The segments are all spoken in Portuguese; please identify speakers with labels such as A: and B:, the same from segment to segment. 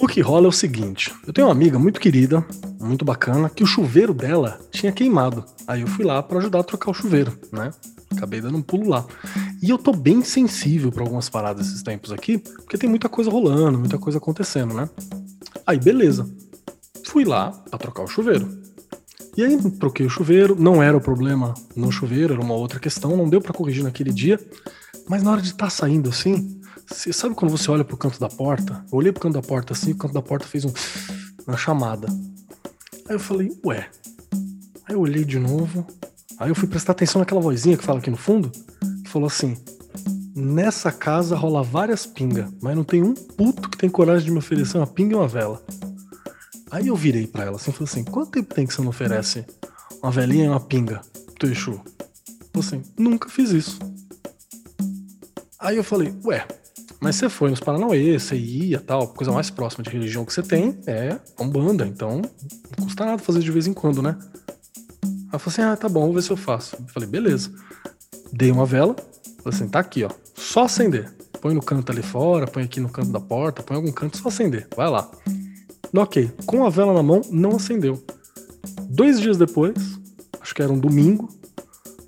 A: O que rola é o seguinte: eu tenho uma amiga muito querida, muito bacana, que o chuveiro dela tinha queimado. Aí eu fui lá para ajudar a trocar o chuveiro, né? Acabei dando um pulo lá. E eu tô bem sensível para algumas paradas esses tempos aqui, porque tem muita coisa rolando, muita coisa acontecendo, né? Aí beleza. Fui lá para trocar o chuveiro. E aí troquei o chuveiro, não era o problema no chuveiro, era uma outra questão, não deu para corrigir naquele dia. Mas na hora de estar tá saindo assim, você sabe quando você olha pro canto da porta? Eu olhei pro canto da porta assim, o canto da porta fez um, uma chamada. Aí eu falei, ué. Aí eu olhei de novo. Aí eu fui prestar atenção naquela vozinha que fala aqui no fundo, que falou assim: Nessa casa rola várias pingas, mas não tem um puto que tem coragem de me oferecer uma pinga e uma vela. Aí eu virei para ela assim, falei assim: quanto tempo tem que você não oferece uma velinha e uma pinga pro Exu? Falei assim: nunca fiz isso. Aí eu falei: ué, mas você foi nos Paranauê, você ia tal, coisa mais próxima de religião que você tem é Umbanda, então não custa nada fazer de vez em quando, né? Ela falou assim: ah, tá bom, vou ver se eu faço. Eu falei: beleza. Dei uma vela, falei assim: tá aqui, ó, só acender. Põe no canto ali fora, põe aqui no canto da porta, põe em algum canto, só acender, vai lá. Ok, com a vela na mão, não acendeu. Dois dias depois, acho que era um domingo,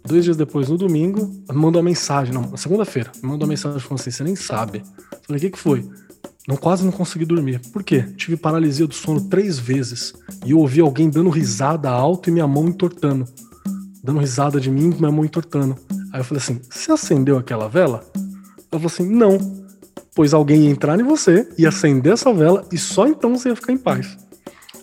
A: Dois dias depois, no domingo, mandou uma mensagem, não, na segunda-feira, mandou uma mensagem falando assim: você nem sabe. Falei: o que, que foi? Não, quase não consegui dormir. Por quê? Tive paralisia do sono três vezes. E eu ouvi alguém dando risada alto e minha mão entortando. Dando risada de mim e minha mão entortando. Aí eu falei assim: você acendeu aquela vela? Ela falou assim: não. Pois alguém ia entrar em você, ia acender essa vela e só então você ia ficar em paz.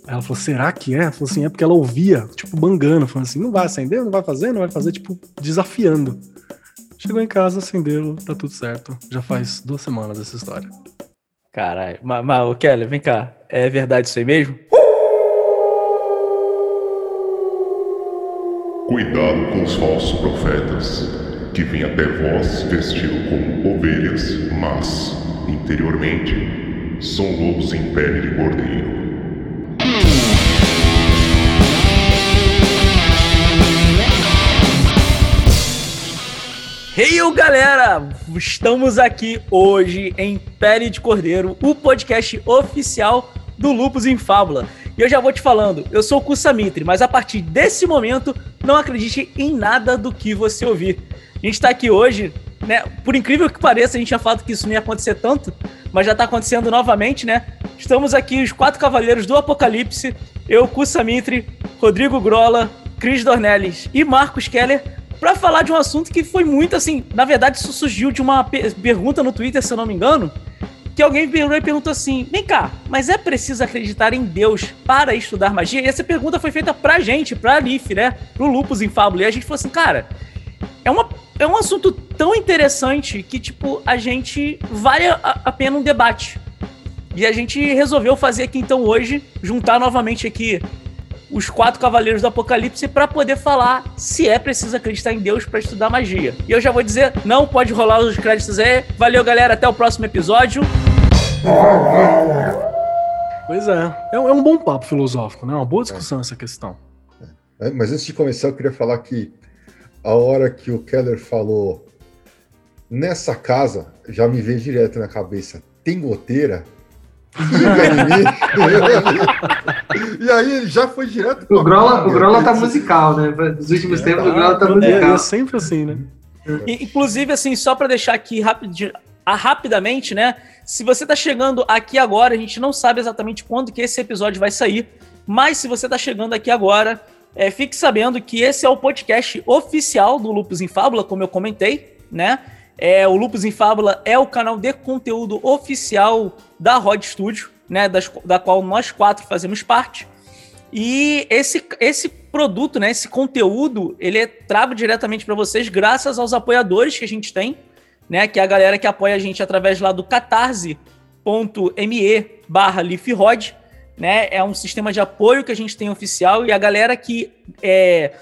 A: Ela falou, será que é? Ela falou assim, é porque ela ouvia, tipo, bangando, falando assim, não vai acender, não vai fazer, não vai fazer, tipo, desafiando. Chegou em casa, acendeu, tá tudo certo. Já faz duas semanas essa história.
B: Caralho. Mas, mas Kelly, vem cá. É verdade isso aí mesmo?
C: Cuidado com os falsos profetas, que vêm até vós vestido como ovelhas, mas, interiormente, são lobos em pele de cordeiro.
B: Hey, galera! Estamos aqui hoje em Pele de Cordeiro, o podcast oficial do Lupus em Fábula. E eu já vou te falando, eu sou o Kusamitri, mas a partir desse momento, não acredite em nada do que você ouvir. A gente está aqui hoje, né? Por incrível que pareça, a gente tinha falado que isso não ia acontecer tanto, mas já está acontecendo novamente, né? Estamos aqui, os quatro cavaleiros do Apocalipse, eu, Kusamitri, Rodrigo Grola, Cris Dornelles e Marcos Keller para falar de um assunto que foi muito assim. Na verdade, isso surgiu de uma pergunta no Twitter, se eu não me engano, que alguém virou e perguntou assim: vem cá, mas é preciso acreditar em Deus para estudar magia? E essa pergunta foi feita pra gente, pra Lif, né? Pro Lupus em Fábula. E a gente falou assim, cara, é, uma, é um assunto tão interessante que, tipo, a gente vale a, a pena um debate. E a gente resolveu fazer aqui então hoje, juntar novamente aqui os quatro cavaleiros do Apocalipse para poder falar se é preciso acreditar em Deus para estudar magia. E eu já vou dizer, não pode rolar os créditos aí. Valeu, galera, até o próximo episódio.
A: Pois é, é um, é bom papo filosófico, né? Uma boa discussão essa questão.
D: É, mas antes de começar, eu queria falar que a hora que o Keller falou nessa casa, já me veio direto na cabeça, tem goteira? E aí ele já foi direto.
E: O Grola, o Grola tá musical, né? Nos últimos é, tempos tá, o Grola tá é, musical.
A: É, é sempre assim, né?
B: E, inclusive, assim, só para deixar aqui rapid, ah, rapidamente, né? Se você tá chegando aqui agora, a gente não sabe exatamente quando que esse episódio vai sair, mas se você tá chegando aqui agora, é, fique sabendo que esse é o podcast oficial do Lupus em Fábula, como eu comentei, né? É, o Lupus em Fábula é o canal de conteúdo oficial da Rod Studio, né, das, da qual nós quatro fazemos parte. E esse, esse produto, né, esse conteúdo, ele é trago diretamente para vocês graças aos apoiadores que a gente tem, né, que é a galera que apoia a gente através lá do catarse.me barra né, é um sistema de apoio que a gente tem oficial e a galera que é,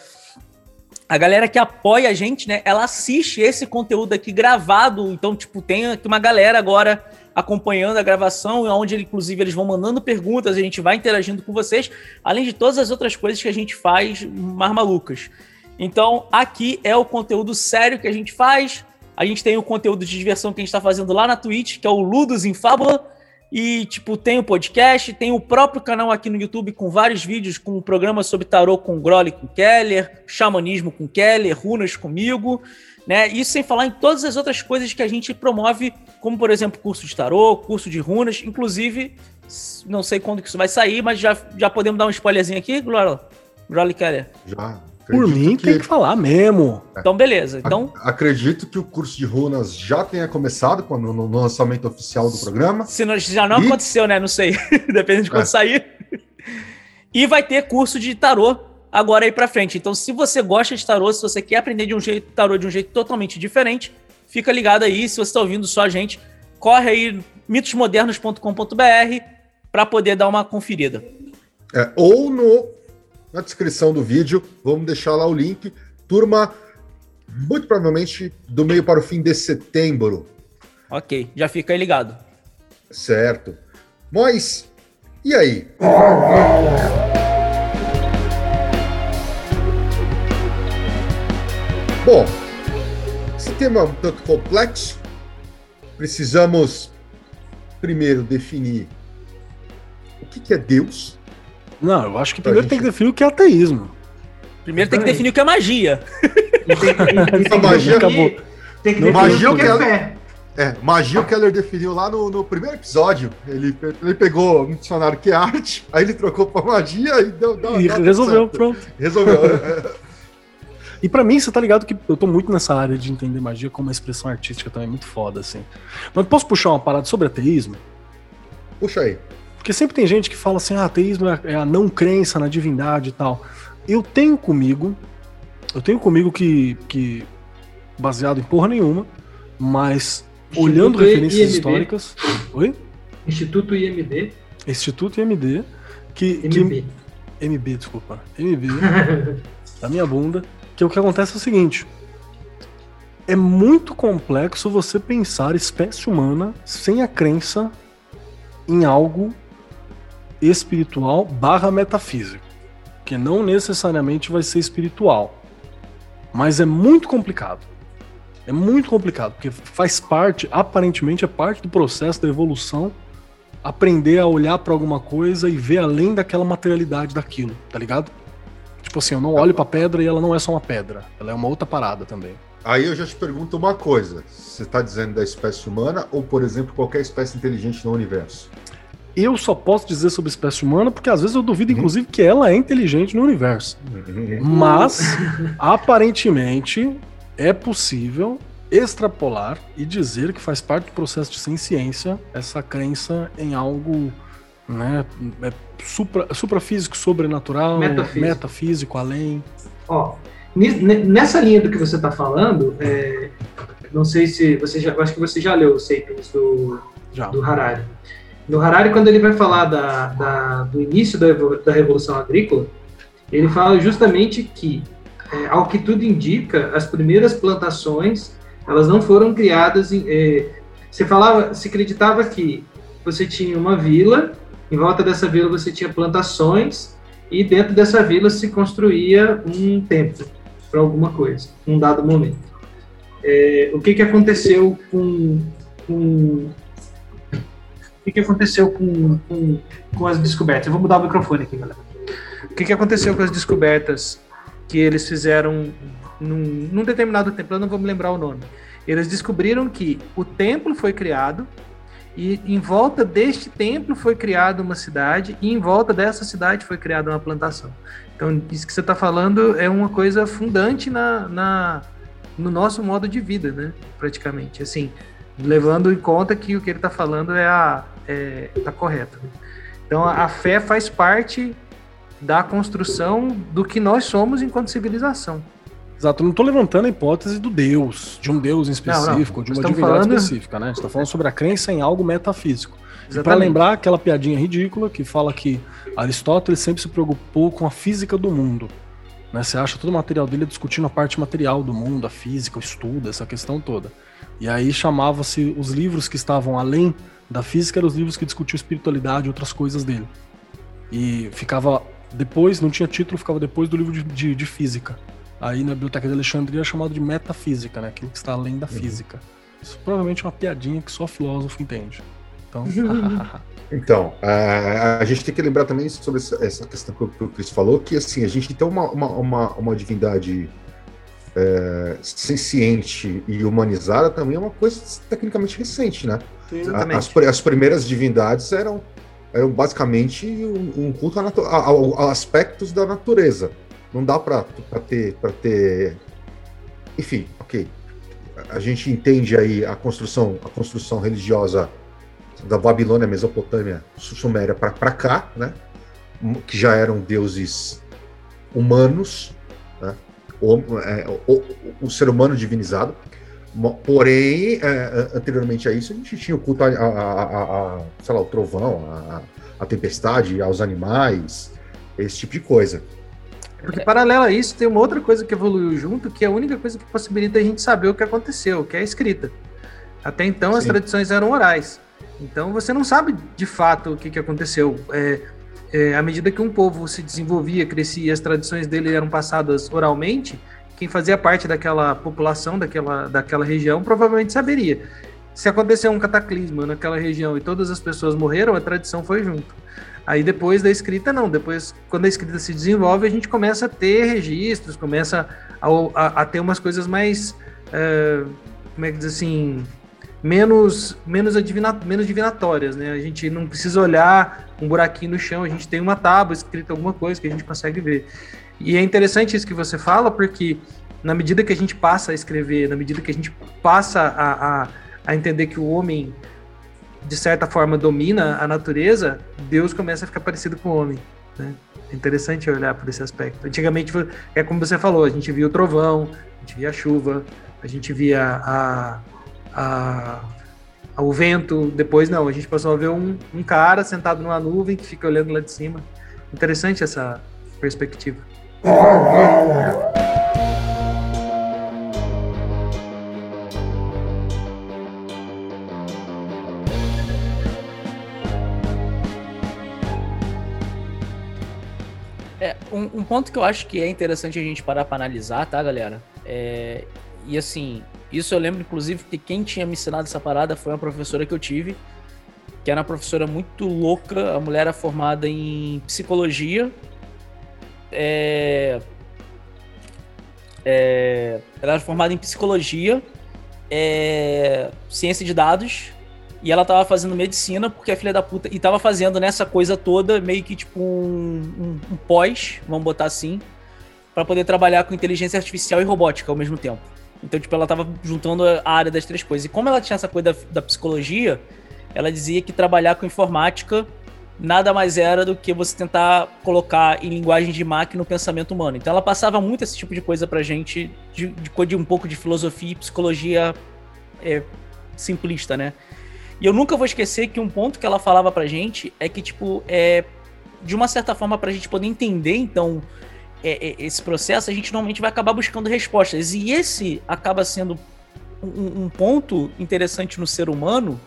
B: a galera que apoia a gente, né, ela assiste esse conteúdo aqui gravado. Então, tipo, tem aqui uma galera agora acompanhando a gravação, onde inclusive eles vão mandando perguntas, a gente vai interagindo com vocês, além de todas as outras coisas que a gente faz mais malucas. Então, aqui é o conteúdo sério que a gente faz. A gente tem o conteúdo de diversão que a gente está fazendo lá na Twitch, que é o Ludos em Fábula. E, tipo, tem o podcast, tem o próprio canal aqui no YouTube com vários vídeos, com um programa sobre tarô com Grole com Keller, xamanismo com Keller, runas comigo, né? Isso sem falar em todas as outras coisas que a gente promove, como, por exemplo, curso de tarô, curso de runas, inclusive, não sei quando que isso vai sair, mas já, já podemos dar um spoilerzinho aqui, Grole? Grole Keller?
D: Já.
A: Por mim, que... tem que falar mesmo.
B: Então, beleza. Então...
D: Acredito que o curso de runas já tenha começado no, no lançamento oficial do programa.
B: Se não, já não e... aconteceu, né? Não sei. Depende de quando é. sair. E vai ter curso de tarô agora aí pra frente. Então, se você gosta de tarô, se você quer aprender de um jeito tarô de um jeito totalmente diferente, fica ligado aí. Se você está ouvindo só a gente, corre aí mitosmodernos.com.br para poder dar uma conferida.
D: É, ou no na descrição do vídeo. Vamos deixar lá o link. Turma, muito provavelmente do meio para o fim de setembro.
B: Ok, já fica aí ligado.
D: Certo. Mas, e aí? Bom, esse tema é um tanto complexo. Precisamos primeiro definir o que é Deus
A: não, eu acho que primeiro gente... tem que definir o que é ateísmo.
B: Primeiro tem que definir o que é magia.
D: a magia acabou. Tem que definir magia o que é fé. É, magia o Keller definiu lá no, no primeiro episódio. Ele, ele pegou um dicionário que é arte, aí ele trocou pra magia e deu. deu
A: e resolveu, pronto.
D: Resolveu.
A: E para mim, você tá ligado que eu tô muito nessa área de entender magia como uma expressão artística também muito foda, assim. Mas posso puxar uma parada sobre ateísmo?
D: Puxa aí.
A: Porque sempre tem gente que fala assim, ah, ateísmo é, é a não crença na divindade e tal. Eu tenho comigo, eu tenho comigo que, que baseado em porra nenhuma, mas Instituto olhando referências IMD. históricas. Oi?
E: Instituto IMD.
A: Instituto IMD. Que,
E: MB.
A: Que, MB, desculpa. MB. da minha bunda. Que o que acontece é o seguinte. É muito complexo você pensar espécie humana sem a crença em algo espiritual barra metafísico, que não necessariamente vai ser espiritual. Mas é muito complicado. É muito complicado, porque faz parte, aparentemente é parte do processo da evolução, aprender a olhar para alguma coisa e ver além daquela materialidade daquilo, tá ligado? Tipo assim, eu não olho pra pedra e ela não é só uma pedra, ela é uma outra parada também.
D: Aí eu já te pergunto uma coisa: você está dizendo da espécie humana ou, por exemplo, qualquer espécie inteligente no universo?
A: Eu só posso dizer sobre espécie humana porque às vezes eu duvido, uhum. inclusive, que ela é inteligente no universo. Uhum. Mas, aparentemente, é possível extrapolar e dizer que faz parte do processo de ciência essa crença em algo né, é supra, suprafísico, sobrenatural, metafísico, metafísico além.
E: Ó, nessa linha do que você está falando, é, não sei se você já, acho que você já leu o Sapiens do, já. do Harari. No Harari, quando ele vai falar da, da, do início da, da Revolução Agrícola, ele fala justamente que, é, ao que tudo indica, as primeiras plantações elas não foram criadas. Em, é, falava, se acreditava que você tinha uma vila, em volta dessa vila você tinha plantações e dentro dessa vila se construía um templo para alguma coisa, num dado momento. É, o que, que aconteceu com, com que, que aconteceu com, com, com as descobertas? Eu vou mudar o microfone aqui, galera. O que, que aconteceu com as descobertas que eles fizeram num, num determinado templo? Eu não vou me lembrar o nome. Eles descobriram que o templo foi criado e em volta deste templo foi criada uma cidade e em volta dessa cidade foi criada uma plantação. Então, isso que você está falando é uma coisa fundante na, na, no nosso modo de vida, né? Praticamente. Assim, levando em conta que o que ele está falando é a, é, tá correto. Então a fé faz parte da construção do que nós somos enquanto civilização.
A: Exato, eu não estou levantando a hipótese do Deus, de um Deus em específico, não, não. de uma divindade falando... específica, né? A gente está falando sobre a crença em algo metafísico. E para lembrar aquela piadinha ridícula que fala que Aristóteles sempre se preocupou com a física do mundo. Né? Você acha todo o material dele discutindo a parte material do mundo, a física, o estudo, essa questão toda. E aí chamava-se os livros que estavam além da física eram os livros que discutiam espiritualidade e outras coisas dele. E ficava depois, não tinha título, ficava depois do livro de, de, de física. Aí na Biblioteca de Alexandria é chamado de metafísica, né? Aquilo que está além da uhum. física. Isso provavelmente é uma piadinha que só filósofo entende.
D: Então, então a, a, gente tem que lembrar também sobre essa, essa questão que o Chris falou, que assim, a gente tem uma, uma, uma, uma divindade é, senciente e humanizada também é uma coisa tecnicamente recente, né? As, as primeiras divindades eram, eram basicamente um, um culto a, a, a, aspectos da natureza. Não dá para ter, ter. Enfim, ok. A gente entende aí a construção, a construção religiosa da Babilônia, Mesopotâmia, Suméria para cá, né? Que já eram deuses humanos, né? O, é, o, o, ser humano divinizado. Porém, é, anteriormente a isso, a gente tinha o culto a, a, a, a sei lá, o trovão, a, a tempestade, aos animais, esse tipo de coisa.
E: Porque paralelo a isso, tem uma outra coisa que evoluiu junto, que é a única coisa que possibilita a gente saber o que aconteceu, que é a escrita. Até então Sim. as tradições eram orais. Então você não sabe de fato o que, que aconteceu. É, é, à medida que um povo se desenvolvia, crescia as tradições dele eram passadas oralmente, quem fazia parte daquela população, daquela, daquela região, provavelmente saberia. Se aconteceu um cataclisma naquela região e todas as pessoas morreram, a tradição foi junto. Aí depois da escrita, não. Depois, quando a escrita se desenvolve, a gente começa a ter registros, começa a, a, a ter umas coisas mais. É, como é que diz assim? menos menos, adivina, menos divinatórias, né? A gente não precisa olhar um buraquinho no chão, a gente tem uma tábua escrita alguma coisa que a gente consegue ver. E é interessante isso que você fala, porque na medida que a gente passa a escrever, na medida que a gente passa a, a, a entender que o homem, de certa forma, domina a natureza, Deus começa a ficar parecido com o homem, né? É interessante olhar por esse aspecto. Antigamente, é como você falou, a gente via o trovão, a gente via a chuva, a gente via a, a, o vento. Depois, não, a gente passou a ver um, um cara sentado numa nuvem que fica olhando lá de cima. Interessante essa perspectiva.
B: É, um, um, ponto que eu acho que é interessante a gente parar para analisar, tá, galera? É, e assim, isso eu lembro, inclusive, que quem tinha me ensinado essa parada foi uma professora que eu tive, que era uma professora muito louca. A mulher era formada em psicologia. É... É... Ela era formada em psicologia, é... ciência de dados, e ela tava fazendo medicina porque a filha da puta. E tava fazendo nessa coisa toda meio que tipo um, um, um pós, vamos botar assim, para poder trabalhar com inteligência artificial e robótica ao mesmo tempo. Então, tipo, ela tava juntando a área das três coisas. E como ela tinha essa coisa da, da psicologia, ela dizia que trabalhar com informática nada mais era do que você tentar colocar em linguagem de máquina o pensamento humano. Então ela passava muito esse tipo de coisa pra gente, de, de, de um pouco de filosofia e psicologia é, simplista, né? E eu nunca vou esquecer que um ponto que ela falava pra gente é que, tipo, é, de uma certa forma, pra gente poder entender, então, é, é, esse processo, a gente normalmente vai acabar buscando respostas. E esse acaba sendo um, um, ponto interessante no ser humano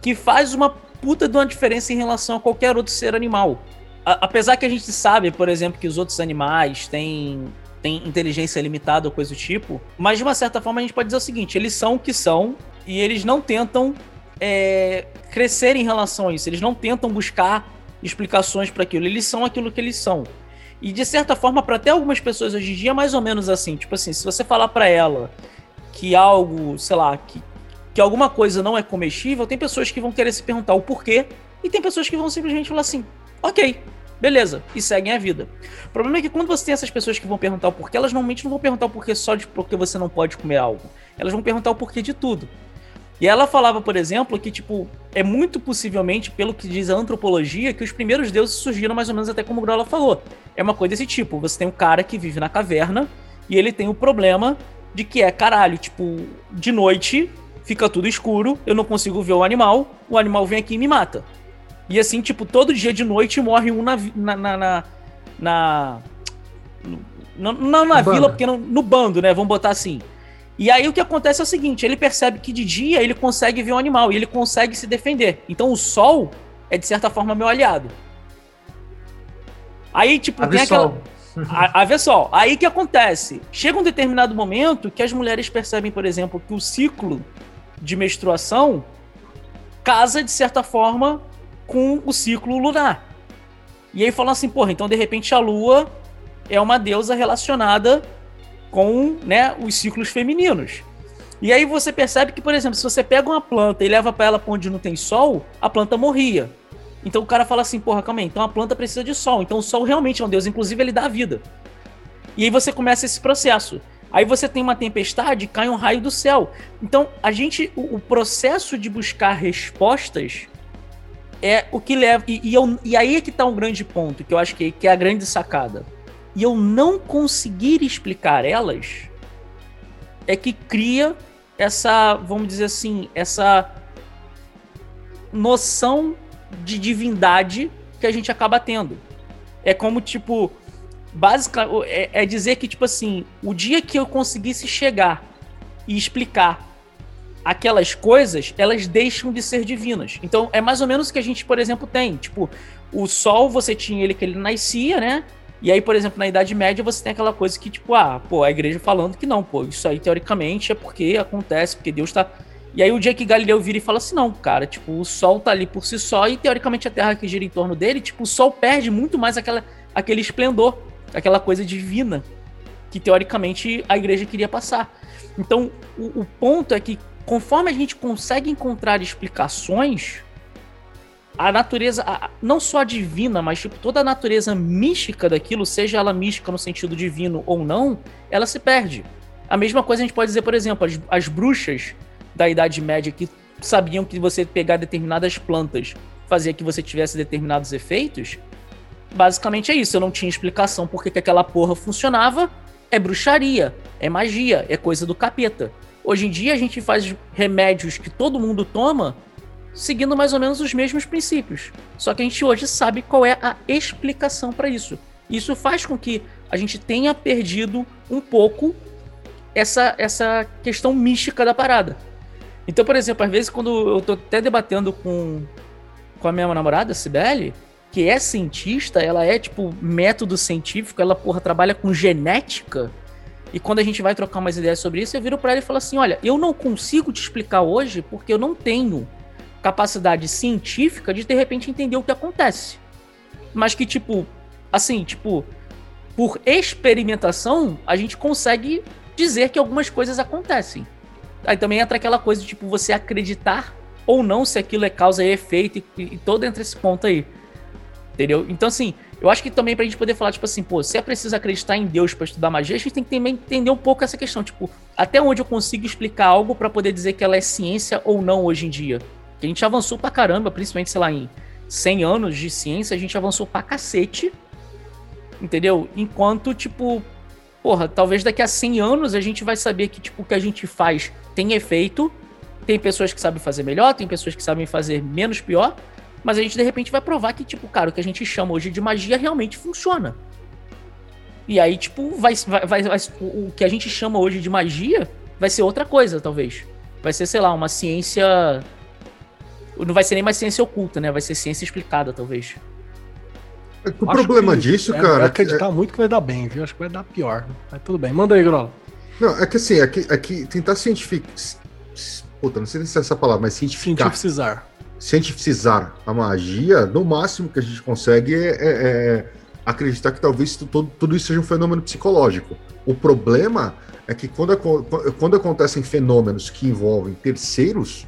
B: que faz uma puta de uma diferença em relação a qualquer outro ser animal. A, apesar que a gente sabe, por exemplo, que os outros animais têm, têm inteligência limitada ou coisa do tipo, mas de uma certa forma a gente pode dizer o seguinte: eles são o que são e eles não tentam é, crescer em relação a isso, eles não tentam buscar explicações para aquilo, eles são aquilo que eles são. E de certa forma, para até algumas pessoas hoje em dia, é mais ou menos assim. Tipo assim, se você falar para ela que algo, sei lá, que, que alguma coisa não é comestível, tem pessoas que vão querer se perguntar o porquê, e tem pessoas que vão simplesmente falar assim: ok, beleza, e seguem a vida. O problema é que quando você tem essas pessoas que vão perguntar o porquê, elas normalmente não vão perguntar o porquê só de porque você não pode comer algo. Elas vão perguntar o porquê de tudo. E ela falava, por exemplo, que, tipo, é muito possivelmente, pelo que diz a antropologia, que os primeiros deuses surgiram mais ou menos até como o Grola falou. É uma coisa desse tipo. Você tem um cara que vive na caverna e ele tem o problema de que é, caralho, tipo, de noite fica tudo escuro, eu não consigo ver o animal, o animal vem aqui e me mata. E assim, tipo, todo dia de noite morre um na. na, na, na, na não na, na vila, porque no, no bando, né? Vamos botar assim. E aí o que acontece é o seguinte: ele percebe que de dia ele consegue ver o um animal e ele consegue se defender. Então o sol é de certa forma meu aliado. Aí, tipo, tem aquela. A, a ver só, aí que acontece? Chega um determinado momento que as mulheres percebem, por exemplo, que o ciclo de menstruação casa, de certa forma, com o ciclo lunar. E aí falam assim, porra, então de repente a lua é uma deusa relacionada com né, os ciclos femininos. E aí você percebe que, por exemplo, se você pega uma planta e leva para ela para onde não tem sol, a planta morria. Então o cara fala assim, porra, calma aí, então a planta precisa de sol. Então o sol realmente é um deus, inclusive ele dá vida. E aí você começa esse processo. Aí você tem uma tempestade, cai um raio do céu. Então, a gente, o, o processo de buscar respostas é o que leva. E, e, eu, e aí é que está um grande ponto, que eu acho que, que é a grande sacada. E eu não conseguir explicar elas é que cria essa, vamos dizer assim, essa noção de divindade que a gente acaba tendo. É como, tipo, básica é, é dizer que, tipo assim, o dia que eu conseguisse chegar e explicar aquelas coisas, elas deixam de ser divinas. Então, é mais ou menos o que a gente, por exemplo, tem. Tipo, o Sol, você tinha ele que ele nascia, né? E aí, por exemplo, na Idade Média, você tem aquela coisa que, tipo, ah, pô, a igreja falando que não, pô, isso aí teoricamente é porque acontece, porque Deus tá. E aí, o dia que Galileu vira e fala assim: não, cara, tipo, o Sol tá ali por si só e teoricamente a Terra que gira em torno dele, tipo, o Sol perde muito mais aquela, aquele esplendor aquela coisa divina que teoricamente a igreja queria passar. Então, o, o ponto é que conforme a gente consegue encontrar explicações, a natureza, a, não só a divina, mas tipo, toda a natureza mística daquilo, seja ela mística no sentido divino ou não, ela se perde. A mesma coisa a gente pode dizer, por exemplo, as, as bruxas da Idade Média que sabiam que você pegar determinadas plantas fazia que você tivesse determinados efeitos, Basicamente é isso. Eu não tinha explicação por que aquela porra funcionava. É bruxaria, é magia, é coisa do capeta. Hoje em dia a gente faz remédios que todo mundo toma seguindo mais ou menos os mesmos princípios. Só que a gente hoje sabe qual é a explicação para isso. Isso faz com que a gente tenha perdido um pouco essa, essa questão mística da parada. Então, por exemplo, às vezes quando eu tô até debatendo com, com a minha namorada, Sibeli, que é cientista, ela é tipo método científico, ela porra trabalha com genética. E quando a gente vai trocar umas ideias sobre isso, eu viro para ela e falo assim: "Olha, eu não consigo te explicar hoje porque eu não tenho capacidade científica de de repente entender o que acontece". Mas que tipo, assim, tipo, por experimentação, a gente consegue dizer que algumas coisas acontecem. Aí também entra aquela coisa de tipo você acreditar ou não se aquilo é causa e efeito e, e todo entre esse ponto aí. Entendeu? Então, assim, eu acho que também pra gente poder falar, tipo assim, pô, se é preciso acreditar em Deus para estudar magia, a gente tem que também entender um pouco essa questão, tipo, até onde eu consigo explicar algo para poder dizer que ela é ciência ou não hoje em dia. Que a gente avançou pra caramba, principalmente, sei lá, em 100 anos de ciência, a gente avançou pra cacete. Entendeu? Enquanto, tipo, porra, talvez daqui a 100 anos a gente vai saber que, tipo, o que a gente faz tem efeito. Tem pessoas que sabem fazer melhor, tem pessoas que sabem fazer menos pior. Mas a gente de repente vai provar que, tipo, cara, o que a gente chama hoje de magia realmente funciona. E aí, tipo, vai, vai, vai, vai, o que a gente chama hoje de magia vai ser outra coisa, talvez. Vai ser, sei lá, uma ciência. Não vai ser nem mais ciência oculta, né? Vai ser ciência explicada, talvez.
D: O Acho problema disso,
A: é,
D: cara.
A: É acreditar é... muito que vai dar bem, viu? Acho que vai dar pior. Mas tudo bem. Manda aí, Grola.
D: Não, é que assim, é que, é que tentar cientificar. Puta, não sei se é essa palavra, mas cientificar.
A: Cientificizar
D: cientificizar a magia, no máximo que a gente consegue é, é, é acreditar que talvez tudo, tudo isso seja um fenômeno psicológico. O problema é que quando, quando acontecem fenômenos que envolvem terceiros,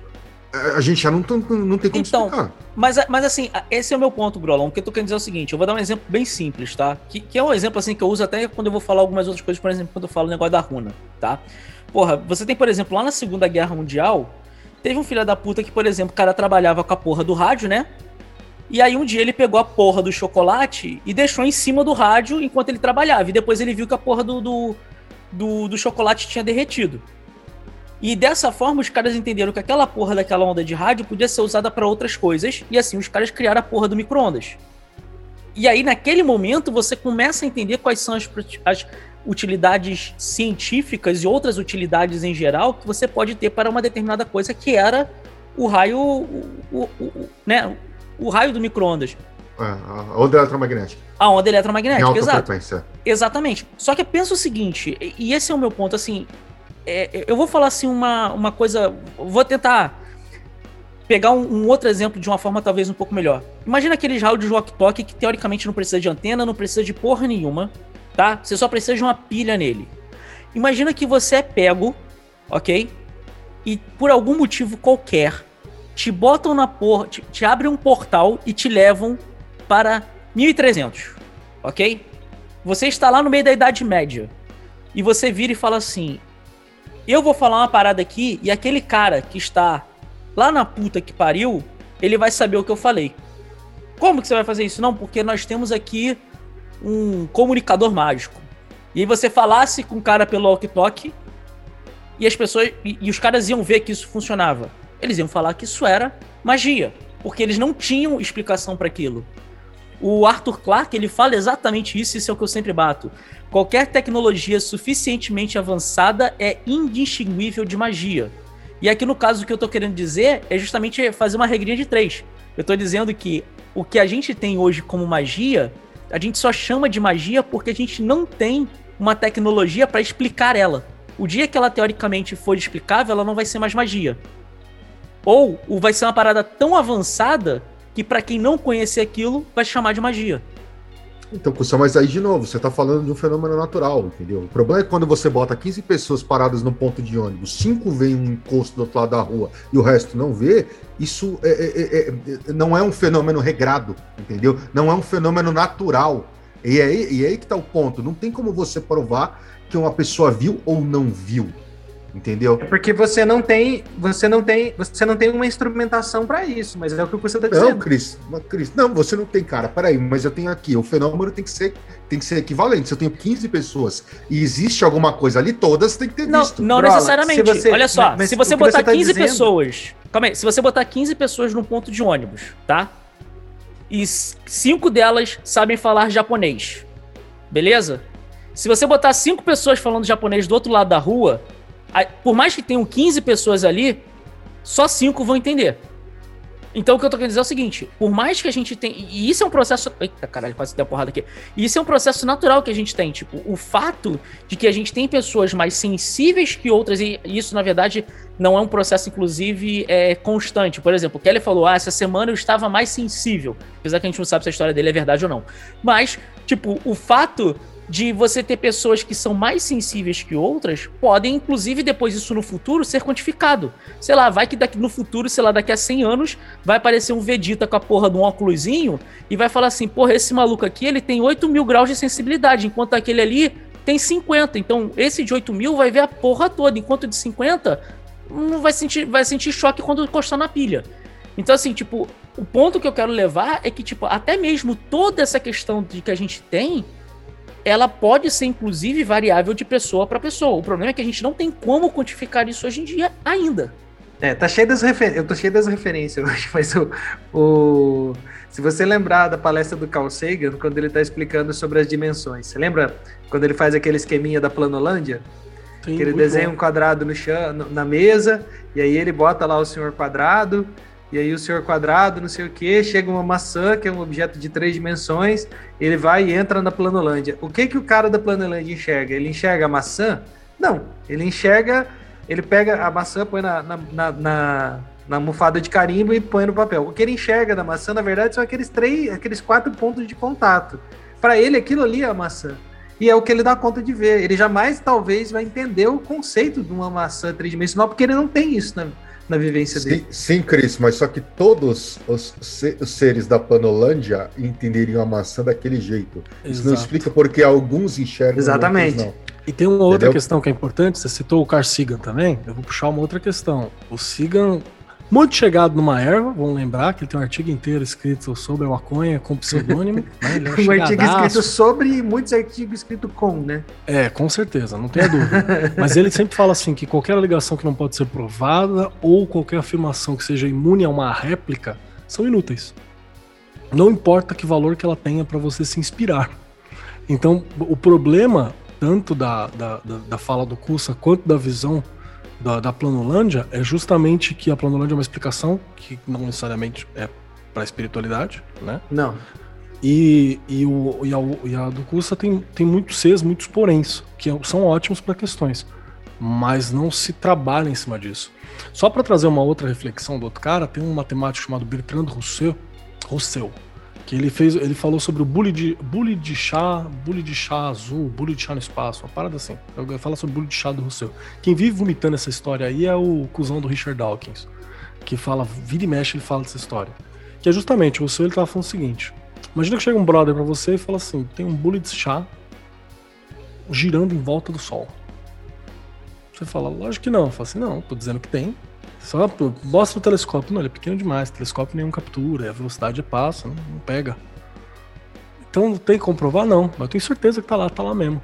D: a gente já não, não tem como então, explicar.
B: Mas, mas assim, esse é o meu ponto, Grolão. O que eu tô querendo dizer é o seguinte: eu vou dar um exemplo bem simples, tá? Que, que é um exemplo assim que eu uso até quando eu vou falar algumas outras coisas, por exemplo, quando eu falo o negócio da runa, tá? Porra, você tem, por exemplo, lá na Segunda Guerra Mundial, Teve um filho da puta que, por exemplo, o cara trabalhava com a porra do rádio, né? E aí um dia ele pegou a porra do chocolate e deixou em cima do rádio enquanto ele trabalhava. E depois ele viu que a porra do, do, do, do chocolate tinha derretido. E dessa forma os caras entenderam que aquela porra daquela onda de rádio podia ser usada para outras coisas. E assim os caras criaram a porra do micro-ondas. E aí naquele momento você começa a entender quais são as, as utilidades científicas e outras utilidades em geral que você pode ter para uma determinada coisa que era o raio, o, o, o né, o raio do micro-ondas.
D: É, a onda eletromagnética.
B: A onda eletromagnética, exato. Frequência. Exatamente. Só que pensa o seguinte, e esse é o meu ponto, assim, é, eu vou falar assim uma, uma coisa, vou tentar pegar um, um, outro exemplo de uma forma talvez um pouco melhor. Imagina aqueles rádios walkie-talkie que teoricamente não precisa de antena, não precisa de porra nenhuma, tá? Você só precisa de uma pilha nele. Imagina que você é pego, ok? E por algum motivo qualquer, te botam na porra, te, te abrem um portal e te levam para 1300, ok? Você está lá no meio da Idade Média e você vira e fala assim: Eu vou falar uma parada aqui e aquele cara que está lá na puta que pariu, ele vai saber o que eu falei. Como que você vai fazer isso? Não, porque nós temos aqui um comunicador mágico. E aí você falasse com o cara pelo walkie-talkie e as pessoas e, e os caras iam ver que isso funcionava. Eles iam falar que isso era magia, porque eles não tinham explicação para aquilo. O Arthur Clarke ele fala exatamente isso, isso é o que eu sempre bato. Qualquer tecnologia suficientemente avançada é indistinguível de magia. E aqui no caso o que eu tô querendo dizer é justamente fazer uma regrinha de três. Eu tô dizendo que o que a gente tem hoje como magia, a gente só chama de magia porque a gente não tem uma tecnologia para explicar ela. O dia que ela teoricamente for explicável, ela não vai ser mais magia. Ou vai ser uma parada tão avançada que para quem não conhecer aquilo vai chamar de magia.
D: Então, Cusão, mas aí de novo, você está falando de um fenômeno natural, entendeu? O problema é quando você bota 15 pessoas paradas no ponto de ônibus, cinco veem um encosto do outro lado da rua e o resto não vê, isso é, é, é, é não é um fenômeno regrado, entendeu? Não é um fenômeno natural. E é aí, e é aí que está o ponto. Não tem como você provar que uma pessoa viu ou não viu entendeu?
E: É porque você não tem, você não tem, você não tem uma instrumentação para isso, mas é o que você está dizendo.
D: Não, Cris, Cris, não, você não tem, cara. Peraí, mas eu tenho aqui, o fenômeno tem que ser, tem que ser equivalente. Se eu tenho 15 pessoas e existe alguma coisa ali, todas tem que ter
B: não,
D: visto.
B: Não, necessariamente. Você, Olha só, se você botar você tá 15 dizendo... pessoas, calma aí, se você botar 15 pessoas num ponto de ônibus, tá? E cinco delas sabem falar japonês. Beleza? Se você botar cinco pessoas falando japonês do outro lado da rua, por mais que tenham 15 pessoas ali, só 5 vão entender. Então o que eu tô querendo dizer é o seguinte: por mais que a gente tenha. E isso é um processo. Eita, caralho, quase deu porrada aqui. E isso é um processo natural que a gente tem. Tipo, o fato de que a gente tem pessoas mais sensíveis que outras, e isso, na verdade, não é um processo, inclusive, é, constante. Por exemplo, o Kelly falou: ah, essa semana eu estava mais sensível. Apesar que a gente não sabe se a história dele é verdade ou não. Mas, tipo, o fato de você ter pessoas que são mais sensíveis que outras, podem, inclusive, depois isso no futuro, ser quantificado. Sei lá, vai que daqui no futuro, sei lá, daqui a 100 anos, vai aparecer um Vegeta com a porra de um óculosinho e vai falar assim, porra, esse maluco aqui, ele tem 8 mil graus de sensibilidade, enquanto aquele ali tem 50. Então, esse de 8 mil vai ver a porra toda, enquanto de 50 não vai sentir, vai sentir choque quando encostar na pilha. Então, assim, tipo, o ponto que eu quero levar é que, tipo, até mesmo toda essa questão de que a gente tem ela pode ser inclusive variável de pessoa para pessoa. O problema é que a gente não tem como quantificar isso hoje em dia ainda.
E: É, tá cheio das referências. Eu tô cheio das referências hoje, mas o, o, se você lembrar da palestra do Carl Sagan, quando ele tá explicando sobre as dimensões, você lembra quando ele faz aquele esqueminha da planolândia? Sim, que ele desenha bom. um quadrado no chão, na mesa, e aí ele bota lá o senhor quadrado, e aí o senhor quadrado, não sei o que, chega uma maçã, que é um objeto de três dimensões, ele vai e entra na planolândia. O que que o cara da planolândia enxerga? Ele enxerga a maçã? Não, ele enxerga, ele pega a maçã, põe na, na, na, na, na almofada de carimbo e põe no papel. O que ele enxerga da maçã, na verdade, são aqueles três, aqueles quatro pontos de contato. Para ele, aquilo ali é a maçã. E é o que ele dá conta de ver. Ele jamais, talvez, vai entender o conceito de uma maçã tridimensional, porque ele não tem isso na, na vivência
D: sim,
E: dele.
D: Sim, Cris, mas só que todos os, seres da Panolândia entenderiam a maçã daquele jeito. Exato. Isso não explica porque alguns enxergam.
E: Exatamente.
A: Não. E tem uma outra Entendeu? questão que é importante, você citou o Carl Sagan também, eu vou puxar uma outra questão. O Sagan muito chegado numa erva, vamos lembrar que ele tem um artigo inteiro escrito sobre a maconha com pseudônimo. né?
E: é um, um artigo escrito sobre e muitos artigos escritos com, né?
A: É, com certeza, não tenha dúvida. Mas ele sempre fala assim que qualquer alegação que não pode ser provada ou qualquer afirmação que seja imune a uma réplica são inúteis. Não importa que valor que ela tenha para você se inspirar. Então, o problema tanto da, da, da, da fala do Cussa quanto da visão da, da Planolândia é justamente que a Planolândia é uma explicação que não necessariamente é para a espiritualidade, né?
E: Não.
A: E, e, o, e, a, e a do Cursa tem, tem muitos Cs, muitos poréns, que são ótimos para questões. mas não se trabalha em cima disso. Só para trazer uma outra reflexão do outro cara, tem um matemático chamado Bertrand Russell, Russell que ele fez, ele falou sobre o bully de, bully de chá, bully de chá azul, bully de chá no espaço, uma parada assim. Fala sobre bully de chá do Russell. Quem vive vomitando essa história aí é o cuzão do Richard Dawkins, que fala, vira e mexe, ele fala dessa história. Que é justamente, o Russell ele tava falando o seguinte: imagina que chega um brother para você e fala assim, tem um bully de chá girando em volta do sol. Você fala, lógico que não. Fala assim, não, tô dizendo que tem. Só mostra o telescópio. Não, ele é pequeno demais. O telescópio nenhum captura. A velocidade é passa, não, não pega. Então tem que comprovar? Não. Mas eu tenho certeza que tá lá, tá lá mesmo.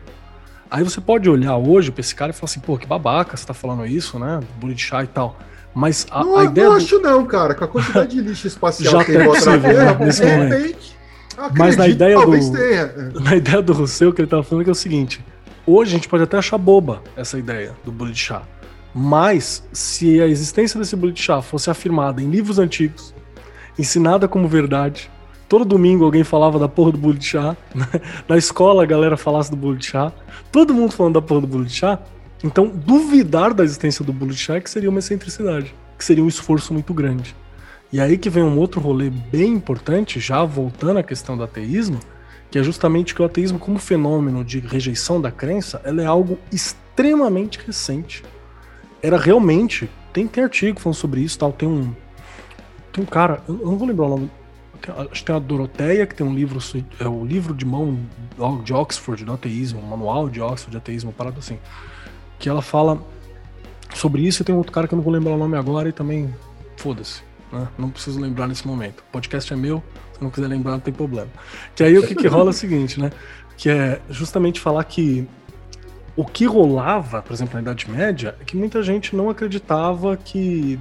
A: Aí você pode olhar hoje pra esse cara e falar assim, pô, que babaca, você tá falando isso, né? De chá e tal. Mas a,
D: não,
A: a ideia.
D: Não do... acho, não, cara. Com a quantidade de lixo espacial
A: Já
D: que
A: tem outra vez, nesse momento. Mas na ideia do. Tenha. Na ideia do Rousseau, que ele tava falando que é o seguinte: Hoje a gente pode até achar boba essa ideia do bullet chá. Mas se a existência desse bullet chá fosse afirmada em livros antigos, ensinada como verdade, todo domingo alguém falava da porra do bullet chá, né? na escola a galera falasse do bullet chá, todo mundo falando da porra do bullet chá, então duvidar da existência do bullet chá é que seria uma excentricidade, que seria um esforço muito grande. E aí que vem um outro rolê bem importante, já voltando à questão do ateísmo, que é justamente que o ateísmo como fenômeno de rejeição da crença, ela é algo extremamente recente. Era realmente, tem, tem artigo falando sobre isso, tal, tem um tem um cara, eu não vou lembrar o nome, tem, acho que tem a Doroteia, que tem um livro, é o livro de mão de Oxford do ateísmo, um manual de Oxford de ateísmo, parado assim, que ela fala sobre isso e tem outro cara que eu não vou lembrar o nome agora e também foda-se, né? Não preciso lembrar nesse momento. O podcast é meu, se não quiser lembrar, não tem problema. Que aí o que, que rola é o seguinte, né? Que é justamente falar que o que rolava, por exemplo, na Idade Média, é que muita gente não acreditava que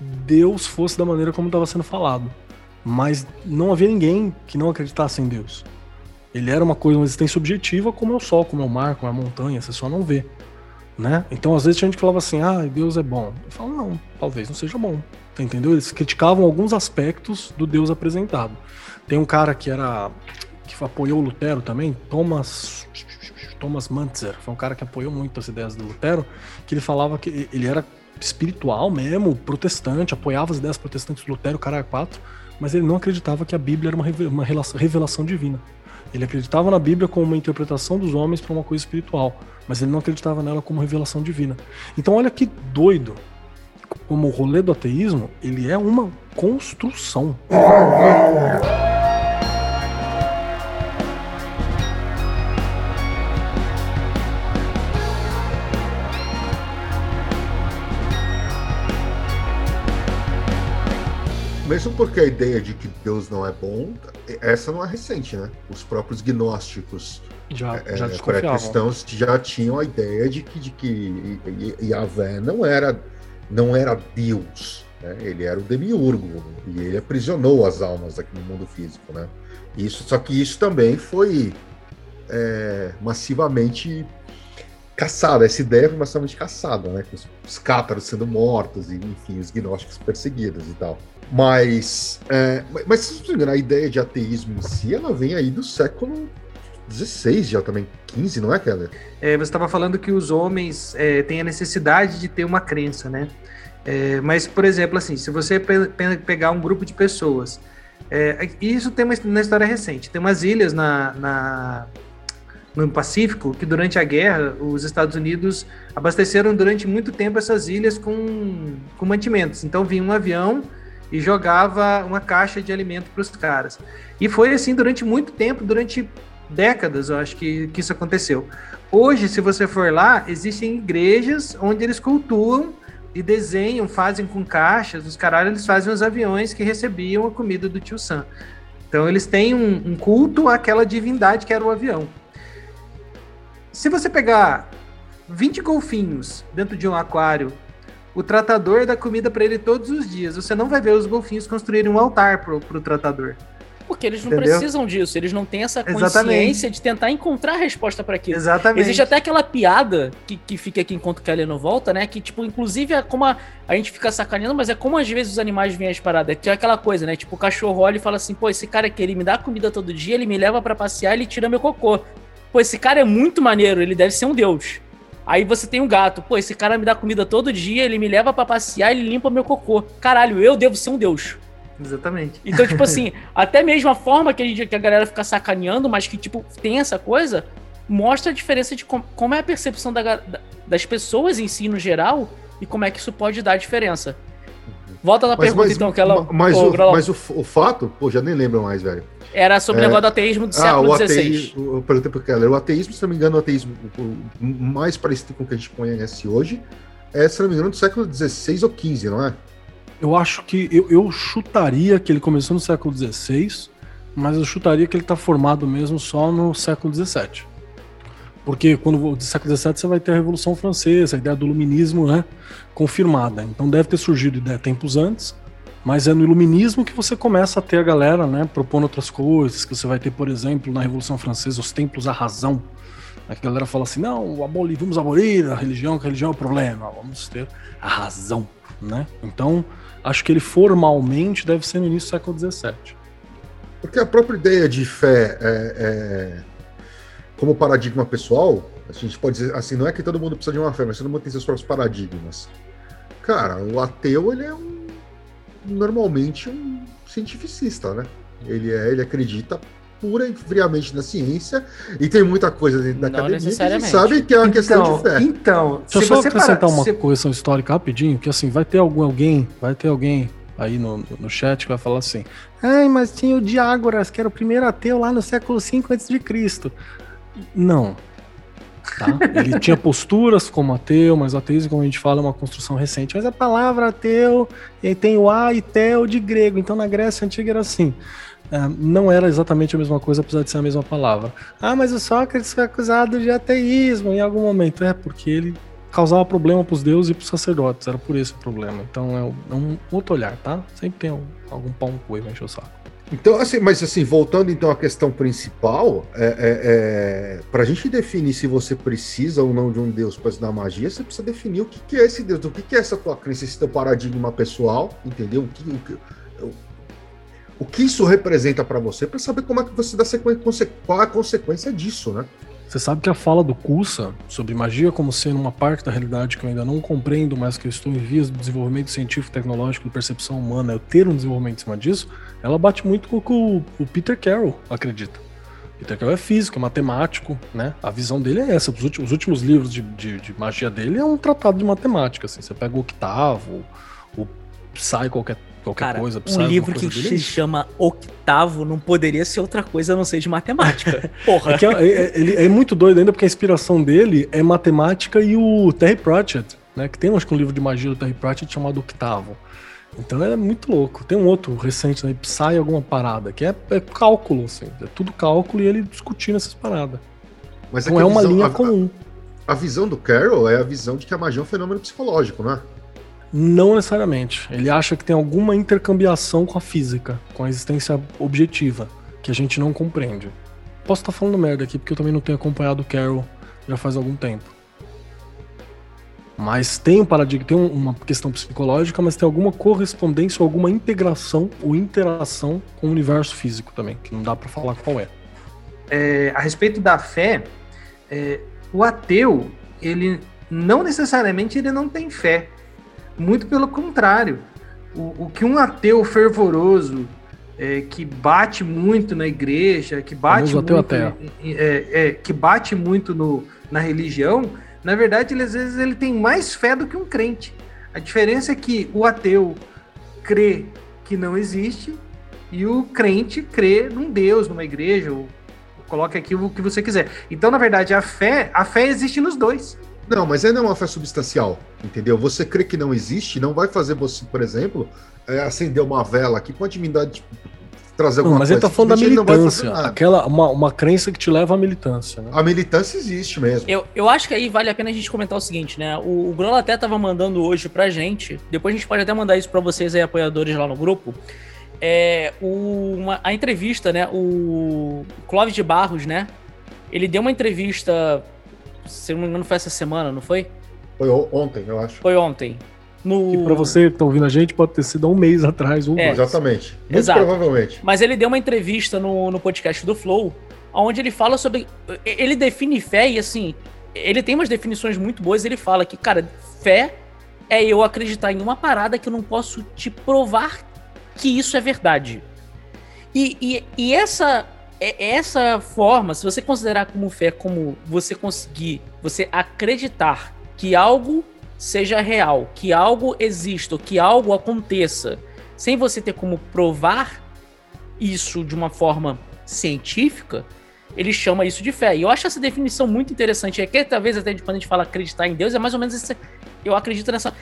A: Deus fosse da maneira como estava sendo falado. Mas não havia ninguém que não acreditasse em Deus. Ele era uma coisa, uma existência objetiva, como é o sol, como é o mar, como é a montanha, você só não vê. Né? Então, às vezes, a gente falava assim: ah, Deus é bom. Eu falo, não, talvez não seja bom. Entendeu? Eles criticavam alguns aspectos do Deus apresentado. Tem um cara que era. que apoiou o Lutero também, Thomas. Thomas Mantzer, foi um cara que apoiou muito as ideias do Lutero, que ele falava que ele era espiritual mesmo, protestante, apoiava as ideias protestantes do Lutero, cara era quatro, mas ele não acreditava que a Bíblia era uma revelação divina. Ele acreditava na Bíblia como uma interpretação dos homens para uma coisa espiritual, mas ele não acreditava nela como revelação divina. Então olha que doido como o rolê do ateísmo, ele é uma construção.
D: Mesmo porque a ideia de que Deus não é bom, essa não é recente, né? Os próprios gnósticos
A: já, é, já
D: cristãos já tinham a ideia de que, de que Yahvé não era não era Deus, né? ele era o demiurgo e ele aprisionou as almas aqui no mundo físico, né? Isso, só que isso também foi é, massivamente caçada, essa ideia foi massivamente caçada, né? Com os, os cátaros sendo mortos e, enfim, os gnósticos perseguidos e tal. Mas, é, mas se não a ideia de ateísmo em si, ela vem aí do século 16 já também, 15, não é, Keller?
E: É, você estava falando que os homens é, têm a necessidade de ter uma crença, né? É, mas, por exemplo, assim, se você pe pegar um grupo de pessoas, é, isso tem uma história recente, tem umas ilhas na, na, no Pacífico que durante a guerra os Estados Unidos abasteceram durante muito tempo essas ilhas com, com mantimentos. Então vinha um avião e jogava uma caixa de alimento para os caras. E foi assim durante muito tempo, durante décadas, eu acho que, que isso aconteceu. Hoje, se você for lá, existem igrejas onde eles cultuam e desenham, fazem com caixas, os caras eles fazem os aviões que recebiam a comida do tio Sam. Então eles têm um, um culto àquela divindade que era o avião. Se você pegar 20 golfinhos dentro de um aquário, o tratador dá comida para ele todos os dias. Você não vai ver os golfinhos construírem um altar para o tratador.
B: Porque eles não Entendeu? precisam disso, eles não têm essa consciência Exatamente. de tentar encontrar a resposta para aquilo.
E: Exatamente.
B: Existe até aquela piada que, que fica aqui enquanto o Kelly não volta, né? Que, tipo, inclusive é como a, a gente fica sacaneando, mas é como às vezes os animais vêm as paradas. Que é aquela coisa, né? Tipo, o cachorro olha e fala assim: pô, esse cara aqui, ele me dá comida todo dia, ele me leva para passear, ele tira meu cocô. Pô, esse cara é muito maneiro, ele deve ser um deus. Aí você tem um gato. Pô, esse cara me dá comida todo dia, ele me leva para passear, ele limpa meu cocô. Caralho, eu devo ser um deus.
E: Exatamente.
B: Então, tipo assim, até mesmo a forma que a, gente, que a galera fica sacaneando, mas que, tipo, tem essa coisa, mostra a diferença de com, como é a percepção da, da, das pessoas em si, no geral, e como é que isso pode dar diferença. Volta na pergunta, mas, então, que ela.
D: Mas, o, mas o, o, fato, pô, já nem lembro mais, velho.
B: Era sobre é, o negócio do ateísmo do ah, século XVI.
D: Por exemplo, Keller, o ateísmo, se não me engano, o ateísmo o mais parecido com o que a gente conhece hoje é, se não me engano, do século XVI ou XV, não é?
A: Eu acho que. Eu, eu chutaria que ele começou no século XVI, mas eu chutaria que ele está formado mesmo só no século XVII. Porque quando no século XVII você vai ter a Revolução Francesa, a ideia do iluminismo né, confirmada. Então deve ter surgido ideia tempos antes, mas é no iluminismo que você começa a ter a galera né, propondo outras coisas, que você vai ter, por exemplo, na Revolução Francesa, os templos à razão. A galera fala assim, não, abolir, vamos abolir a religião, que a religião é o problema, vamos ter a razão. Né? Então, acho que ele formalmente deve ser no início do século XVII.
D: Porque a própria ideia de fé é, é como paradigma pessoal, a gente pode dizer assim, não é que todo mundo precisa de uma fé, mas todo mundo tem seus próprios paradigmas. Cara, o ateu, ele é um, normalmente um cientificista, né? Ele, é, ele acredita pura e friamente na ciência e tem muita coisa dentro da não academia que a gente sabe que é uma então, questão de fé.
A: Então, Deixa eu só acrescentar parar, uma se... correção histórica rapidinho, que assim, vai ter algum, alguém, vai ter alguém aí no, no chat que vai falar assim, ai, mas tinha o Diágoras, que era o primeiro ateu lá no século V a.C. Não. Tá? Ele tinha posturas como ateu, mas o ateísmo, como a gente fala, é uma construção recente. Mas a palavra ateu tem o a e tel de grego. Então na Grécia Antiga era assim. É, não era exatamente a mesma coisa, apesar de ser a mesma palavra. Ah, mas o Sócrates foi acusado de ateísmo em algum momento. É, porque ele causava problema para os deuses e para os sacerdotes. Era por esse o problema. Então é um outro olhar, tá? Sempre tem algum pão com ele, encher o saco.
D: Então, assim, mas assim, voltando então à questão principal, é, é, é para a gente definir se você precisa ou não de um Deus para estudar magia, você precisa definir o que, que é esse Deus, o que, que é essa tua crença, esse teu paradigma pessoal, entendeu? O que, o que, o que isso representa para você, para saber como é que você dá sequência, qual é a consequência disso, né?
A: Você sabe que a fala do Kusa sobre magia como sendo uma parte da realidade que eu ainda não compreendo, mas que eu estou em vias de desenvolvimento científico, tecnológico, de percepção humana, eu ter um desenvolvimento em cima disso, ela bate muito com o que o Peter Carroll acredita. Peter Carroll é físico, é matemático, né? A visão dele é essa. Os últimos, os últimos livros de, de, de, magia dele é um tratado de matemática. Assim. Você pega o octavo, o Psy, qualquer qualquer Cara, coisa.
B: Um livro que se chama Octavo não poderia ser outra coisa a não ser de matemática. Porra.
A: É, é, é, ele é muito doido ainda porque a inspiração dele é matemática e o Terry Pratchett, né? Que tem acho que um livro de magia do Terry Pratchett chamado Octavo. Então é muito louco. Tem um outro recente, né? Psy alguma parada, que é, é cálculo, assim. É tudo cálculo e ele discutindo essas paradas. Mas então é, é uma visão, linha a, comum.
D: A, a visão do Carroll é a visão de que a magia é um fenômeno psicológico, né?
A: Não necessariamente. Ele acha que tem alguma intercambiação com a física, com a existência objetiva, que a gente não compreende. Posso estar falando merda aqui porque eu também não tenho acompanhado o Carol já faz algum tempo. Mas tem um paradigma, tem uma questão psicológica, mas tem alguma correspondência, alguma integração ou interação com o universo físico também, que não dá para falar qual é.
E: é. A respeito da fé, é, o ateu, ele não necessariamente ele não tem fé. Muito pelo contrário. O, o que um ateu fervoroso, é, que bate muito na igreja, que bate muito, é, é, que bate muito no, na religião, na verdade, ele, às vezes ele tem mais fé do que um crente. A diferença é que o ateu crê que não existe e o crente crê num Deus, numa igreja, ou, coloque aqui o que você quiser. Então, na verdade, a fé, a fé existe nos dois.
D: Não, mas ainda é uma fé substancial, entendeu? Você crê que não existe, não vai fazer você, por exemplo, é, acender uma vela aqui com a divindade tipo, trazer alguma
A: não, mas
D: coisa.
A: Mas ele tá falando da militância, aquela, uma, uma crença que te leva à militância. Né?
D: A militância existe mesmo.
B: Eu, eu acho que aí vale a pena a gente comentar o seguinte, né? O, o Bruno até tava mandando hoje pra gente, depois a gente pode até mandar isso pra vocês aí, apoiadores lá no grupo, é, o, uma, a entrevista, né? O Clóvis de Barros, né? Ele deu uma entrevista se não me engano, foi essa semana, não foi?
D: Foi ontem, eu acho.
B: Foi ontem.
A: No... Que pra você que tá ouvindo a gente, pode ter sido um mês atrás. Um
D: é, exatamente. Muito Exato. provavelmente.
B: Mas ele deu uma entrevista no, no podcast do Flow, onde ele fala sobre. Ele define fé e assim. ele tem umas definições muito boas. Ele fala que, cara, fé é eu acreditar em uma parada que eu não posso te provar que isso é verdade. E, e, e essa é, essa forma, se você considerar como fé como você conseguir, você acreditar que algo seja real, que algo exista, que algo aconteça, sem você ter como provar isso de uma forma científica, ele chama isso de fé. E eu acho essa definição muito interessante. É que talvez até quando a gente fala acreditar em Deus, é mais ou menos esse, eu acredito nessa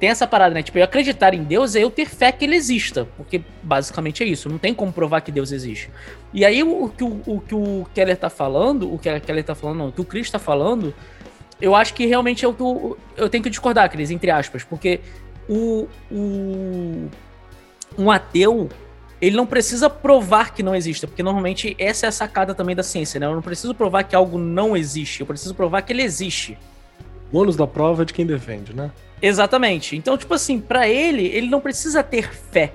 B: tem essa parada, né? Tipo, eu acreditar em Deus é eu ter fé que ele exista. Porque basicamente é isso. Não tem como provar que Deus existe. E aí o, que o, o, que o Keller tá falando, o que a Keller tá falando, não, o que o Chris tá falando, eu acho que realmente é o que eu, eu tenho que discordar, Cris, entre aspas. Porque o, o, um ateu, ele não precisa provar que não exista. Porque normalmente essa é a sacada também da ciência, né? Eu não preciso provar que algo não existe. Eu preciso provar que ele existe.
A: O ônus da prova é de quem defende, né?
B: Exatamente. Então, tipo assim, para ele, ele não precisa ter fé.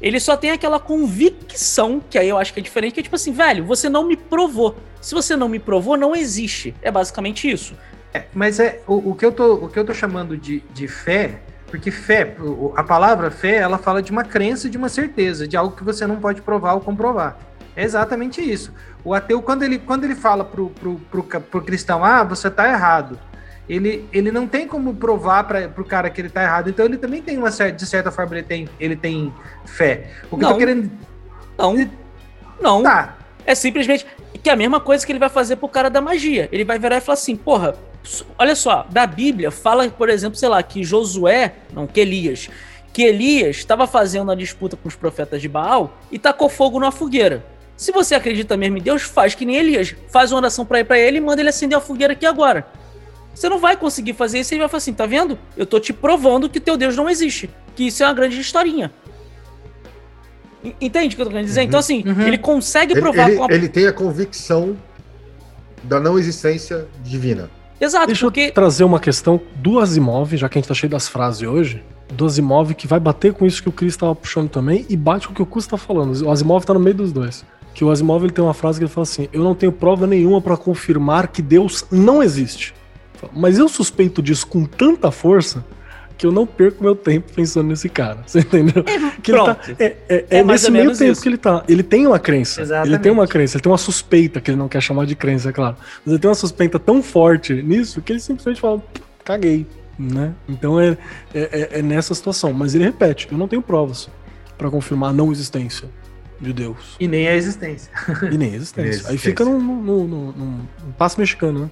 B: Ele só tem aquela convicção, que aí eu acho que é diferente, que é tipo assim, velho, você não me provou. Se você não me provou, não existe. É basicamente isso.
E: É, mas é o, o, que eu tô, o que eu tô chamando de, de fé, porque fé, a palavra fé, ela fala de uma crença, de uma certeza, de algo que você não pode provar ou comprovar. É exatamente isso. O ateu, quando ele, quando ele fala pro, pro, pro, pro cristão, ah, você tá errado, ele, ele não tem como provar para o cara que ele tá errado. Então ele também tem uma certa, de certa forma, ele tem, ele tem fé. O que
B: não,
E: eu tô querendo.
B: Não. Ele... Não. Tá. É simplesmente que é a mesma coisa que ele vai fazer pro cara da magia. Ele vai virar e falar assim: porra, olha só, da Bíblia fala, por exemplo, sei lá, que Josué, não, que Elias, que Elias estava fazendo a disputa com os profetas de Baal e tacou fogo na fogueira. Se você acredita mesmo em Deus, faz que nem Elias. Faz uma oração para ir para ele e manda ele acender a fogueira aqui agora. Você não vai conseguir fazer isso e ele vai falar assim: tá vendo? Eu tô te provando que teu Deus não existe. Que isso é uma grande historinha. Entende o que eu tô querendo dizer? Uhum, então, assim, uhum. ele consegue provar.
D: Ele, ele, ele, tem a convicção da não existência divina.
A: Exato, Deixa porque... eu trazer uma questão do Asimov, já que a gente tá cheio das frases hoje, do Asimov, que vai bater com isso que o Chris tava puxando também, e bate com o que o Cus tá falando. O Asimov tá no meio dos dois. Que o Asimov ele tem uma frase que ele fala assim: Eu não tenho prova nenhuma para confirmar que Deus não existe. Mas eu suspeito disso com tanta força que eu não perco meu tempo pensando nesse cara. Você entendeu?
B: É,
A: que ele tá, é, é, é, é nesse meio tempo isso. que ele tá. Ele tem uma crença. Exatamente. Ele tem uma crença, ele tem uma suspeita, que ele não quer chamar de crença, é claro. Mas ele tem uma suspeita tão forte nisso que ele simplesmente fala, caguei. Né? Então é, é, é, é nessa situação. Mas ele repete: eu não tenho provas para confirmar a não existência de Deus.
E: E nem a existência.
A: E nem a existência. Aí fica num, num, num, num, passo mexicano, né?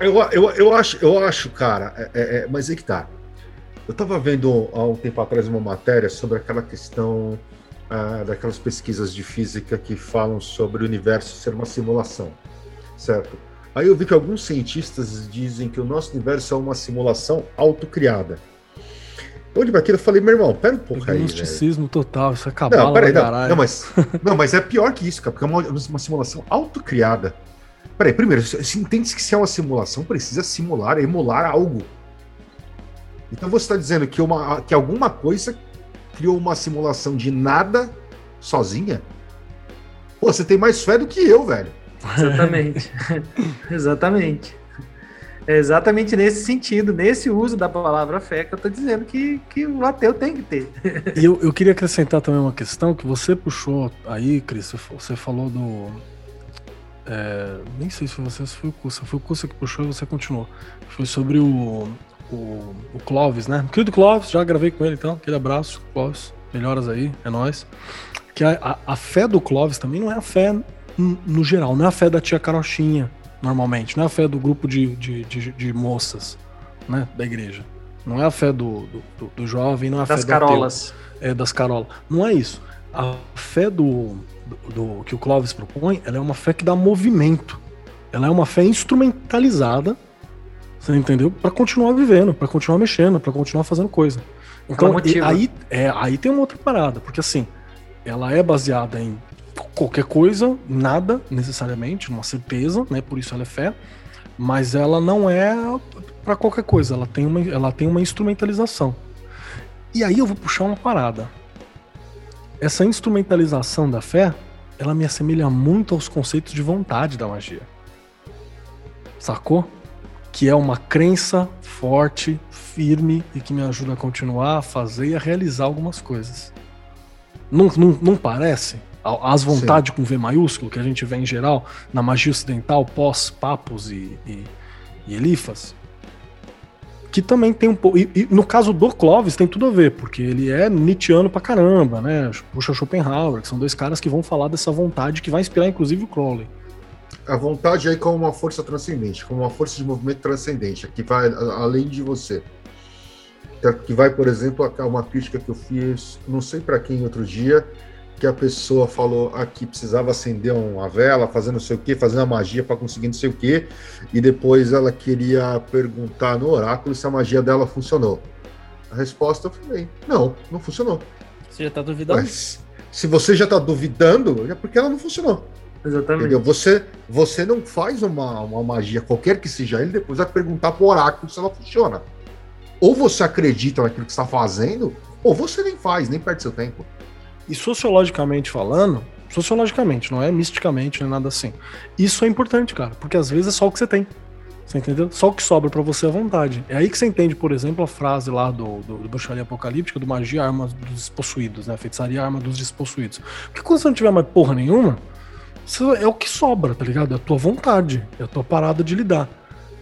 D: Eu, eu, eu, acho, eu acho, cara, é, é, é mas aí que tá. Eu tava vendo há um tempo atrás uma matéria sobre aquela questão ah, daquelas pesquisas de física que falam sobre o universo ser uma simulação, certo? Aí eu vi que alguns cientistas dizem que o nosso universo é uma simulação autocriada. Onde vai aquilo? Eu falei, meu irmão, pera um pouco aí.
A: Misticismo total, isso é cabala
D: não, peraí, não, não, mas, não, mas é pior que isso, cara, porque é uma, uma simulação autocriada. Peraí, primeiro, se entende que se é uma simulação, precisa simular, emular algo. Então você está dizendo que, uma, que alguma coisa criou uma simulação de nada sozinha? Pô, você tem mais fé do que eu, velho.
E: Exatamente. exatamente. É exatamente nesse sentido, nesse uso da palavra fé que eu estou dizendo que, que o ateu tem que ter.
A: E eu, eu queria acrescentar também uma questão que você puxou aí, Cris, você falou do. É, nem sei se foi você, se foi o Cussa. Foi o Cussa que puxou e você continuou. Foi sobre o, o, o Clóvis, né? Querido Clóvis, já gravei com ele então. Aquele abraço, Clóvis. Melhoras aí, é nóis. Que a, a, a fé do Clóvis também não é a fé no geral, não é a fé da tia Carochinha, normalmente, não é a fé do grupo de, de, de, de moças, né? Da igreja. Não é a fé do, do, do jovem, não é a
E: das
A: fé
E: carolas.
A: é, das carolas. Não é isso. A fé do, do, do que o Clóvis propõe, ela é uma fé que dá movimento. Ela é uma fé instrumentalizada você entendeu? Para continuar vivendo, para continuar mexendo, para continuar fazendo coisa. Então, aí, é, aí tem uma outra parada, porque assim, ela é baseada em qualquer coisa, nada necessariamente, uma certeza, né? Por isso ela é fé. mas ela não é para qualquer coisa, ela tem, uma, ela tem uma instrumentalização. E aí eu vou puxar uma parada. Essa instrumentalização da fé, ela me assemelha muito aos conceitos de vontade da magia. Sacou? Que é uma crença forte, firme e que me ajuda a continuar a fazer e a realizar algumas coisas. Não, não, não parece? As vontades Sim. com V maiúsculo que a gente vê em geral na magia ocidental, pós-papos e, e, e Elifas, que também tem um pouco. E, e, no caso do Clovis tem tudo a ver, porque ele é Nietzscheano pra caramba, né? Puxa Schopenhauer, que são dois caras que vão falar dessa vontade que vai inspirar inclusive o Crowley.
D: A vontade aí como uma força transcendente, como uma força de movimento transcendente, que vai além de você. Que vai, por exemplo, uma crítica que eu fiz, não sei para quem outro dia, que a pessoa falou aqui precisava acender uma vela, fazer não sei o que, fazer uma magia para conseguir não sei o que, e depois ela queria perguntar no oráculo se a magia dela funcionou. A resposta eu falei: não, não funcionou.
B: Você já está duvidando?
D: Mas, se você já está duvidando, é porque ela não funcionou.
E: Exatamente. Entendeu?
D: Você, você não faz uma, uma magia, qualquer que seja ele, depois vai perguntar pro oráculo se ela funciona. Ou você acredita naquilo que está fazendo, ou você nem faz, nem perde seu tempo.
A: E sociologicamente falando, sociologicamente, não é misticamente, não é nada assim. Isso é importante, cara, porque às vezes é só o que você tem. Você entendeu? Só o que sobra para você à vontade. É aí que você entende, por exemplo, a frase lá do, do, do Bruxaria Apocalíptica, do Magia, Arma dos Despossuídos, né? Feitiçaria, Arma dos Despossuídos. Porque quando você não tiver mais porra nenhuma, é o que sobra, tá ligado? É a tua vontade, é a tua parada de lidar.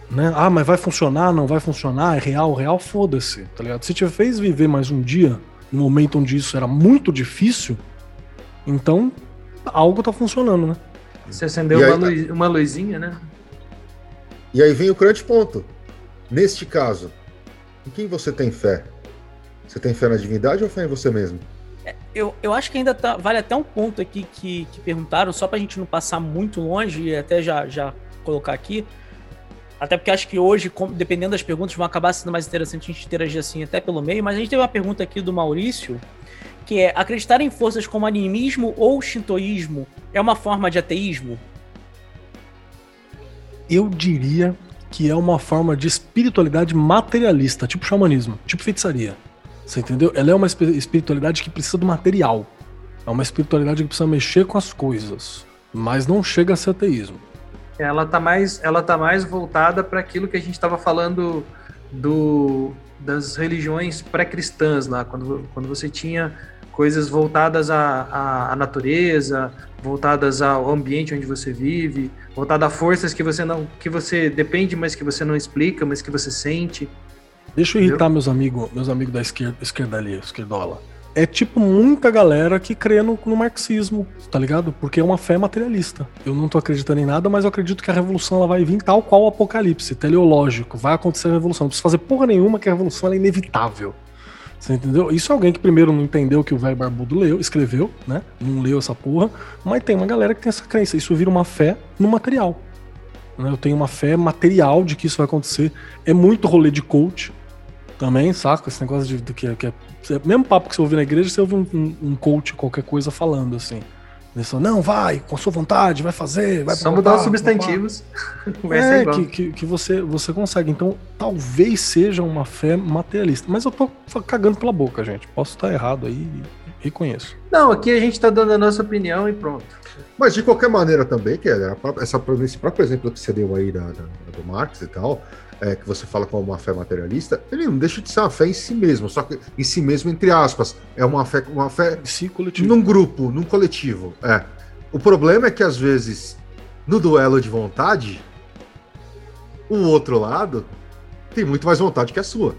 A: Né? Ah, mas vai funcionar, não vai funcionar, é real, real, foda-se, tá ligado? Se te fez viver mais um dia no momento onde isso era muito difícil, então algo tá funcionando, né?
E: Você acendeu aí, uma, luz, uma luzinha, né?
D: E aí vem o grande ponto. Neste caso, em quem você tem fé? Você tem fé na divindade ou fé em você mesmo?
B: É, eu, eu acho que ainda tá, vale até um ponto aqui que, que perguntaram, só pra gente não passar muito longe e até já, já colocar aqui. Até porque acho que hoje, dependendo das perguntas, vão acabar sendo mais interessante a gente interagir assim até pelo meio. Mas a gente teve uma pergunta aqui do Maurício, que é: acreditar em forças como animismo ou shintoísmo é uma forma de ateísmo?
A: Eu diria que é uma forma de espiritualidade materialista, tipo xamanismo, tipo feitiçaria. Você entendeu? Ela é uma espiritualidade que precisa do material. É uma espiritualidade que precisa mexer com as coisas, mas não chega a ser ateísmo
E: ela tá mais, ela tá mais voltada para aquilo que a gente estava falando do, das religiões pré-cristãs lá, quando, quando você tinha coisas voltadas à, à, à, natureza, voltadas ao ambiente onde você vive, voltadas a forças que você não, que você depende, mas que você não explica, mas que você sente.
A: Deixa eu irritar Entendeu? meus amigos, meus amigos da esquerda, esquerda ali, esquerdola é tipo muita galera que crê no, no, marxismo, tá ligado? Porque é uma fé materialista. Eu não tô acreditando em nada, mas eu acredito que a revolução ela vai vir tal qual o apocalipse, teleológico. Vai acontecer a revolução. Não precisa fazer porra nenhuma que a revolução é inevitável. Você entendeu? Isso é alguém que primeiro não entendeu que o velho barbudo leu, escreveu, né? Não leu essa porra, mas tem uma galera que tem essa crença. Isso vira uma fé no material. Né? Eu tenho uma fé material de que isso vai acontecer. É muito rolê de coach também, saca? Esse negócio de, de que, que é mesmo papo que você ouve na igreja, você ouve um, um, um coach, qualquer coisa falando assim. Só, não, vai, com a sua vontade, vai fazer, vai
E: Só mudar os substantivos.
A: é, que, que, que, você, você consegue. Então, talvez seja uma fé materialista. Mas eu tô cagando pela boca, gente. Posso estar errado aí, reconheço.
E: Não, aqui a gente tá dando a nossa opinião e pronto.
D: Mas de qualquer maneira também, que é, essa, esse próprio exemplo que você deu aí da, da, do Marx e tal, é, que você fala como uma fé materialista, ele não deixa de ser uma fé em si mesmo, só que em si mesmo, entre aspas. É uma fé, uma fé si coletivo. num grupo, num coletivo. É. O problema é que, às vezes, no duelo de vontade, o outro lado tem muito mais vontade que a sua.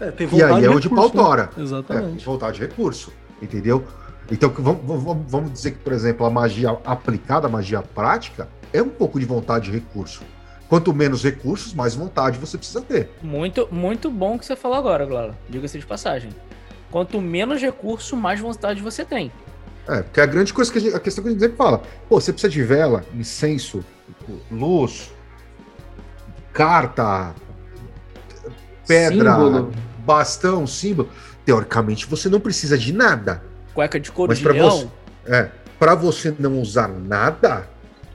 D: É, e aí é onde o pau né? tora.
A: Né? Exatamente.
D: É, vontade de recurso, entendeu? Então, vamos, vamos dizer que, por exemplo, a magia aplicada, a magia prática, é um pouco de vontade de recurso. Quanto menos recursos, mais vontade você precisa ter.
B: Muito, muito bom que você falou agora, Glória. Diga-se de passagem. Quanto menos recurso, mais vontade você tem.
D: É, porque a grande coisa que a, gente, a questão que a gente sempre fala, pô, você precisa de vela, incenso, luz, carta, pedra, símbolo. bastão, símbolo. Teoricamente, você não precisa de nada.
B: Cueca de couro Mas de leão.
D: Você, é, para você não usar nada,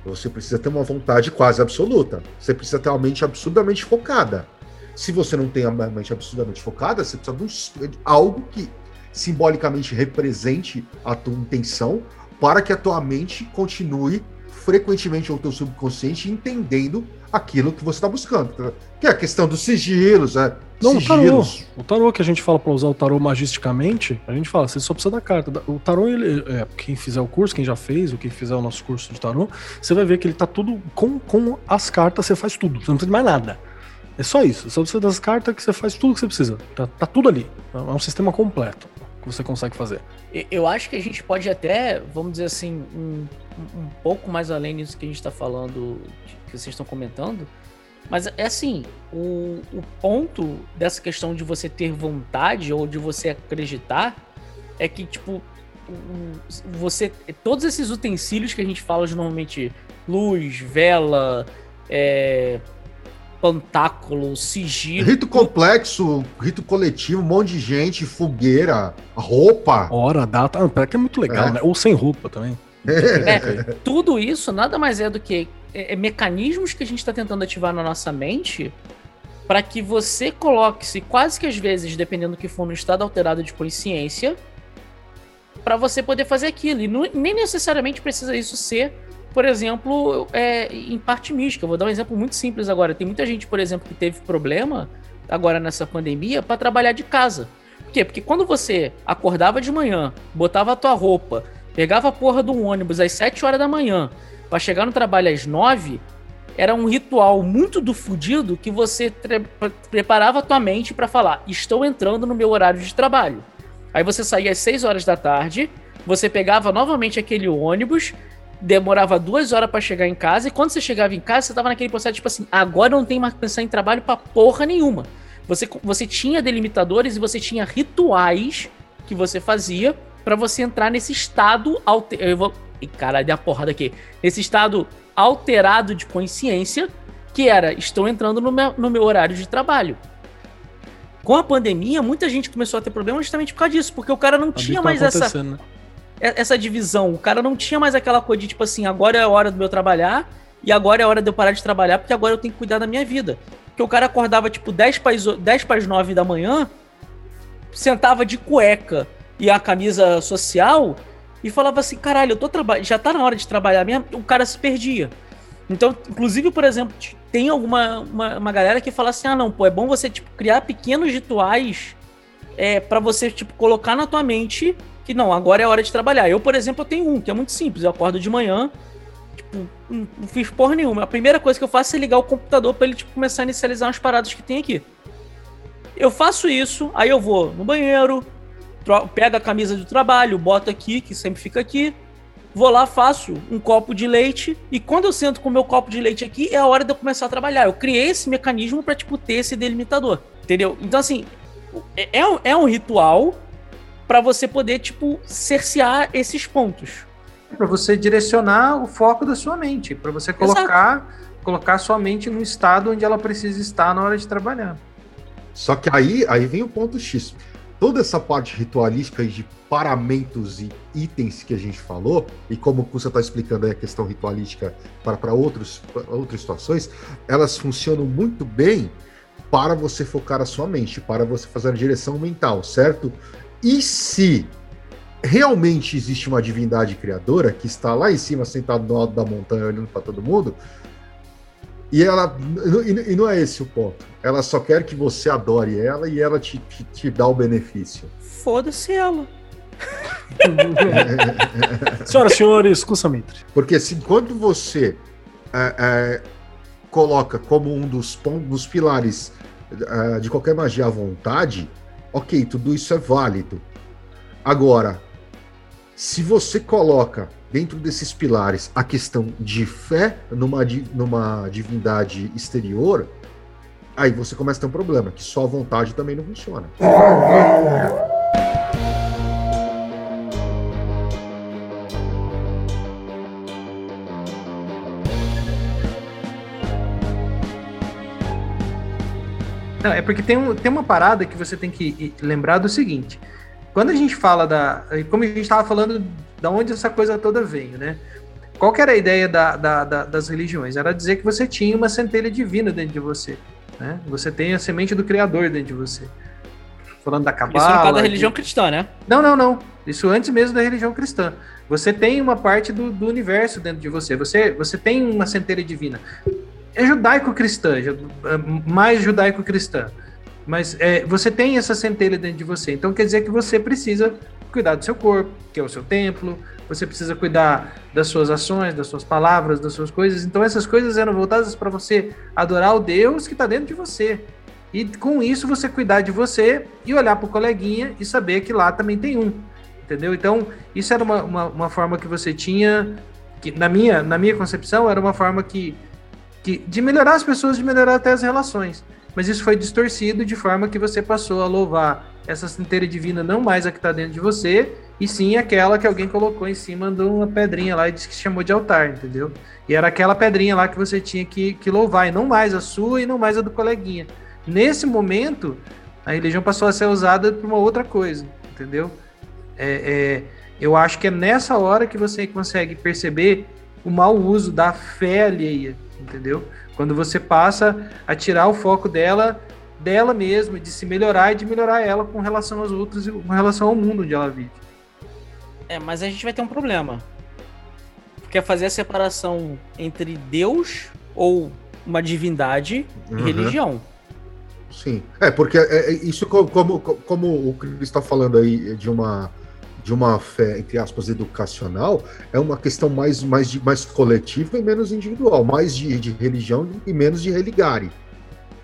D: Você precisa ter uma vontade quase absoluta. Você precisa ter uma mente absurdamente focada. Se você não tem a mente absurdamente focada, você precisa de algo que simbolicamente represente a tua intenção para que a tua mente continue frequentemente o teu subconsciente entendendo aquilo que você está buscando. Que é a questão dos sigilos, é.
A: Não, sigilos. o tarô. O tarô que a gente fala para usar o tarô magisticamente, a gente fala, você só precisa da carta. O tarô, ele, é, quem fizer o curso, quem já fez, ou quem fizer o nosso curso de tarô, você vai ver que ele tá tudo com, com as cartas, você faz tudo. Você não precisa de mais nada. É só isso. Só você das cartas que você faz tudo que você precisa. Tá, tá tudo ali. É um sistema completo que você consegue fazer.
B: Eu acho que a gente pode até, vamos dizer assim, um, um pouco mais além disso que a gente está falando, que vocês estão comentando. Mas é assim, o, o ponto dessa questão de você ter vontade ou de você acreditar é que, tipo, você. Todos esses utensílios que a gente fala de normalmente luz, vela, é, pantáculo, sigilo.
D: Rito complexo, rito coletivo, um monte de gente, fogueira, roupa.
A: Hora, data. Ah, que é muito legal, é. né? Ou sem roupa também.
B: É, tudo isso nada mais é do que é, é mecanismos que a gente está tentando ativar na nossa mente para que você coloque-se quase que às vezes, dependendo do que for no estado alterado de consciência, para você poder fazer aquilo. E não, nem necessariamente precisa isso ser por exemplo, é, em parte mística. Eu vou dar um exemplo muito simples agora. Tem muita gente, por exemplo, que teve problema agora nessa pandemia para trabalhar de casa. Por quê? Porque quando você acordava de manhã, botava a tua roupa, pegava a porra do ônibus às 7 horas da manhã para chegar no trabalho às 9, era um ritual muito do fudido que você preparava a tua mente para falar: "Estou entrando no meu horário de trabalho". Aí você saía às 6 horas da tarde, você pegava novamente aquele ônibus, demorava duas horas para chegar em casa, e quando você chegava em casa, você tava naquele processo, tipo assim, agora não tem mais que pensar em trabalho pra porra nenhuma. Você, você tinha delimitadores e você tinha rituais que você fazia para você entrar nesse estado cara dei a porrada aqui nesse estado alterado de consciência que era estou entrando no meu, no meu horário de trabalho com a pandemia muita gente começou a ter problemas justamente por causa disso porque o cara não tinha tá mais essa né? essa divisão. O cara não tinha mais aquela coisa de tipo assim, agora é a hora do meu trabalhar e agora é a hora de eu parar de trabalhar porque agora eu tenho que cuidar da minha vida. Porque o cara acordava tipo 10 para 10 para as 9 da manhã, sentava de cueca e a camisa social e falava assim: "Caralho, eu tô trabalhando, já tá na hora de trabalhar mesmo". O cara se perdia. Então, inclusive, por exemplo, tem alguma uma, uma galera que fala assim: "Ah, não, pô, é bom você tipo criar pequenos rituais é para você tipo colocar na tua mente que não, agora é hora de trabalhar. Eu, por exemplo, eu tenho um que é muito simples. Eu acordo de manhã, tipo, não, não fiz porra nenhuma. A primeira coisa que eu faço é ligar o computador para ele tipo, começar a inicializar umas paradas que tem aqui. Eu faço isso, aí eu vou no banheiro, pego a camisa do trabalho, boto aqui, que sempre fica aqui, vou lá, faço um copo de leite, e quando eu sento com o meu copo de leite aqui, é a hora de eu começar a trabalhar. Eu criei esse mecanismo para tipo, ter esse delimitador, entendeu? Então, assim, é, é um ritual para você poder, tipo, cercear esses pontos.
E: Para você direcionar o foco da sua mente, para você colocar, Exato. colocar sua mente no estado onde ela precisa estar na hora de trabalhar.
D: Só que aí, aí vem o ponto X. Toda essa parte ritualística de paramentos e itens que a gente falou, e como você está explicando aí a questão ritualística para, outras situações, elas funcionam muito bem para você focar a sua mente, para você fazer a direção mental, certo? E se realmente existe uma divindade criadora que está lá em cima, sentado no alto da montanha, olhando para todo mundo, e ela e não é esse o ponto. Ela só quer que você adore ela e ela te, te, te dá o benefício.
B: Foda-se ela.
A: Senhoras e senhores, Kusamitri.
D: Porque se enquanto você é, é, coloca como um dos, dos pilares é, de qualquer magia à vontade, Ok, tudo isso é válido. Agora, se você coloca dentro desses pilares a questão de fé numa, numa divindade exterior, aí você começa a ter um problema, que só a vontade também não funciona.
E: Não, é porque tem, um, tem uma parada que você tem que lembrar do seguinte. Quando a gente fala da. Como a gente estava falando da onde essa coisa toda veio, né? qual era a ideia da, da, da, das religiões? Era dizer que você tinha uma centelha divina dentro de você. Né? Você tem a semente do Criador dentro de você. Falando da cabala. Isso
B: é da religião de... cristã, né?
E: Não, não, não. Isso antes mesmo da religião cristã. Você tem uma parte do, do universo dentro de você. Você, você tem uma centelha divina. É judaico-cristã, mais judaico-cristã. Mas é, você tem essa centelha dentro de você. Então quer dizer que você precisa cuidar do seu corpo, que é o seu templo. Você precisa cuidar das suas ações, das suas palavras, das suas coisas. Então essas coisas eram voltadas para você adorar o Deus que está dentro de você. E com isso você cuidar de você e olhar para o coleguinha e saber que lá também tem um. Entendeu? Então, isso era uma, uma, uma, forma que você tinha, que na minha, na minha concepção, era uma forma que, que de melhorar as pessoas, de melhorar até as relações. Mas isso foi distorcido de forma que você passou a louvar essa centelha divina, não mais a que está dentro de você, e sim aquela que alguém colocou em cima de uma pedrinha lá e disse que chamou de altar, entendeu? E era aquela pedrinha lá que você tinha que, que louvar, e não mais a sua e não mais a do coleguinha. Nesse momento, a religião passou a ser usada para uma outra coisa, entendeu? É, é, eu acho que é nessa hora que você consegue perceber o mau uso da fé alheia, entendeu? Quando você passa a tirar o foco dela, dela mesma, de se melhorar e de melhorar ela com relação aos outros e com relação ao mundo onde ela vive.
B: É, mas a gente vai ter um problema. Quer fazer a separação entre Deus ou uma divindade uhum. e religião.
D: Sim. É, porque é, é isso como, como, como o Cris está falando aí de uma de uma fé, entre aspas, educacional, é uma questão mais, mais, de, mais coletiva e menos individual, mais de, de religião e menos de religare.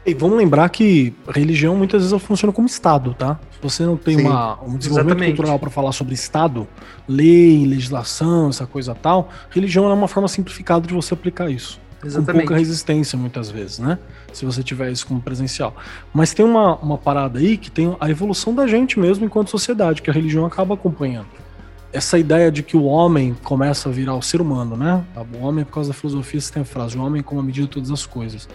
A: E vamos lembrar que religião muitas vezes funciona como Estado, tá? Se você não tem uma, um desenvolvimento exatamente. cultural para falar sobre Estado, lei, legislação, essa coisa tal, religião é uma forma simplificada de você aplicar isso. Exatamente. Com pouca resistência, muitas vezes, né? Se você tiver isso como presencial. Mas tem uma, uma parada aí que tem a evolução da gente mesmo enquanto sociedade, que a religião acaba acompanhando. Essa ideia de que o homem começa a virar o ser humano, né? O homem, por causa da filosofia, você tem a frase: o homem como a medida de todas as coisas.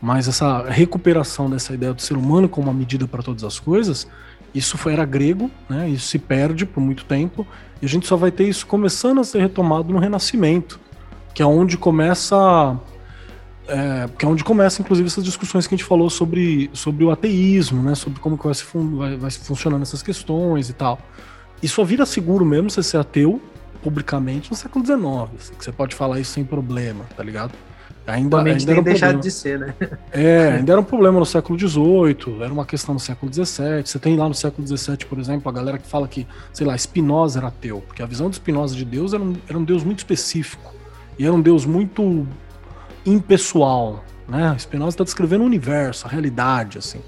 A: Mas essa recuperação dessa ideia do ser humano como uma medida para todas as coisas, isso foi, era grego, né? Isso se perde por muito tempo. E a gente só vai ter isso começando a ser retomado no Renascimento que é onde começa é, que é onde começa, inclusive, essas discussões que a gente falou sobre, sobre o ateísmo, né? Sobre como vai, se vai, vai funcionando essas questões e tal. E só vira seguro mesmo você ser ateu publicamente no século XIX. Assim, que você pode falar isso sem problema, tá ligado?
E: Ainda, ainda tem um deixado de ser, né?
A: É, ainda era um problema no século XVIII, era uma questão no século XVII. Você tem lá no século XVII, por exemplo, a galera que fala que, sei lá, Spinoza era ateu, porque a visão de Spinoza de Deus era um, era um Deus muito específico. E era um Deus muito impessoal, né? Spinoza está descrevendo o universo, a realidade, assim.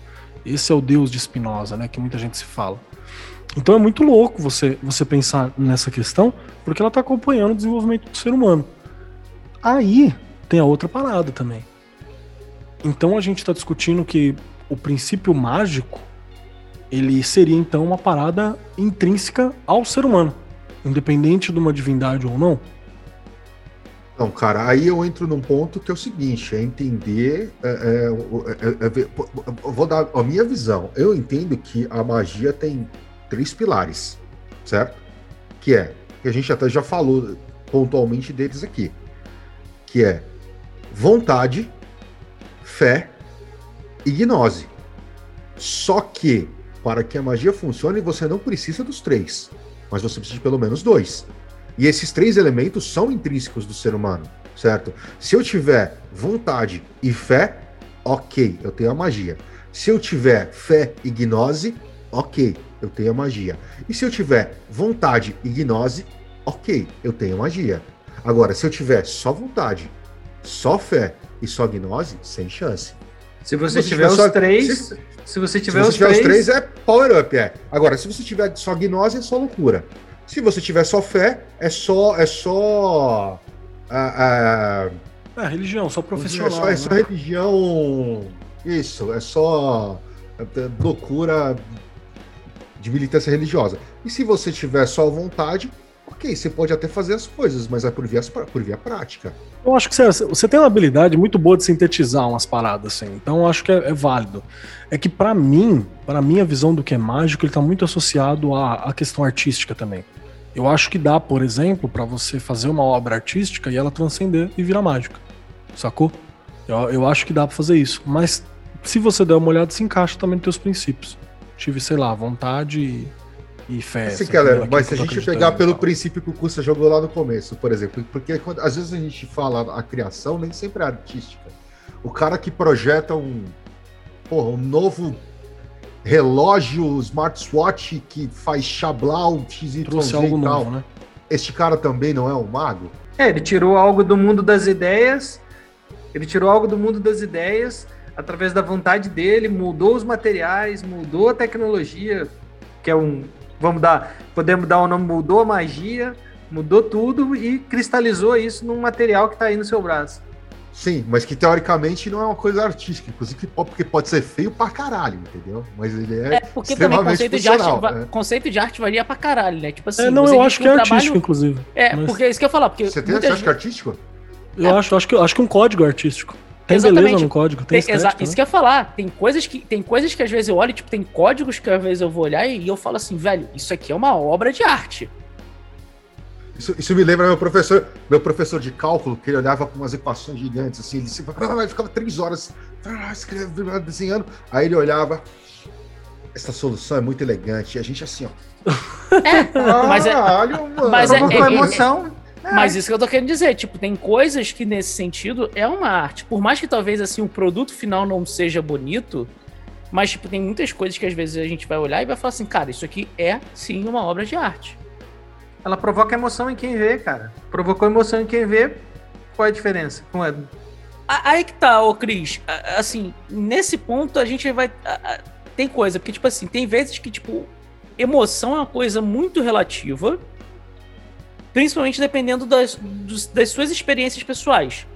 A: Esse é o Deus de Spinoza, né? Que muita gente se fala. Então é muito louco você, você pensar nessa questão, porque ela está acompanhando o desenvolvimento do ser humano. Aí tem a outra parada também. Então a gente está discutindo que o princípio mágico ele seria então uma parada intrínseca ao ser humano, independente de uma divindade ou não.
D: Então, cara, aí eu entro num ponto que é o seguinte: é entender. É, é, é, é vou dar a minha visão. Eu entendo que a magia tem três pilares, certo? Que é, que a gente até já falou pontualmente deles aqui, que é vontade, fé e gnose. Só que, para que a magia funcione, você não precisa dos três, mas você precisa de pelo menos dois. E esses três elementos são intrínsecos do ser humano, certo? Se eu tiver vontade e fé, ok, eu tenho a magia. Se eu tiver fé e gnose, ok, eu tenho a magia. E se eu tiver vontade e gnose, ok, eu tenho a magia. Agora, se eu tiver só vontade, só fé e só gnose, sem chance.
E: Se você, se tiver, tiver, os só, três, se, se, você tiver, se
D: os, tiver três... os três, é power up, é. Agora, se você tiver só gnose, é só loucura. Se você tiver só fé, é só. É só.
A: A, a, é, religião, só profissional. É
D: só, é só né? religião. Isso, é só é, é, loucura de militância religiosa. E se você tiver só vontade, ok, você pode até fazer as coisas, mas é por via, por via prática.
A: Eu acho que você, você tem uma habilidade muito boa de sintetizar umas paradas, assim. Então eu acho que é, é válido. É que para mim, para minha visão do que é mágico, ele tá muito associado à, à questão artística também. Eu acho que dá, por exemplo, para você fazer uma obra artística e ela transcender e virar mágica. Sacou? Eu, eu acho que dá para fazer isso. Mas se você der uma olhada, se encaixa também nos teus princípios. Tive, sei lá, vontade e, e fé.
D: Assim, galera, mas se a gente pegar pelo princípio que o Custa jogou lá no começo, por exemplo, porque quando, às vezes a gente fala a criação, nem sempre é artística. O cara que projeta um, porra, um novo relógio smartwatch que faz chablau, XYZ
A: Trouxe algo e tal. Novo, né?
D: Este cara também não é um mago?
E: É, ele tirou algo do mundo das ideias, ele tirou algo do mundo das ideias através da vontade dele, mudou os materiais, mudou a tecnologia, que é um, vamos dar, podemos dar o um nome, mudou a magia, mudou tudo e cristalizou isso num material que está aí no seu braço.
D: Sim, mas que teoricamente não é uma coisa artística, inclusive porque pode ser feio pra caralho, entendeu? Mas ele é. É,
B: porque também conceito de, arte, né? conceito de arte varia pra caralho, né? Tipo assim.
A: É, não, eu acho que é trabalho... artístico, inclusive.
B: É, mas... porque é isso que eu ia falar. Porque
D: você tem, você acha que é artístico?
A: Eu é. acho, acho que, acho que um código artístico. Tem Exatamente. beleza no código, tem,
B: tem estética, Isso né? que eu ia falar. Tem coisas que, tem coisas que às vezes eu olho, tipo, tem códigos que às vezes eu vou olhar e, e eu falo assim, velho, isso aqui é uma obra de arte.
D: Isso, isso, me lembra meu professor, meu professor de cálculo, que ele olhava com umas equações gigantes, assim, ele, se, ele ficava três horas ah, escrevendo, desenhando, aí ele olhava, essa solução é muito elegante, e a gente assim, ó.
B: É, mas é, mas é, é, é, emoção. É. Mas isso que eu tô querendo dizer, tipo, tem coisas que nesse sentido é uma arte. Por mais que talvez assim o produto final não seja bonito, mas tipo, tem muitas coisas que às vezes a gente vai olhar e vai falar assim, cara, isso aqui é sim uma obra de arte.
E: Ela provoca emoção em quem vê, cara. Provocou emoção em quem vê. Qual é a diferença? Não é...
B: Aí que tá, ô Cris. Assim, nesse ponto a gente vai. Tem coisa, porque, tipo assim, tem vezes que, tipo, emoção é uma coisa muito relativa. Principalmente dependendo das, das suas experiências pessoais.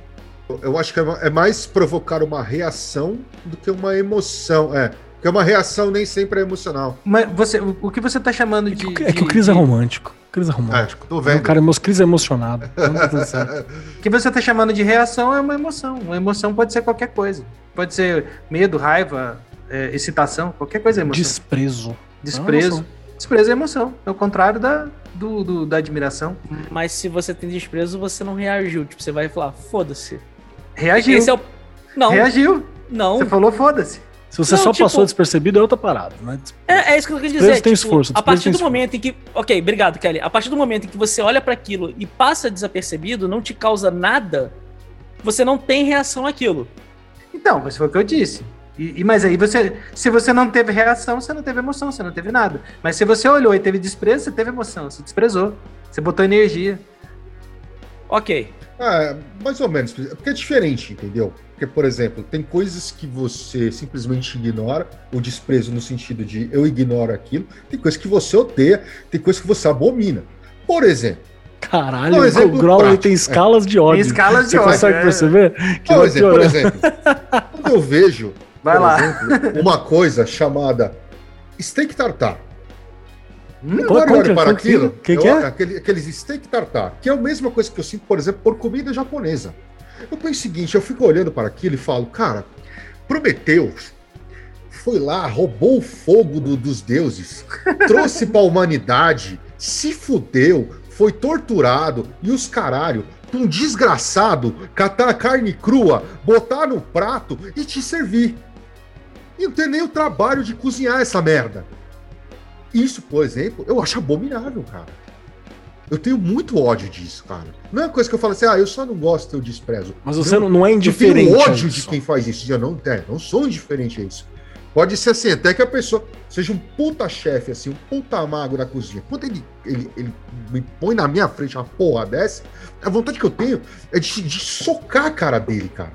D: Eu acho que é, é mais provocar uma reação do que uma emoção. É. Porque uma reação nem sempre é emocional.
E: Mas você, o que você tá chamando de.
A: É que, o Cris é romântico. Cris é romântico. É, tô vendo. O cara, meus Cris é emocionado.
E: o que você tá chamando de reação é uma emoção. Uma emoção pode ser qualquer coisa. Pode ser medo, raiva, é, excitação, qualquer coisa é emoção.
A: Desprezo.
E: Desprezo. É Desprezo é emoção. É o contrário da, do, do, da admiração.
B: Mas se você tem desprezo, você não reagiu. Tipo, você vai falar, foda-se.
E: Reagiu. Esse é o...
B: Não.
E: Reagiu.
B: Não.
E: Você falou, foda-se.
A: Se você não, só tipo, passou despercebido, é outra parada, né?
B: É, é isso que eu queria dizer.
A: Tem tipo, esforço,
B: a partir do momento em que. Ok, obrigado, Kelly. A partir do momento em que você olha para aquilo e passa desapercebido, não te causa nada, você não tem reação àquilo.
E: Então, mas foi o que eu disse. E, e, mas aí você, se você não teve reação, você não teve emoção, você não teve nada. Mas se você olhou e teve desprezo, você teve emoção, você desprezou, você botou energia.
B: Ok.
D: Ah, mais ou menos, porque é diferente, entendeu? Porque, por exemplo, tem coisas que você simplesmente ignora, o desprezo no sentido de eu ignoro aquilo, tem coisas que você odeia, tem coisas que você abomina. Por exemplo.
A: Caralho, um exemplo o Growl tem escalas de ódio. Tem
E: escalas de
A: você
E: ódio.
A: Você consegue é. perceber?
D: Que por, exemplo, por exemplo, quando eu vejo Vai lá. Exemplo, uma coisa chamada steak tartar. Eu olho para aquilo,
A: que, que, é?
D: Aquele, aqueles steak tartar, que é a mesma coisa que eu sinto, por exemplo, por comida japonesa. Eu penso o seguinte, eu fico olhando para aquilo e falo, cara, Prometeus foi lá, roubou o fogo do, dos deuses, trouxe para a humanidade, se fudeu, foi torturado e os caralho, um desgraçado catar a carne crua, botar no prato e te servir. E não tem nem o trabalho de cozinhar essa merda. Isso, por exemplo, eu acho abominável, cara. Eu tenho muito ódio disso, cara. Não é uma coisa que eu falo assim, ah, eu só não gosto, eu desprezo.
A: Mas você não, não é indiferente.
D: Eu tenho ódio de quem faz isso. Eu não, é, não sou indiferente a isso. Pode ser assim, até que a pessoa seja um puta chefe, assim, um puta mago da cozinha. Quando ele, ele, ele me põe na minha frente uma porra dessa, a vontade que eu tenho é de, de socar a cara dele, cara.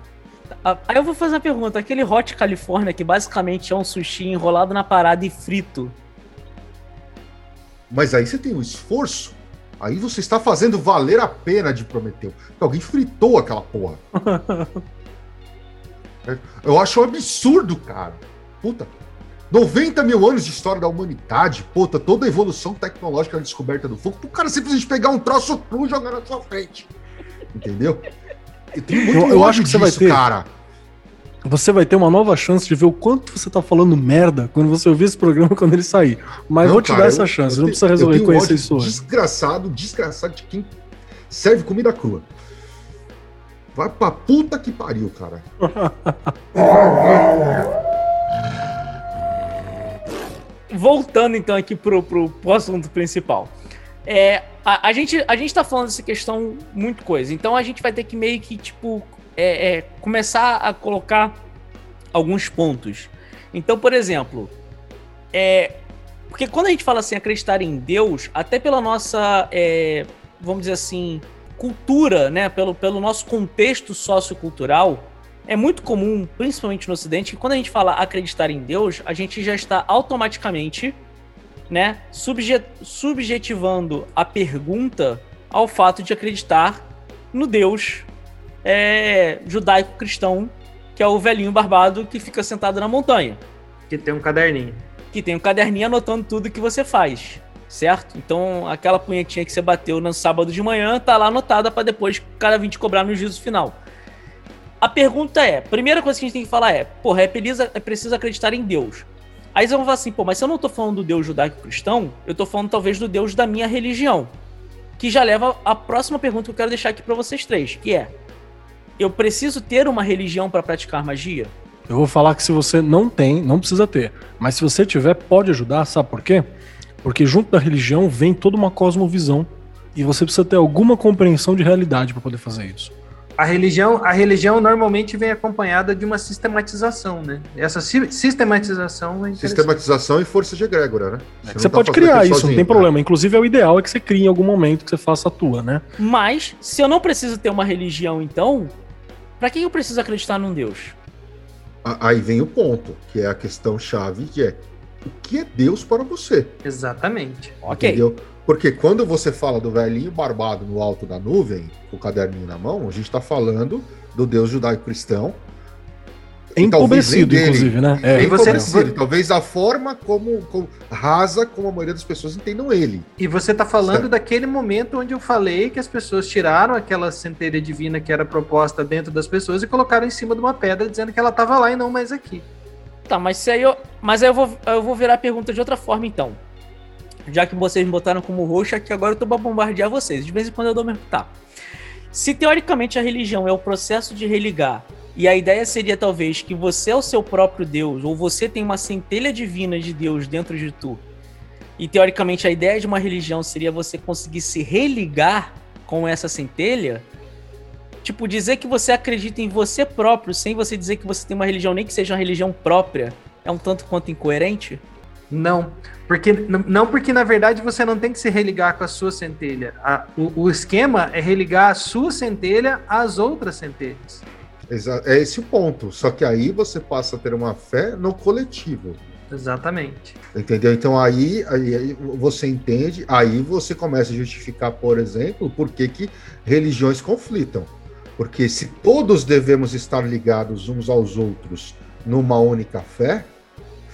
B: Ah, aí eu vou fazer uma pergunta. Aquele Hot California, que basicamente é um sushi enrolado na parada e frito.
D: Mas aí você tem um esforço Aí você está fazendo valer a pena de Prometeu. Porque alguém fritou aquela porra. Eu acho um absurdo, cara. Puta. 90 mil anos de história da humanidade, puta, toda a evolução tecnológica na descoberta do fogo, o cara simplesmente pegar um troço cru e jogar na sua frente. Entendeu?
A: Eu, eu, eu acho que disso, você vai ter. cara. Você vai ter uma nova chance de ver o quanto você tá falando merda quando você ouvir esse programa quando ele sair. Mas não, vou te cara, dar essa eu, chance, eu, não precisa resolver conhecer isso hoje.
D: Desgraçado, desgraçado de quem serve comida crua. Vai pra puta que pariu, cara.
B: Voltando então aqui pro, pro, pro assunto principal. É, a, a, gente, a gente tá falando dessa questão muito coisa. Então a gente vai ter que meio que, tipo, é, é, começar a colocar alguns pontos. Então, por exemplo, é, porque quando a gente fala assim, acreditar em Deus, até pela nossa, é, vamos dizer assim, cultura, né, pelo, pelo nosso contexto sociocultural, é muito comum, principalmente no Ocidente, que quando a gente fala acreditar em Deus, a gente já está automaticamente, né, subjet, subjetivando a pergunta ao fato de acreditar no Deus é, judaico-cristão, que é o velhinho barbado que fica sentado na montanha.
E: Que tem um caderninho.
B: Que tem um caderninho anotando tudo que você faz, certo? Então, aquela punhetinha que você bateu no sábado de manhã tá lá anotada para depois o cara vir te cobrar no juízo final. A pergunta é: primeira coisa que a gente tem que falar é, porra, é preciso, é preciso acreditar em Deus. Aí eles vão falar assim, pô, mas se eu não tô falando do Deus judaico-cristão, eu tô falando talvez do Deus da minha religião. Que já leva à próxima pergunta que eu quero deixar aqui para vocês três, que é: eu preciso ter uma religião para praticar magia?
A: Eu vou falar que se você não tem, não precisa ter. Mas se você tiver, pode ajudar, sabe por quê? Porque junto da religião vem toda uma cosmovisão e você precisa ter alguma compreensão de realidade para poder fazer isso.
E: A religião, a religião normalmente vem acompanhada de uma sistematização, né? Essa sistematização é
D: Sistematização e força de egrégora, né?
A: Você, você tá pode criar isso, sozinho, não tem problema. Né? Inclusive, é o ideal é que você crie em algum momento que você faça a tua, né?
B: Mas, se eu não preciso ter uma religião, então, para que eu preciso acreditar num Deus?
D: Aí vem o ponto, que é a questão chave, que é o que é Deus para você?
E: Exatamente.
B: Ok.
D: Entendeu? Porque quando você fala do velhinho barbado no alto da nuvem, com o caderninho na mão, a gente está falando do Deus judaico-cristão
A: Empobrecido, inclusive, né?
D: É, empobrecido. Talvez a forma como, como, rasa como a maioria das pessoas entendam ele.
E: E você está falando certo. daquele momento onde eu falei que as pessoas tiraram aquela centelha divina que era proposta dentro das pessoas e colocaram em cima de uma pedra dizendo que ela estava lá e não mais aqui.
B: Tá, mas se aí eu, mas aí eu vou, eu vou virar a pergunta de outra forma então. Já que vocês me botaram como roxo aqui, agora eu tô pra bombardear vocês. De vez em quando eu dou mesmo. Tá. Se teoricamente a religião é o processo de religar e a ideia seria talvez que você é o seu próprio Deus, ou você tem uma centelha divina de Deus dentro de tu. E teoricamente a ideia de uma religião seria você conseguir se religar com essa centelha. Tipo, dizer que você acredita em você próprio, sem você dizer que você tem uma religião, nem que seja uma religião própria, é um tanto quanto incoerente?
E: Não, porque não porque na verdade você não tem que se religar com a sua centelha. A, o, o esquema é religar a sua centelha às outras centelhas.
D: É esse o ponto. Só que aí você passa a ter uma fé no coletivo.
E: Exatamente.
D: Entendeu? Então aí, aí, aí, você entende, aí você começa a justificar, por exemplo, por que, que religiões conflitam. Porque se todos devemos estar ligados uns aos outros numa única fé,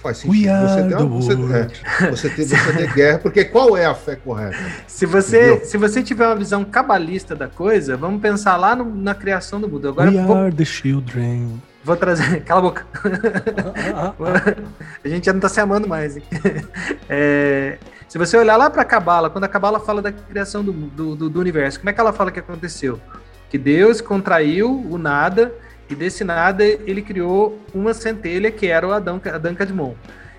D: faz sentido. Você ter, uma, você, é, você, ter, você ter guerra, porque qual é a fé correta?
E: Se você, se você tiver uma visão cabalista da coisa, vamos pensar lá no, na criação do mundo. Agora,
A: We
E: vou,
A: are the children.
E: Vou trazer. Cala a boca. a gente já não está se amando mais. É, se você olhar lá para a Cabala, quando a Cabala fala da criação do, do, do universo, como é que ela fala que aconteceu? Que Deus contraiu o nada e desse nada ele criou uma centelha que era o Adão, Adão Cadmon.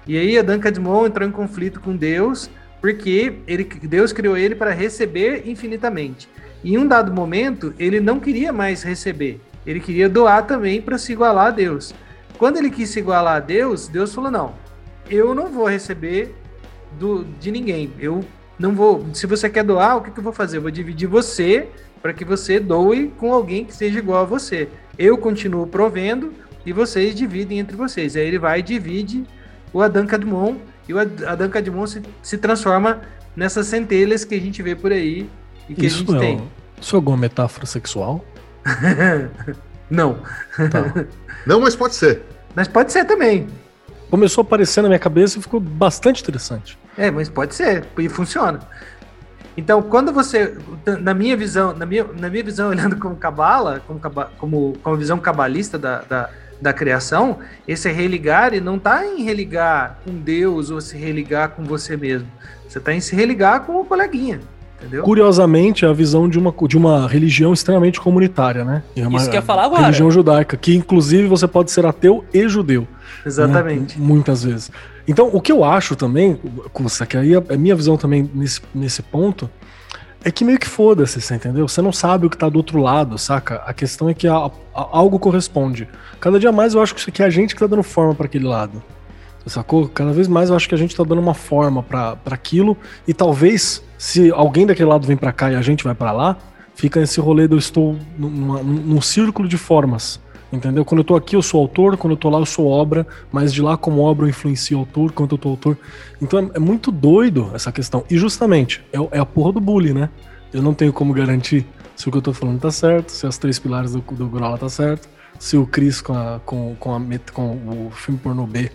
E: E aí Adão Cadmon entrou em conflito com Deus porque ele, Deus criou ele para receber infinitamente. E em um dado momento ele não queria mais receber, ele queria doar também para se igualar a Deus. Quando ele quis se igualar a Deus, Deus falou: não, eu não vou receber do, de ninguém. Eu não vou. Se você quer doar, o que, que eu vou fazer? Eu vou dividir você para que você doe com alguém que seja igual a você. Eu continuo provendo e vocês dividem entre vocês. Aí ele vai e divide o Adam Cadmon e o Adam Cadmon se, se transforma nessas centelhas que a gente vê por aí e que
A: isso
E: a gente
A: é
E: tem.
A: Isso é alguma metáfora sexual?
E: Não.
D: Tá. Não, mas pode ser.
E: Mas pode ser também.
A: Começou a aparecer na minha cabeça e ficou bastante interessante.
E: É, mas pode ser, e funciona. Então, quando você, na minha visão, na minha, na minha visão, olhando como cabala, como, como, como visão cabalista da, da, da criação, esse religar não está em religar com Deus ou se religar com você mesmo. Você está em se religar com o coleguinha. Entendeu?
A: Curiosamente, é a visão de uma, de uma religião extremamente comunitária, né?
B: É uma, Isso que eu ia falar agora.
A: Religião judaica, que inclusive você pode ser ateu e judeu.
E: Exatamente.
A: Né? Muitas vezes. Então, o que eu acho também, que aí é minha visão também nesse, nesse ponto, é que meio que foda-se, você entendeu? Você não sabe o que tá do outro lado, saca? A questão é que a, a, algo corresponde. Cada dia mais eu acho que isso aqui é a gente que tá dando forma para aquele lado. Sacou? Cada vez mais eu acho que a gente tá dando uma forma para aquilo e talvez se alguém daquele lado vem para cá e a gente vai para lá, fica esse rolê de eu estou numa, num círculo de formas. Entendeu? Quando eu tô aqui eu sou autor, quando eu tô lá eu sou obra, mas de lá como obra eu influencio o autor, quando eu tô autor. Então é, é, muito doido essa questão. E justamente, é, é, a porra do bullying, né? Eu não tenho como garantir se o que eu tô falando tá certo, se as três pilares do, do Grola tá certo, se o Chris com, a, com, com, a, com o filme pornô B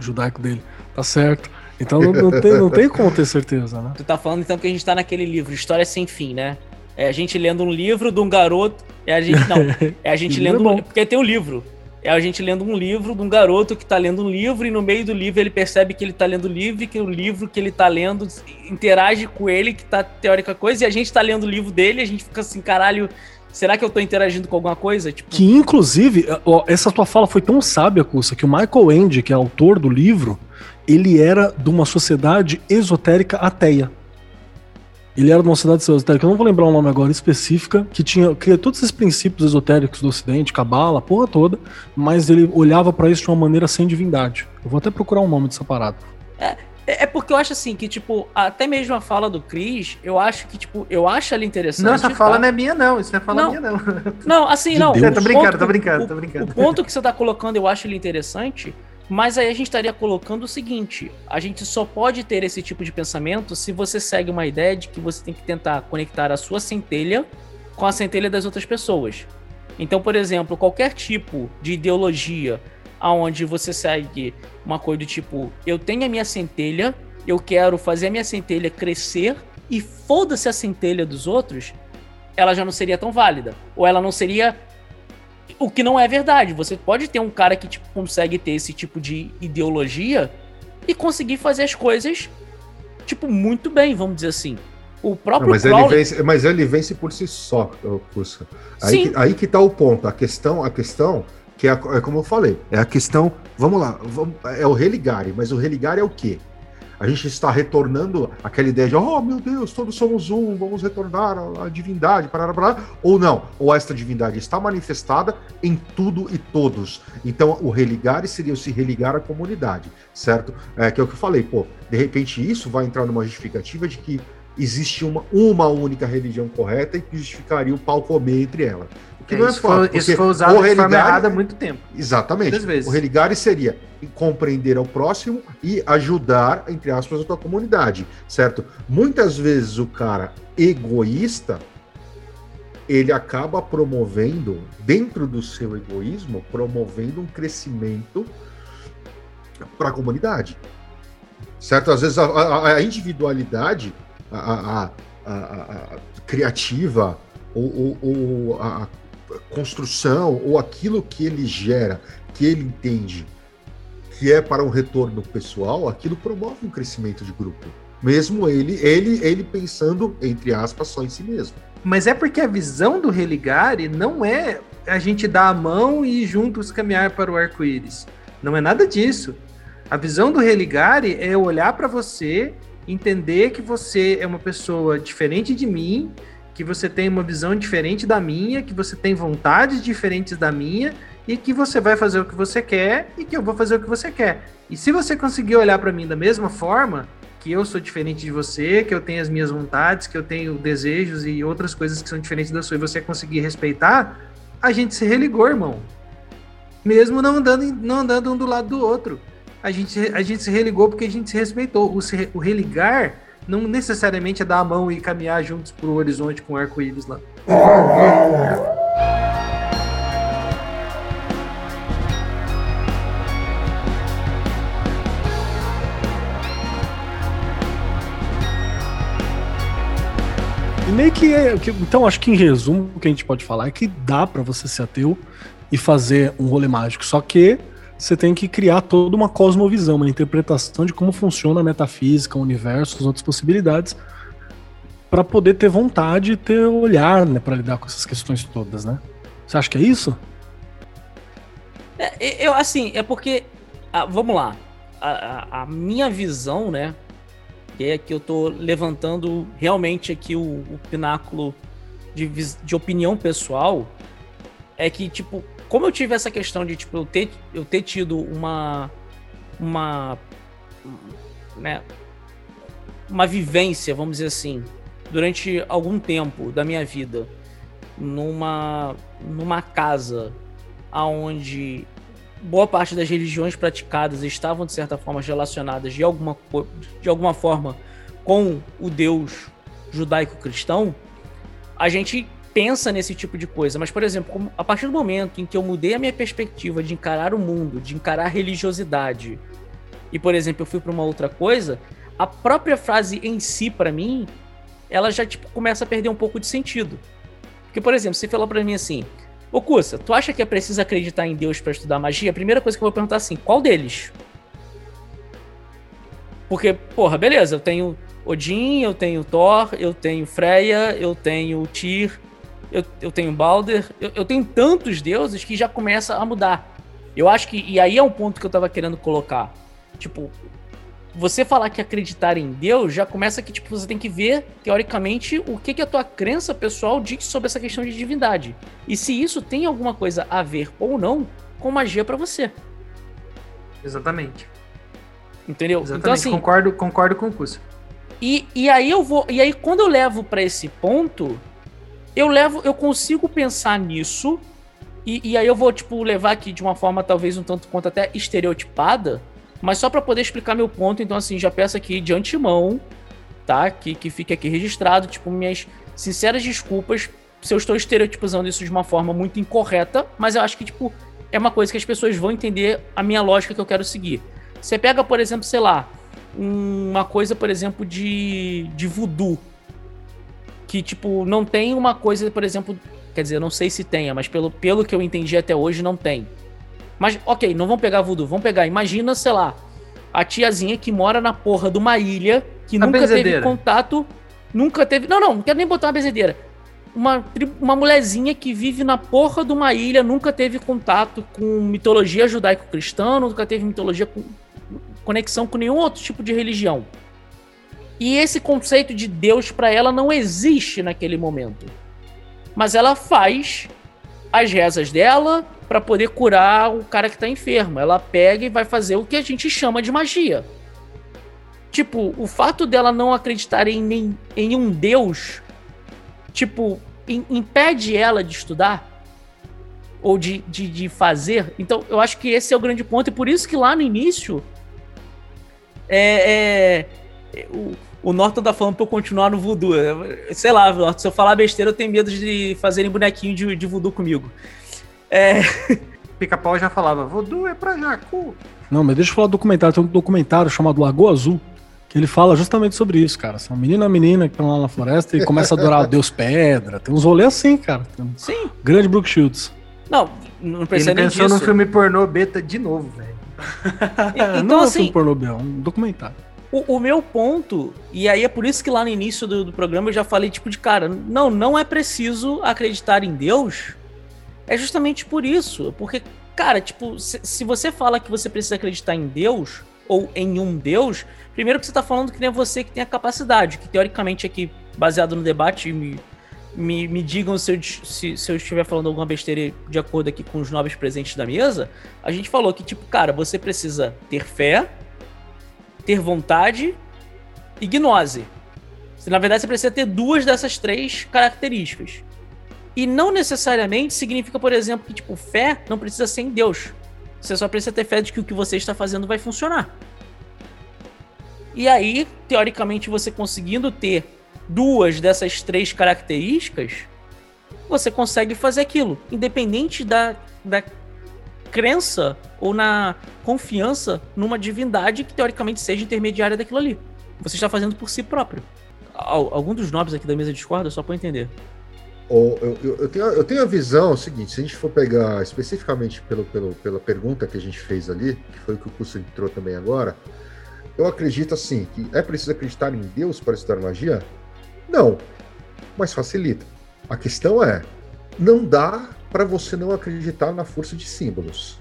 A: judaico dele tá certo. Então não, não, tem, não tem como ter certeza, né?
B: Tu tá falando então que a gente tá naquele livro, História Sem Fim, né? É a gente lendo um livro de um garoto. É a gente. Não. É a gente lendo. Um, porque tem o um livro. É a gente lendo um livro de um garoto que tá lendo um livro e no meio do livro ele percebe que ele tá lendo o livro e que o livro que ele tá lendo interage com ele, que tá teórica coisa, e a gente tá lendo o livro dele e a gente fica assim, caralho. Será que eu tô interagindo com alguma coisa?
A: Tipo... Que, inclusive, ó, essa tua fala foi tão sábia, Cussa, que o Michael Ende, que é autor do livro, ele era de uma sociedade esotérica ateia. Ele era de uma sociedade esotérica, eu não vou lembrar o nome agora específica, que tinha cria todos esses princípios esotéricos do Ocidente, cabala, porra toda, mas ele olhava para isso de uma maneira sem divindade. Eu vou até procurar o um nome dessa parada.
B: É, é, é porque eu acho assim que, tipo, até mesmo a fala do Chris, eu acho que, tipo, eu acho ela interessante.
E: Não, essa fala tá? não é minha, não. Isso não é fala não, minha, não.
B: Não, assim, De não.
E: Deus. Tô brincando, tô brincando, tô brincando.
B: O, o ponto que você tá colocando, eu acho ele interessante, mas aí a gente estaria colocando o seguinte: a gente só pode ter esse tipo de pensamento se você segue uma ideia de que você tem que tentar conectar a sua centelha com a centelha das outras pessoas. Então, por exemplo, qualquer tipo de ideologia aonde você segue uma coisa do tipo, eu tenho a minha centelha, eu quero fazer a minha centelha crescer e foda-se a centelha dos outros, ela já não seria tão válida. Ou ela não seria o que não é verdade. Você pode ter um cara que tipo, consegue ter esse tipo de ideologia e conseguir fazer as coisas, tipo, muito bem, vamos dizer assim. O próprio não,
D: mas, Crowley... ele vence, mas ele vence por si só, Fusca. Aí, que, aí que tá o ponto. A questão, a questão que é, é, como eu falei, é a questão. Vamos lá, vamos, é o religare, mas o religare é o quê? A gente está retornando aquela ideia de, oh meu Deus, todos somos um, vamos retornar à divindade, parará, parará. ou não, ou esta divindade está manifestada em tudo e todos. Então, o religar seria o se religar à comunidade, certo? É, que é o que eu falei, pô, de repente isso vai entrar numa justificativa de que existe uma, uma única religião correta e que justificaria o pau comer entre elas
E: que é, não é isso fato. Foi, isso foi usado de forma errada há muito tempo.
D: Exatamente. O religare seria compreender ao próximo e ajudar, entre aspas, a tua comunidade, certo? Muitas vezes o cara egoísta, ele acaba promovendo, dentro do seu egoísmo, promovendo um crescimento para a comunidade. Certo? Às vezes a, a, a individualidade, a, a, criativa, ou, ou, ou a construção ou aquilo que ele gera, que ele entende que é para um retorno pessoal, aquilo promove um crescimento de grupo. Mesmo ele, ele, ele pensando, entre aspas, só em si mesmo.
E: Mas é porque a visão do religare não é a gente dar a mão e juntos caminhar para o arco-íris. Não é nada disso. A visão do religare é olhar para você, entender que você é uma pessoa diferente de mim, que você tem uma visão diferente da minha, que você tem vontades diferentes da minha e que você vai fazer o que você quer e que eu vou fazer o que você quer. E se você conseguir olhar para mim da mesma forma, que eu sou diferente de você, que eu tenho as minhas vontades, que eu tenho desejos e outras coisas que são diferentes da sua e você conseguir respeitar, a gente se religou, irmão. Mesmo não andando, não andando um do lado do outro. A gente, a gente se religou porque a gente se respeitou. O, se, o religar não necessariamente é dar a mão e caminhar juntos pro horizonte com arco-íris lá.
A: E meio que é. Então, acho que em resumo, o que a gente pode falar é que dá para você ser ateu e fazer um rolê mágico. Só que você tem que criar toda uma cosmovisão, uma interpretação de como funciona a metafísica, o universo, as outras possibilidades, para poder ter vontade e ter olhar né, para lidar com essas questões todas, né? Você acha que é isso?
B: É, eu, assim, é porque. Ah, vamos lá. A, a, a, minha visão, né? É que eu tô levantando realmente aqui o, o pináculo de, de opinião pessoal. É que, tipo, como eu tive essa questão de, tipo, eu ter, eu ter tido uma. Uma. Né, uma vivência, vamos dizer assim, durante algum tempo da minha vida numa numa casa aonde boa parte das religiões praticadas estavam de certa forma relacionadas de alguma de alguma forma com o Deus judaico-cristão, a gente pensa nesse tipo de coisa. Mas, por exemplo, a partir do momento em que eu mudei a minha perspectiva de encarar o mundo, de encarar a religiosidade, e, por exemplo, eu fui para uma outra coisa, a própria frase em si, para mim, ela já tipo, começa a perder um pouco de sentido. Porque, por exemplo, você falou para mim assim: Ô Cussa, tu acha que é preciso acreditar em Deus para estudar magia? A primeira coisa que eu vou perguntar é assim: qual deles? Porque, porra, beleza, eu tenho Odin, eu tenho Thor, eu tenho Freya, eu tenho Tyr, eu, eu tenho Balder, eu, eu tenho tantos deuses que já começa a mudar. Eu acho que. E aí é um ponto que eu tava querendo colocar. Tipo, você falar que acreditar em Deus já começa que tipo você tem que ver teoricamente o que que a tua crença pessoal diz sobre essa questão de divindade e se isso tem alguma coisa a ver ou não com magia para você.
E: Exatamente.
B: Entendeu?
E: Exatamente. Então assim, concordo, concordo com o curso.
B: E, e aí eu vou, e aí quando eu levo para esse ponto, eu levo, eu consigo pensar nisso e, e aí eu vou tipo levar aqui de uma forma talvez um tanto quanto até estereotipada mas só para poder explicar meu ponto, então assim, já peço aqui de antemão, tá? Que, que fique aqui registrado, tipo, minhas sinceras desculpas se eu estou estereotipizando isso de uma forma muito incorreta, mas eu acho que, tipo, é uma coisa que as pessoas vão entender a minha lógica que eu quero seguir. Você pega, por exemplo, sei lá, uma coisa, por exemplo, de, de voodoo. Que, tipo, não tem uma coisa, por exemplo. Quer dizer, não sei se tenha, mas pelo, pelo que eu entendi até hoje, não tem. Mas, ok, não vamos pegar voodoo, vamos pegar, imagina, sei lá, a tiazinha que mora na porra de uma ilha, que a nunca benzedeira. teve contato, nunca teve. Não, não, não quero nem botar uma benzedeira. Uma, uma mulherzinha que vive na porra de uma ilha, nunca teve contato com mitologia judaico-cristã, nunca teve mitologia com conexão com nenhum outro tipo de religião. E esse conceito de Deus para ela não existe naquele momento. Mas ela faz as rezas dela, para poder curar o cara que tá enfermo. Ela pega e vai fazer o que a gente chama de magia. Tipo, o fato dela não acreditar em, em um deus, tipo, in, impede ela de estudar ou de, de, de, fazer. Então, eu acho que esse é o grande ponto, e por isso que lá no início é, é o, o Norton tá falando pra eu continuar no voodoo. Sei lá, Norton, se eu falar besteira, eu tenho medo de fazerem bonequinho de, de voodoo comigo. É.
E: Pica-pau já falava, voodoo é pra Jacu.
A: Não, mas deixa eu falar do documentário. Tem um documentário chamado Lagoa Azul, que ele fala justamente sobre isso, cara. São menino e menina que estão lá na floresta e começa a adorar o Deus Pedra. Tem uns rolês assim, cara. Tem
B: Sim.
A: Grande Brook Shields.
B: Não, não precisa ele
E: pensou disso. no filme pornô beta de novo, velho.
A: então, não assim, é um filme pornô, é um documentário.
B: O, o, meu ponto, e aí é por isso que lá no início do, do programa eu já falei, tipo, de cara, não, não é preciso acreditar em Deus é justamente por isso. Porque, cara, tipo, se, se, você fala que você precisa acreditar em Deus, ou em um Deus, primeiro que você tá falando que nem é você que tem a capacidade, que teoricamente aqui, baseado no debate, me, me, me digam se eu, se, se eu estiver falando alguma besteira de acordo aqui com os nobres presentes da mesa, a gente falou que, tipo, cara, você precisa ter fé, ter vontade e gnose. Na verdade, você precisa ter duas dessas três características. E não necessariamente significa, por exemplo, que tipo, fé não precisa ser em Deus. Você só precisa ter fé de que o que você está fazendo vai funcionar. E aí, teoricamente, você conseguindo ter duas dessas três características, você consegue fazer aquilo, independente da, da crença ou na confiança numa divindade que teoricamente seja intermediária daquilo ali. Você está fazendo por si próprio. Algum dos nobres aqui da mesa discorda, só para entender.
D: eu, eu, eu, tenho, eu tenho a visão é o seguinte: se a gente for pegar especificamente pelo, pelo, pela pergunta que a gente fez ali, que foi o que o curso entrou também agora, eu acredito assim: que é preciso acreditar em Deus para estudar magia? Não, mas facilita. A questão é: não dá para você não acreditar na força de símbolos.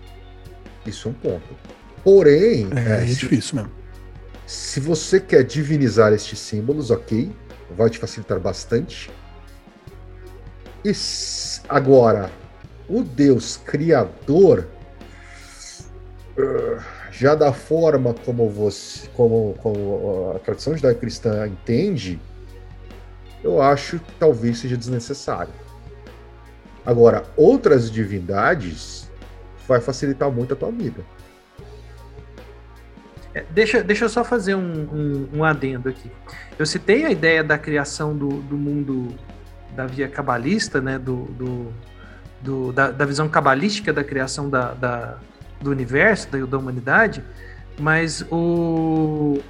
D: Isso é um ponto. Porém.
A: É, é, é difícil mesmo.
D: Se você quer divinizar estes símbolos, ok, vai te facilitar bastante. E agora, o Deus Criador, uh, já da forma como você, como, como a tradição judaico-cristã entende, eu acho que talvez seja desnecessário. Agora, outras divindades vai facilitar muito a tua vida.
E: É, deixa, deixa eu só fazer um, um, um, adendo aqui. Eu citei a ideia da criação do, do mundo da via cabalista, né, do, do, do da, da, visão cabalística da criação da, da do universo, da, da humanidade, mas o,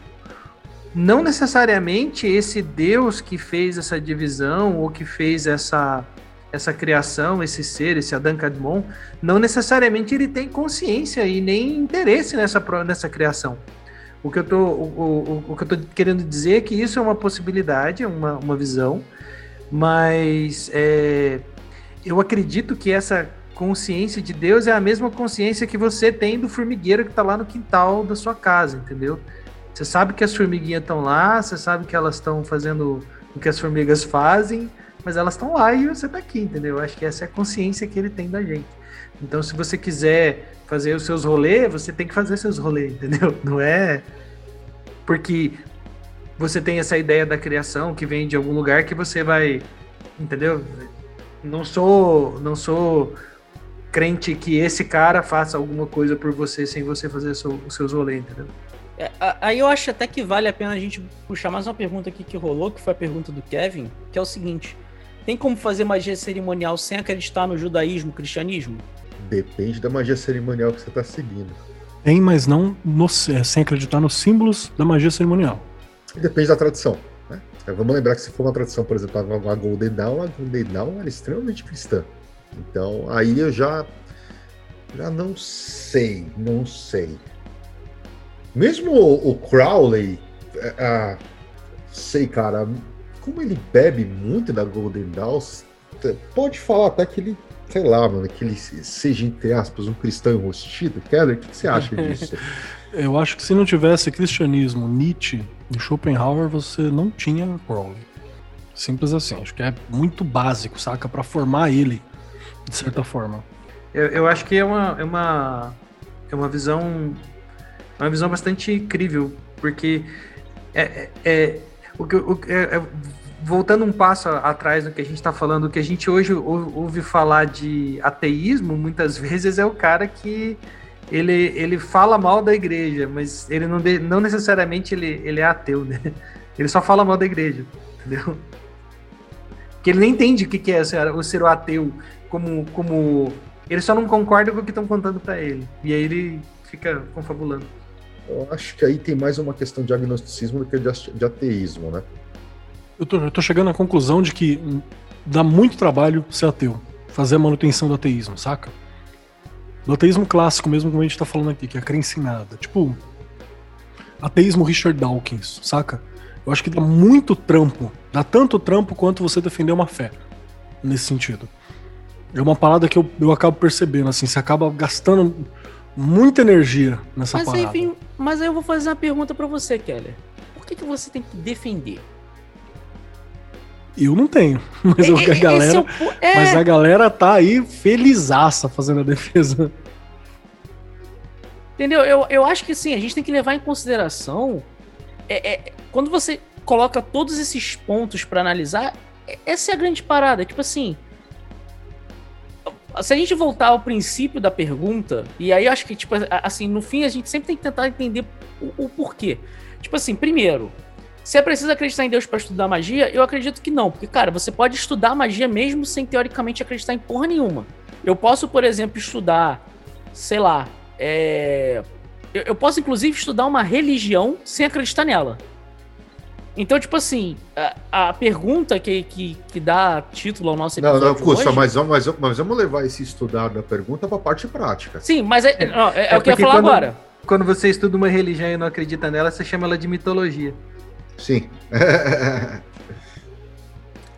E: não necessariamente esse Deus que fez essa divisão ou que fez essa essa criação, esse ser, esse Adam Kadmon, não necessariamente ele tem consciência e nem interesse nessa, nessa criação. O que eu tô, o, o, o que eu tô querendo dizer é que isso é uma possibilidade, uma, uma visão, mas é, eu acredito que essa consciência de Deus é a mesma consciência que você tem do formigueiro que está lá no quintal da sua casa, entendeu? Você sabe que as formiguinhas estão lá, você sabe que elas estão fazendo o que as formigas fazem, mas elas estão lá e você está aqui, entendeu? Eu acho que essa é a consciência que ele tem da gente. Então, se você quiser fazer os seus rolês, você tem que fazer seus rolês, entendeu? Não é porque você tem essa ideia da criação que vem de algum lugar que você vai, entendeu? Não sou, não sou crente que esse cara faça alguma coisa por você sem você fazer os seus rolês, entendeu?
B: É, aí eu acho até que vale a pena a gente puxar mais uma pergunta aqui que rolou, que foi a pergunta do Kevin, que é o seguinte: tem como fazer magia cerimonial sem acreditar no judaísmo, cristianismo?
D: Depende da magia cerimonial que você está seguindo.
A: Tem, mas não no, é, sem acreditar nos símbolos da magia cerimonial.
D: Depende da tradição. Né? É, vamos lembrar que se for uma tradição, por exemplo, a Golden Dawn, a Golden Dawn era extremamente cristã. Então, aí eu já, já não sei, não sei. Mesmo o, o Crowley, é, sei, cara, como ele bebe muito da Golden Dawn, pode falar até que ele, sei lá, mano, que ele seja, entre aspas, um cristão enrostido. Keller, o que, que você acha disso?
A: Eu acho que se não tivesse cristianismo, Nietzsche e Schopenhauer, você não tinha Crowley. Simples assim. Acho que é muito básico, saca? para formar ele, de certa forma.
E: Eu, eu acho que é uma, é uma, é uma visão uma visão bastante incrível, porque é, é, é o que, o, é, é, voltando um passo atrás no que a gente está falando, o que a gente hoje ouve falar de ateísmo, muitas vezes é o cara que ele, ele fala mal da igreja, mas ele não, não necessariamente ele, ele é ateu, né? Ele só fala mal da igreja, entendeu? Que ele nem entende o que, que é o ser o ateu, como, como ele só não concorda com o que estão contando para ele. E aí ele fica confabulando.
D: Eu acho que aí tem mais uma questão de agnosticismo do que de ateísmo, né?
A: Eu tô, eu tô chegando à conclusão de que dá muito trabalho ser ateu, fazer a manutenção do ateísmo, saca? Do ateísmo clássico mesmo, como a gente tá falando aqui, que é a crença em nada. Tipo, ateísmo Richard Dawkins, saca? Eu acho que dá muito trampo, dá tanto trampo quanto você defender uma fé, nesse sentido. É uma parada que eu, eu acabo percebendo, assim, você acaba gastando muita energia nessa
B: mas
A: parada.
B: Aí mas aí eu vou fazer uma pergunta para você, Keller. Por que, que você tem que defender?
A: Eu não tenho, mas, é, eu, a é, galera, é... mas a galera tá aí felizaça fazendo a defesa.
B: Entendeu? Eu, eu acho que sim, a gente tem que levar em consideração é, é quando você coloca todos esses pontos para analisar, essa é a grande parada. Tipo assim, se a gente voltar ao princípio da pergunta, e aí acho que, tipo, assim, no fim a gente sempre tem que tentar entender o, o porquê. Tipo assim, primeiro, se é preciso acreditar em Deus para estudar magia, eu acredito que não. Porque, cara, você pode estudar magia mesmo sem teoricamente acreditar em porra nenhuma. Eu posso, por exemplo, estudar, sei lá, é... eu posso inclusive estudar uma religião sem acreditar nela. Então, tipo assim, a, a pergunta que, que, que, dá título ao nosso episódio.
D: Não, não, Custa, mas, mas, mas vamos levar esse estudar da pergunta para a parte prática.
B: Sim, mas é, é, não, é, é o que eu ia falar
E: quando,
B: agora.
E: Quando você estuda uma religião e não acredita nela, você chama ela de mitologia.
D: Sim.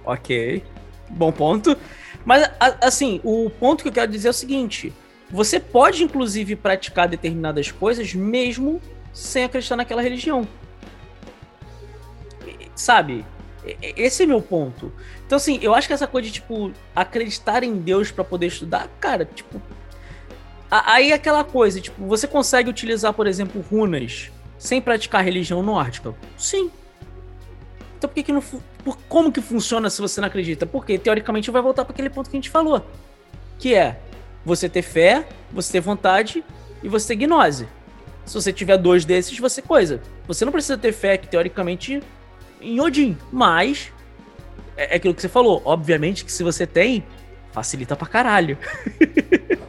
B: ok. Bom ponto. Mas, assim, o ponto que eu quero dizer é o seguinte: você pode, inclusive, praticar determinadas coisas mesmo sem acreditar naquela religião. Sabe? Esse é meu ponto. Então, assim, eu acho que essa coisa de, tipo, acreditar em Deus para poder estudar, cara, tipo. Aí é aquela coisa, tipo, você consegue utilizar, por exemplo, runas sem praticar religião nórdica? Sim. Então por que, que não. Por, como que funciona se você não acredita? Porque, teoricamente, vai voltar para aquele ponto que a gente falou. Que é você ter fé, você ter vontade e você ter gnose. Se você tiver dois desses, você coisa. Você não precisa ter fé, que teoricamente em Odin. Mas, é, é aquilo que você falou. Obviamente que se você tem, facilita pra caralho.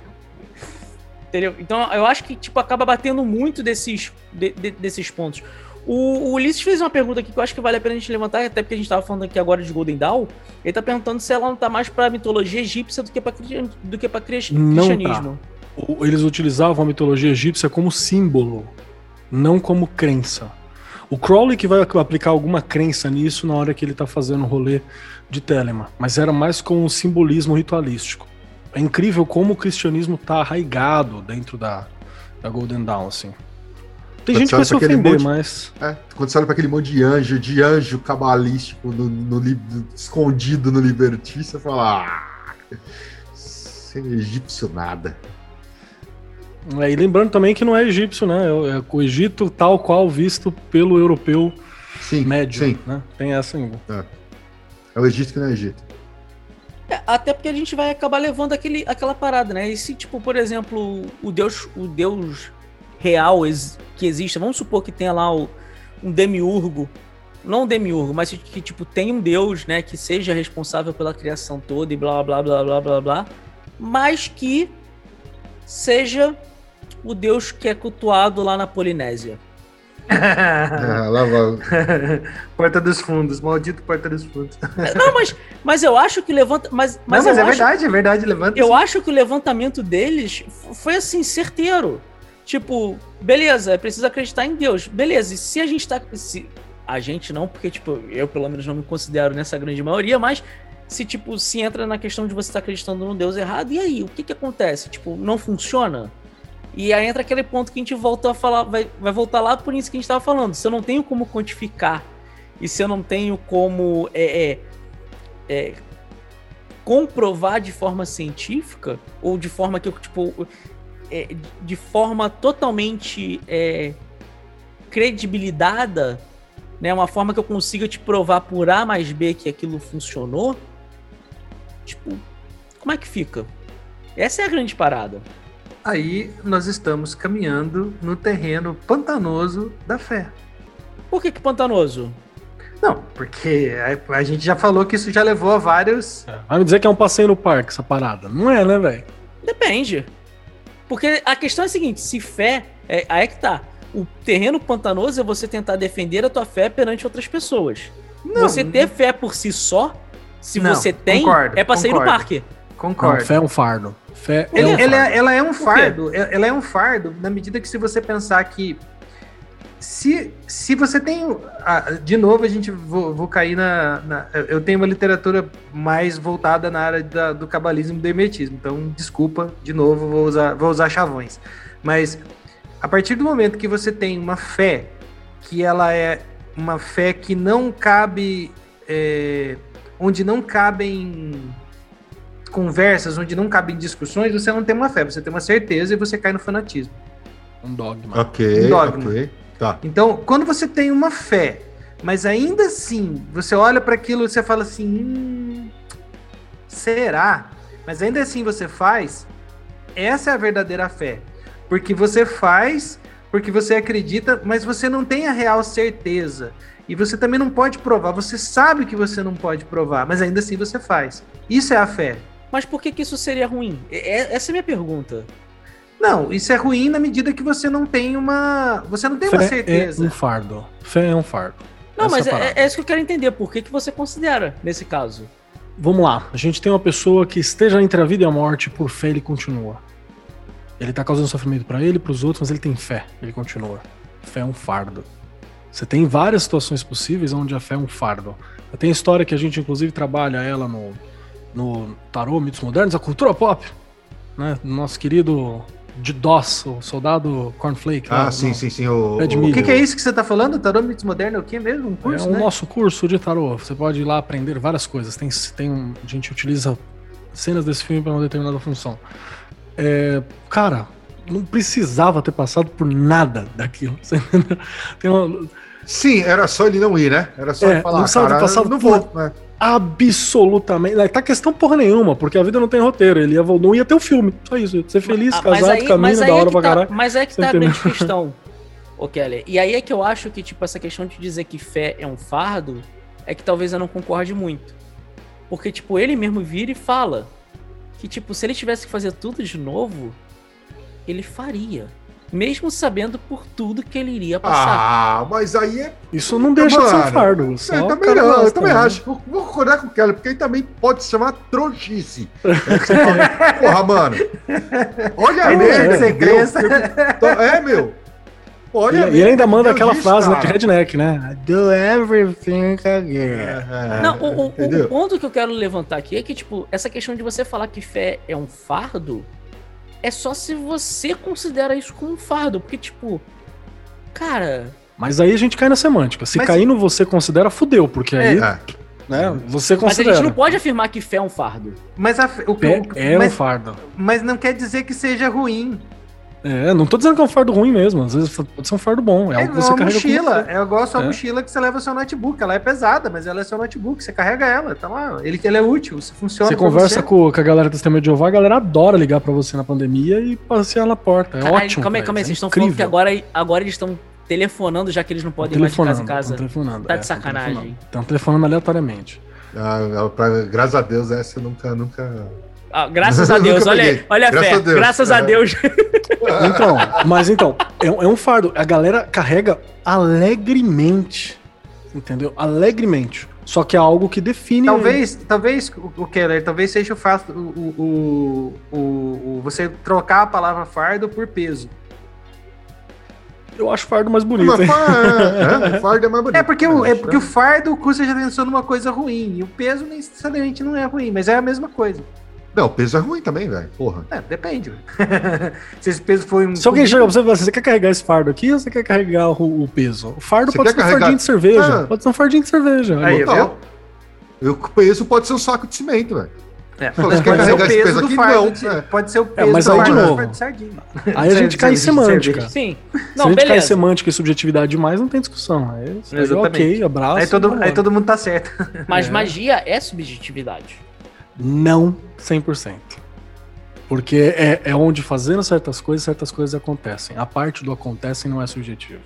B: Entendeu? Então eu acho que tipo, acaba batendo muito desses, de, de, desses pontos. O, o, Ulisses fez uma pergunta aqui que eu acho que vale a pena a gente levantar, até porque a gente estava falando aqui agora de Golden Dawn. Ele está perguntando se ela não está mais para mitologia egípcia do que para do que para cristianismo.
A: Tá. Eles utilizavam a mitologia egípcia como símbolo, não como crença. O Crowley que vai aplicar alguma crença nisso na hora que ele tá fazendo o rolê de Telema, mas era mais com um simbolismo ritualístico. É incrível como o cristianismo tá arraigado dentro da, da Golden Dawn, assim. Tem gente que vai se ofender, monte, mas.
D: É, quando você olha para aquele monte de anjo, de anjo cabalístico no, no, no, escondido no Liberty, você fala. Ah, sem egípcio nada.
A: É, e lembrando também que não é egípcio, né? É, é o Egito tal qual visto pelo europeu sim, médio. Sim. Né? Tem essa ainda.
D: É. é o Egito que não é Egito.
B: É, até porque a gente vai acabar levando aquele, aquela parada, né? E se, tipo, por exemplo, o Deus, o Deus real que existe, vamos supor que tenha lá o, um demiurgo, não um demiurgo, mas que, tipo, tem um Deus, né, que seja responsável pela criação toda e blá, blá, blá, blá, blá, blá, mas que seja o deus que é cultuado lá na Polinésia.
E: ah, lá vai. porta dos fundos, maldito porta dos fundos.
B: Não, mas, mas eu acho que levanta. Mas,
E: mas,
B: Não,
E: mas é acho, verdade, é verdade, levanta.
B: Eu sim. acho que o levantamento deles foi assim, certeiro. Tipo, beleza, é preciso acreditar em Deus. Beleza, e se a gente tá. Se, a gente não, porque, tipo, eu pelo menos não me considero nessa grande maioria, mas se, tipo, se entra na questão de você estar tá acreditando no Deus errado, e aí? O que que acontece? Tipo, não funciona? E aí entra aquele ponto que a gente volta a falar, vai, vai voltar lá por isso que a gente estava falando. Se eu não tenho como quantificar e se eu não tenho como é, é, é, comprovar de forma científica ou de forma que eu tipo é, de forma totalmente é, credibilidada, né, uma forma que eu consiga te provar por A mais B que aquilo funcionou, tipo, como é que fica? Essa é a grande parada
E: aí nós estamos caminhando no terreno pantanoso da fé.
B: Por que, que pantanoso?
E: Não, porque a, a, gente já falou que isso já levou a vários.
A: É, vai me dizer que é um passeio no parque, essa parada. Não é, né, velho?
B: Depende. Porque a questão é a seguinte: se fé. É, aí é que tá. O terreno pantanoso é você tentar defender a tua fé perante outras pessoas. Não, você ter fé por si só, se não, você tem, concordo, é passeio concordo. no parque.
E: Concordo.
A: Não, fé é um fardo.
E: Fé é um ela, fardo. ela é um fardo. Ela é um fardo na medida que se você pensar que se, se você tem. Ah, de novo, a gente vou, vou cair na, na, Eu tenho uma literatura mais voltada na área da, do cabalismo e do hermetismo. Então, desculpa, de novo, vou usar, vou usar chavões. Mas a partir do momento que você tem uma fé que ela é uma fé que não cabe. É, onde não cabem conversas onde não cabem discussões, você não tem uma fé, você tem uma certeza e você cai no fanatismo.
A: Um dogma.
D: Ok,
E: um dogma. ok. Tá. Então, quando você tem uma fé, mas ainda assim, você olha para aquilo e você fala assim, hum, será? Mas ainda assim você faz, essa é a verdadeira fé. Porque você faz, porque você acredita, mas você não tem a real certeza. E você também não pode provar, você sabe que você não pode provar, mas ainda assim você faz. Isso é a fé.
B: Mas por que, que isso seria ruim? É, essa é a minha pergunta.
E: Não, isso é ruim na medida que você não tem uma. Você não tem Fé uma certeza.
A: É um fardo. Fé é um fardo.
B: Não, Essa mas é, é, isso que eu quero entender. Por que, que você considera nesse caso?
A: Vamos lá. A gente tem uma pessoa que esteja entre a vida e a morte, por fé ele continua. Ele tá causando sofrimento para ele, para os outros, mas ele tem fé, ele continua. Fé é um fardo. Você tem várias situações possíveis onde a fé é um fardo. Tem a história que a gente, inclusive, trabalha ela no, no Tarô, Mitos Modernos, a cultura pop. Né? Nosso querido de DOS, o soldado Cornflake.
D: Ah, né? sim, sim, sim. O,
E: o, o que, que, é isso que você está falando? Tarô Mitos Modernos é o que mesmo? Um
A: curso, É o né? nosso curso de tarô. Você pode ir lá aprender várias coisas. Tem, tem um, a gente utiliza cenas desse filme para uma determinada função. É, cara, não precisava ter passado por nada daquilo.
D: uma... Sim, era só ele não ir, né? Era só
A: é,
D: ele falar,
A: não precisava ter passado não vou, né? Absolutamente. Tá questão porra nenhuma, porque a vida não tem roteiro. Ele ia, não ia ter o um filme. Só isso. Ser feliz, ah, casado, aí, caminho, da hora é pra
B: tá,
A: caralho.
B: Mas é que tá entendeu? a grande questão, ô Kelly. E aí é que eu acho que, tipo, essa questão de dizer que fé é um fardo é que talvez eu não concorde muito. Porque, tipo, ele mesmo vira e fala que, tipo, se ele tivesse que fazer tudo de novo, ele faria mesmo sabendo por tudo que ele iria passar.
D: Ah, mas aí é.
A: Isso não deixa de ser um fardo.
D: Só é, também não, gosta, eu também né? acho. Vou, vou concordar com o Kelly, porque ele também pode se chamar trouxice. É Porra, mano. Olha aí,
E: né? Você cresça.
D: É, meu.
A: Olha, e, ele ainda manda aquela frase né, de redneck, né? Do everything again.
B: Não, o, o, o, ponto que eu quero levantar aqui é que, tipo, essa questão de você falar que fé é um fardo é só se você considera isso como um fardo, porque, tipo, cara.
A: Mas aí a gente cai na semântica. Se mas... cair no você considera, fudeu, porque aí. É. Né, você considera.
B: Mas a gente não pode afirmar que fé é um fardo.
E: Mas a,
A: o, fé o, é
E: mas,
A: um fardo.
E: Mas não quer dizer que seja ruim.
A: É, não tô dizendo que é um fardo ruim mesmo, às vezes pode ser um fardo bom. É, é algo que você carrega
E: mochila. É igual a sua é. mochila que você leva seu notebook. Ela é pesada, mas ela é seu notebook. Você carrega ela, tá lá. Ele, ele é útil, você funciona.
A: Você conversa você. Com, com a galera do sistema de Jeová, a galera adora ligar pra você na pandemia e passear na porta. É Caralho, ótimo.
B: Calma aí, calma aí. É vocês estão falando que agora, agora eles estão telefonando, já que eles não podem ir mais de casa em casa.
A: Telefonando,
B: tá de é, sacanagem.
A: Estão telefonando. telefonando aleatoriamente.
D: Ah, pra, graças a Deus, essa eu nunca, nunca
B: ah, graças a Deus, olha, olha a fé. Graças a Deus.
A: Então, mas então, é, é, um fardo. A galera carrega alegremente. Entendeu? Alegremente. Só que é algo que define.
E: Talvez, talvez o Keller, talvez seja o fato, o, o, o, o, você trocar a palavra fardo por peso.
A: Eu acho fardo mais bonito. Mas,
E: é, é, fardo é mais bonito. É porque, o, é porque o fardo custa já atenção numa coisa ruim. E o peso necessariamente não é ruim, mas é a mesma coisa.
D: Não, o peso é ruim também, velho. Porra.
E: É, depende. Se esse peso for um.
A: Se alguém chega pra você e fala assim, você quer carregar esse fardo aqui ou você quer carregar o, o peso? O fardo você pode ser carregar... um fardinho de cerveja. Ah. Pode ser um fardinho de cerveja.
D: Aí, viu? O peso pode ser um saco de cimento, velho. É, pode,
E: pode ser o peso, peso aqui? Fardo, não. É. Pode ser o peso
A: é, mas aí de novo. Aí a gente cai em semântica.
B: Sim.
A: Não, Se a gente beleza. cai em semântica e subjetividade demais, não tem discussão. Aí, aí ok, abraço.
E: Aí todo, aí todo mundo tá certo.
B: Mas é. magia é subjetividade.
A: Não 100%. Porque é, é onde fazendo certas coisas, certas coisas acontecem. A parte do acontecem não é subjetiva.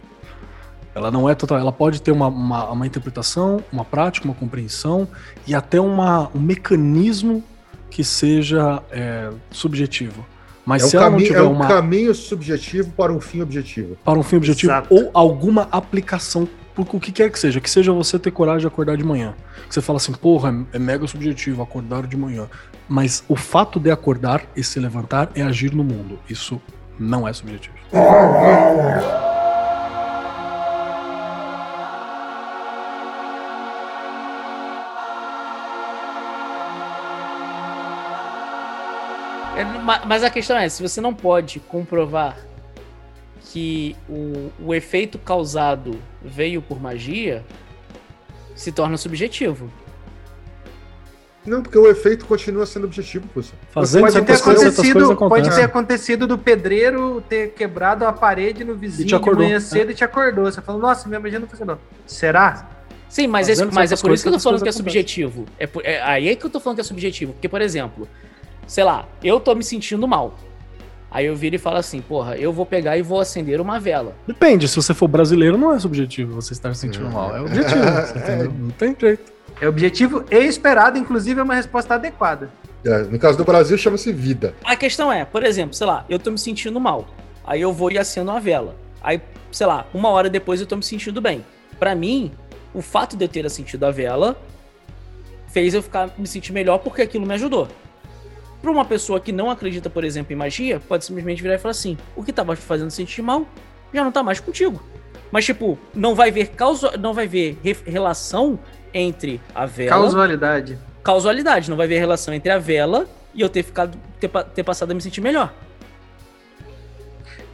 A: Ela não é total. Ela pode ter uma, uma, uma interpretação, uma prática, uma compreensão e até uma, um mecanismo que seja é, subjetivo. Mas
D: é
A: se
D: ela não tiver é um uma... caminho subjetivo para um fim objetivo.
A: Para um fim objetivo Exato. ou alguma aplicação por o que quer que seja, que seja você ter coragem de acordar de manhã. Que você fala assim, porra, é, mega subjetivo acordar de manhã. Mas o fato de acordar e se levantar é agir no mundo. Isso não é subjetivo.
B: É, mas a questão é, se você não pode comprovar que o, o efeito causado veio por magia, se torna subjetivo.
D: Não, porque o efeito continua sendo objetivo,
E: professor. Fazendo pode ter acontecido, pode ter acontecido do pedreiro ter quebrado a parede no vizinho de manhã cedo é. e te acordou. Você falou, nossa, minha magia não funcionou. Será?
B: Sim, mas, esse, mas é por isso que eu tô falando que é subjetivo. É, por, é aí é que eu tô falando que é subjetivo. Porque, por exemplo, sei lá, eu tô me sentindo mal. Aí eu viro e falo assim, porra, eu vou pegar e vou acender uma vela.
A: Depende, se você for brasileiro, não é subjetivo você estar se sentindo mal. É objetivo, é. Não tem jeito.
E: É objetivo e esperado, inclusive é uma resposta adequada.
D: É, no caso do Brasil, chama-se vida.
B: A questão é, por exemplo, sei lá, eu tô me sentindo mal. Aí eu vou e acendo uma vela. Aí, sei lá, uma hora depois eu tô me sentindo bem. Para mim, o fato de eu ter sentido a vela fez eu ficar me sentir melhor porque aquilo me ajudou. Para uma pessoa que não acredita, por exemplo, em magia, pode simplesmente virar e falar assim: o que estava te fazendo sentir mal já não está mais contigo. Mas, tipo, não vai ver causa, não vai ver relação entre a vela.
E: Causalidade.
B: Causalidade, não vai ver relação entre a vela e eu ter ficado ter, ter passado a me sentir melhor.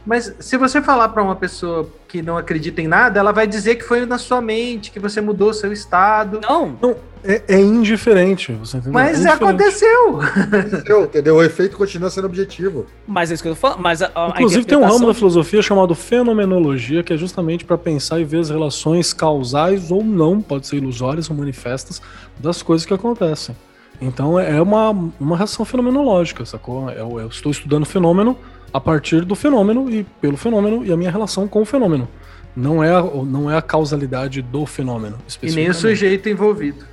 E: Mas se você falar para uma pessoa que não acredita em nada, ela vai dizer que foi na sua mente, que você mudou seu estado.
A: Não, não é, é indiferente. Você
E: entendeu? Mas é aconteceu.
D: aconteceu. Entendeu? O efeito continua sendo objetivo.
B: Mas é isso que eu tô falando. Mas a,
A: a Inclusive, tem um ramo da filosofia chamado fenomenologia, que é justamente para pensar e ver as relações causais ou não, pode ser ilusórias ou manifestas, das coisas que acontecem. Então é uma, uma reação fenomenológica, sacou? Eu, eu estou estudando fenômeno a partir do fenômeno e pelo fenômeno e a minha relação com o fenômeno. Não é a, não é a causalidade do fenômeno.
E: E nem o sujeito envolvido.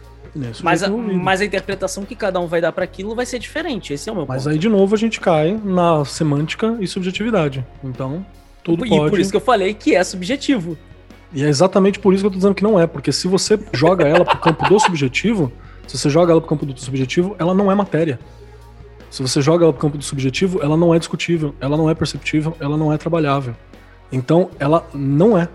B: Mas a, mas a interpretação que cada um vai dar para aquilo vai ser diferente. Esse é o meu
A: Mas aí, de novo, a gente cai na semântica e subjetividade. Então, tudo
B: e
A: pode...
B: E por isso que eu falei que é subjetivo.
A: E é exatamente por isso que eu tô dizendo que não é. Porque se você joga ela pro campo do subjetivo, se você joga ela pro campo do subjetivo, ela não é matéria. Se você joga ela pro campo do subjetivo, ela não é discutível, ela não é perceptível, ela não é trabalhável. Então, ela não é.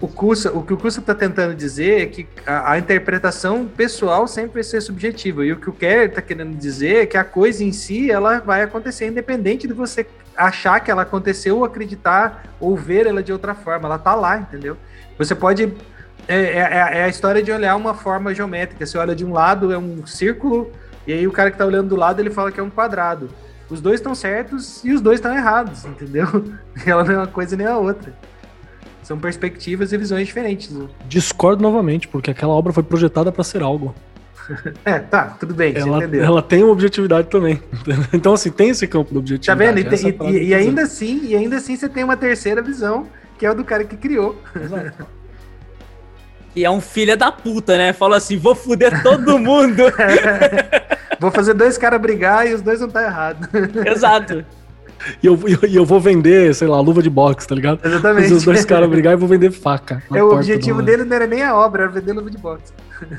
E: O, o que o curso está tentando dizer é que a, a, interpretação pessoal sempre vai ser subjetiva. E o que o Kerr está querendo dizer é que a coisa em si ela vai acontecer independente de você achar que ela aconteceu ou acreditar ou ver ela de outra forma. Ela está lá, entendeu? Você pode. É, é, é, a história de olhar uma forma geométrica. Você olha de um lado, é um círculo e aí o cara que tá olhando do lado, ele fala que é um quadrado. Os dois estão certos e os dois estão errados, entendeu? Ela não é uma coisa nem a outra. São perspectivas e visões diferentes. Né?
A: Discordo novamente, porque aquela obra foi projetada para ser algo.
E: É, tá, tudo bem,
A: ela, ela tem uma objetividade também. Então, assim, tem esse campo da objetividade.
E: Tá vendo? E, e, e ainda assim, e ainda assim você tem uma terceira visão, que é o do cara que criou. Exato.
B: E é um filho da puta, né? Fala assim, vou fuder todo mundo.
E: Vou fazer dois caras brigar e os dois não tá errado.
B: Exato.
A: E eu, eu, eu, vou vender, sei lá, luva de boxe, tá ligado?
E: Exatamente.
A: Fazer os dois caras brigar e vou vender faca.
E: É, o objetivo dele não era nem a obra, era vender luva de boxe.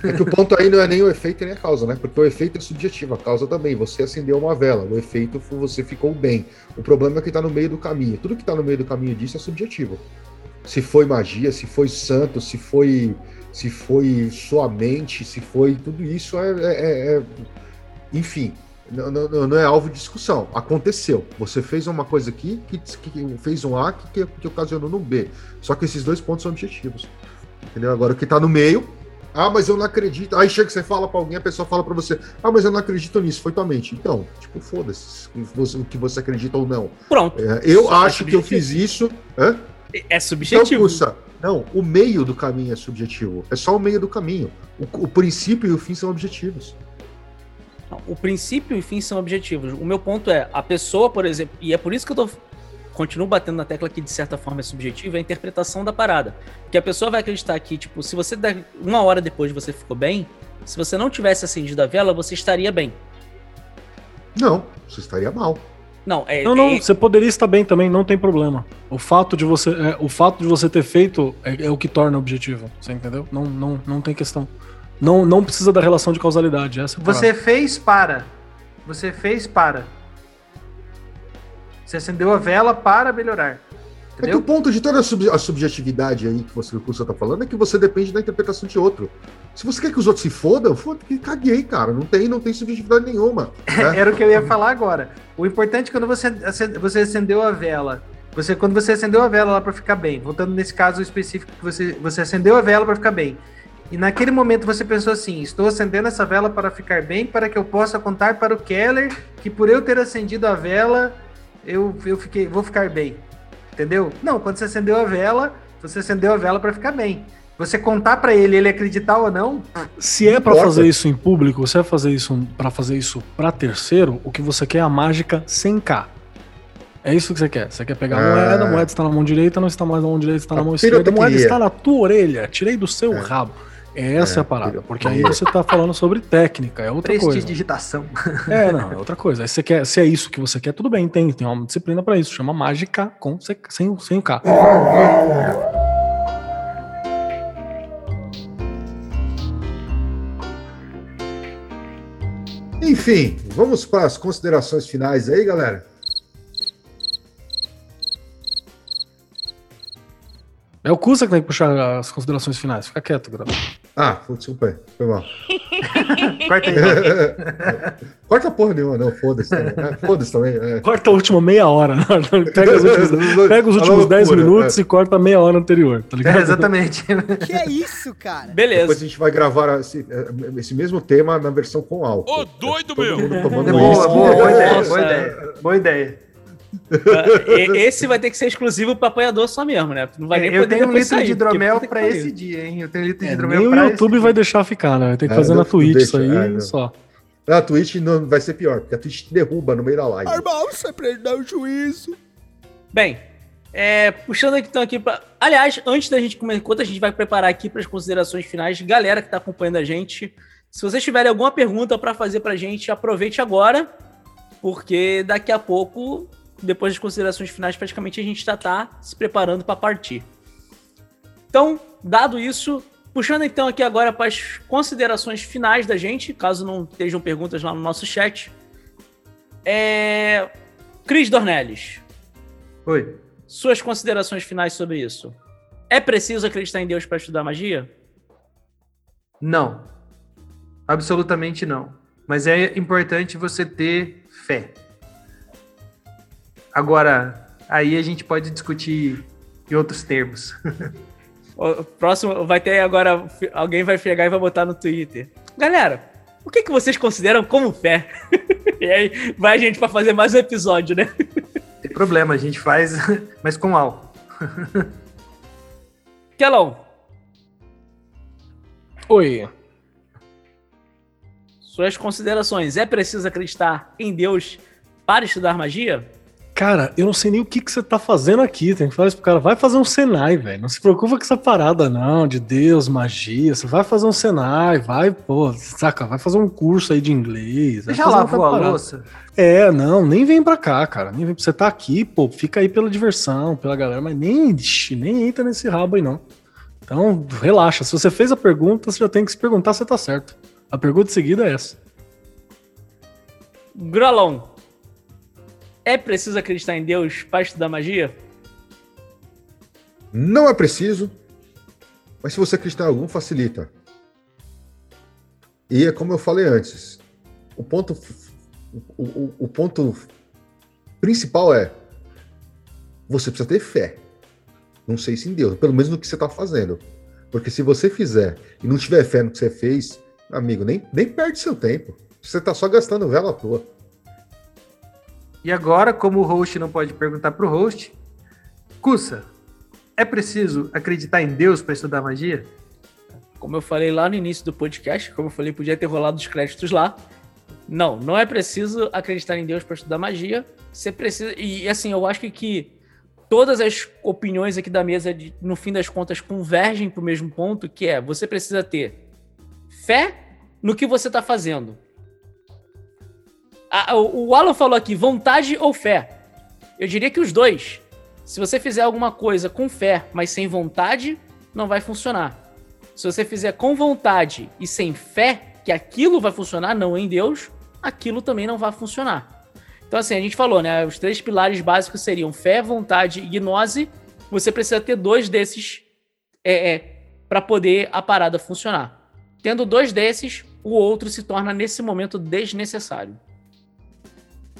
D: É que o ponto aí não é nem o efeito nem a causa, né? Porque o efeito é subjetivo, a causa também. Você acendeu uma vela, o efeito foi você ficou bem. O problema é que tá no meio do caminho. Tudo que tá no meio do caminho disso é subjetivo se foi magia, se foi santo, se foi se foi sua mente, se foi tudo isso é, é, é enfim, não, não, não, é alvo de discussão. Aconteceu. Você fez uma coisa aqui que, que fez um A que, que, ocasionou no B. Só que esses dois pontos são objetivos. Entendeu? Agora o que está no meio. Ah, mas eu não acredito. Aí chega que você fala para alguém, a pessoa fala para você: Ah, mas eu não acredito nisso. Foi tua mente. Então, tipo, foda-se o que você acredita ou não.
B: Pronto.
D: É, eu acho que eu fiz isso. Hã?
B: É subjetivo.
D: Então, não, o meio do caminho é subjetivo. É só o meio do caminho. O, o princípio e o fim são objetivos.
B: O princípio e o fim são objetivos. O meu ponto é, a pessoa, por exemplo, e é por isso que eu tô continuo batendo na tecla que de certa forma é subjetiva, é a interpretação da parada. Que a pessoa vai acreditar que, tipo, se você der uma hora depois você ficou bem, se você não tivesse acendido a vela, você estaria bem.
D: Não, você estaria mal.
A: Não, é, não, não, é... você poderia estar bem também, não tem problema. O fato de você, é, o fato de você ter feito é, é, o que torna objetivo, você entendeu? Não, não, não tem questão. Não, não precisa da relação de causalidade. Essa é
E: você fez para. Você fez para. Você acendeu a vela para melhorar.
D: Entendeu? É que o ponto de toda a, sub a subjetividade aí que você, que você tá falando é que você depende da interpretação de outro. Se você quer que os outros se fodam, foda que caguei, cara. Não tem, não tem subjetividade nenhuma.
E: Né? Era o que eu ia falar agora. O importante é quando você, você acendeu a vela, você quando você acendeu a vela lá para ficar bem, voltando nesse caso específico que você, você acendeu a vela para ficar bem. E naquele momento você pensou assim: estou acendendo essa vela para ficar bem, para que eu possa contar para o Keller que por eu ter acendido a vela, eu, eu fiquei, vou ficar bem. Entendeu? Não, quando você acendeu a vela, você acendeu a vela para ficar bem. Você contar para ele, ele acreditar ou não.
A: Se é para fazer isso em público, se é fazer isso para fazer isso para terceiro, o que você quer é a mágica sem K. É isso que você quer. Você quer pegar a moeda, a moeda está na mão direita, não está mais na mão direita, está na mão esquerda, a moeda está na tua orelha, tirei do seu é. rabo. É essa é, a parada. Porque aí você está falando sobre técnica, é outra coisa.
E: digitação.
A: É, não, é outra coisa. Aí você quer, se é isso que você quer, tudo bem, tem, tem uma disciplina para isso. Chama mágica com, sem, sem o K.
D: Enfim, vamos para as considerações finais aí, galera.
A: É o Cusa que tem que puxar as considerações finais. Fica quieto, Grau.
D: Ah, desculpa aí. Foi mal. Corta aí. Corta porra nenhuma, não. Foda-se também. É, foda-se também. É.
A: Corta a última meia hora. Pega os últimos, pega os últimos 10 minutos é. e corta a meia hora anterior, tá ligado?
B: É, exatamente.
F: que é isso, cara?
D: Beleza. Depois a gente vai gravar esse, esse mesmo tema na versão com álcool. Ô,
F: doido, meu! Boa, boa, boa, ideia, boa ideia. Boa ideia.
B: Esse vai ter que ser exclusivo para apoiador só mesmo, né?
F: Não vai nem eu tenho um litro sair, de hidromel para esse dia, hein? Eu tenho um litro de
A: é, hidromel Nem o YouTube vai deixar ficar, né? Ter que é, fazer na Twitch deixa, isso aí é, só.
D: Na Twitch não vai ser pior, porque a Twitch derruba no meio da live.
F: Irmão, você dar o juízo.
B: Bem, é, puxando aqui, então aqui para. Aliás, antes da gente começar, enquanto a gente vai preparar aqui para as considerações finais, galera que está acompanhando a gente, se vocês tiverem alguma pergunta para fazer para a gente, aproveite agora, porque daqui a pouco depois das considerações finais, praticamente a gente já está se preparando para partir. Então, dado isso, puxando então aqui agora para as considerações finais da gente, caso não estejam perguntas lá no nosso chat. É... Cris Dornelles.
E: Oi.
B: Suas considerações finais sobre isso. É preciso acreditar em Deus para estudar magia?
E: Não. Absolutamente não. Mas é importante você ter fé. Agora, aí a gente pode discutir em outros termos.
B: O próximo vai ter agora. Alguém vai pegar e vai botar no Twitter. Galera, o que, que vocês consideram como fé? e aí vai a gente para fazer mais um episódio, né?
E: Tem problema, a gente faz, mas com álcool.
B: Kelão.
A: Oi.
B: Suas considerações. É preciso acreditar em Deus para estudar magia?
A: Cara, eu não sei nem o que, que você tá fazendo aqui. Tem que falar isso pro cara. Vai fazer um Senai, velho. Não se preocupa com essa parada, não, de Deus, magia. Você vai fazer um Senai, vai, pô, saca? Vai fazer um curso aí de inglês.
B: Já lavou a louça?
A: É, não, nem vem pra cá, cara. Nem vem, você tá aqui, pô, fica aí pela diversão, pela galera, mas nem, nem entra nesse rabo aí, não. Então, relaxa. Se você fez a pergunta, você já tem que se perguntar se tá certo. A pergunta seguida é essa.
B: Grolão, é preciso acreditar em Deus para estudar magia?
D: Não é preciso, mas se você acreditar em algum, facilita. E é como eu falei antes, o ponto, o, o, o ponto principal é você precisa ter fé. Não sei se em Deus, pelo menos no que você está fazendo. Porque se você fizer e não tiver fé no que você fez, amigo, nem, nem perde seu tempo. Você está só gastando vela à toa.
E: E agora, como o host não pode perguntar para o host, Cussa, é preciso acreditar em Deus para estudar magia?
B: Como eu falei lá no início do podcast, como eu falei, podia ter rolado os créditos lá. Não, não é preciso acreditar em Deus para estudar magia. Você precisa. E assim, eu acho que, que todas as opiniões aqui da mesa, no fim das contas, convergem para o mesmo ponto, que é você precisa ter fé no que você está fazendo. A, o Alan falou aqui, vontade ou fé? Eu diria que os dois. Se você fizer alguma coisa com fé, mas sem vontade, não vai funcionar. Se você fizer com vontade e sem fé que aquilo vai funcionar, não em Deus, aquilo também não vai funcionar. Então, assim, a gente falou, né? Os três pilares básicos seriam fé, vontade e gnose. Você precisa ter dois desses é, é para poder a parada funcionar. Tendo dois desses, o outro se torna, nesse momento, desnecessário.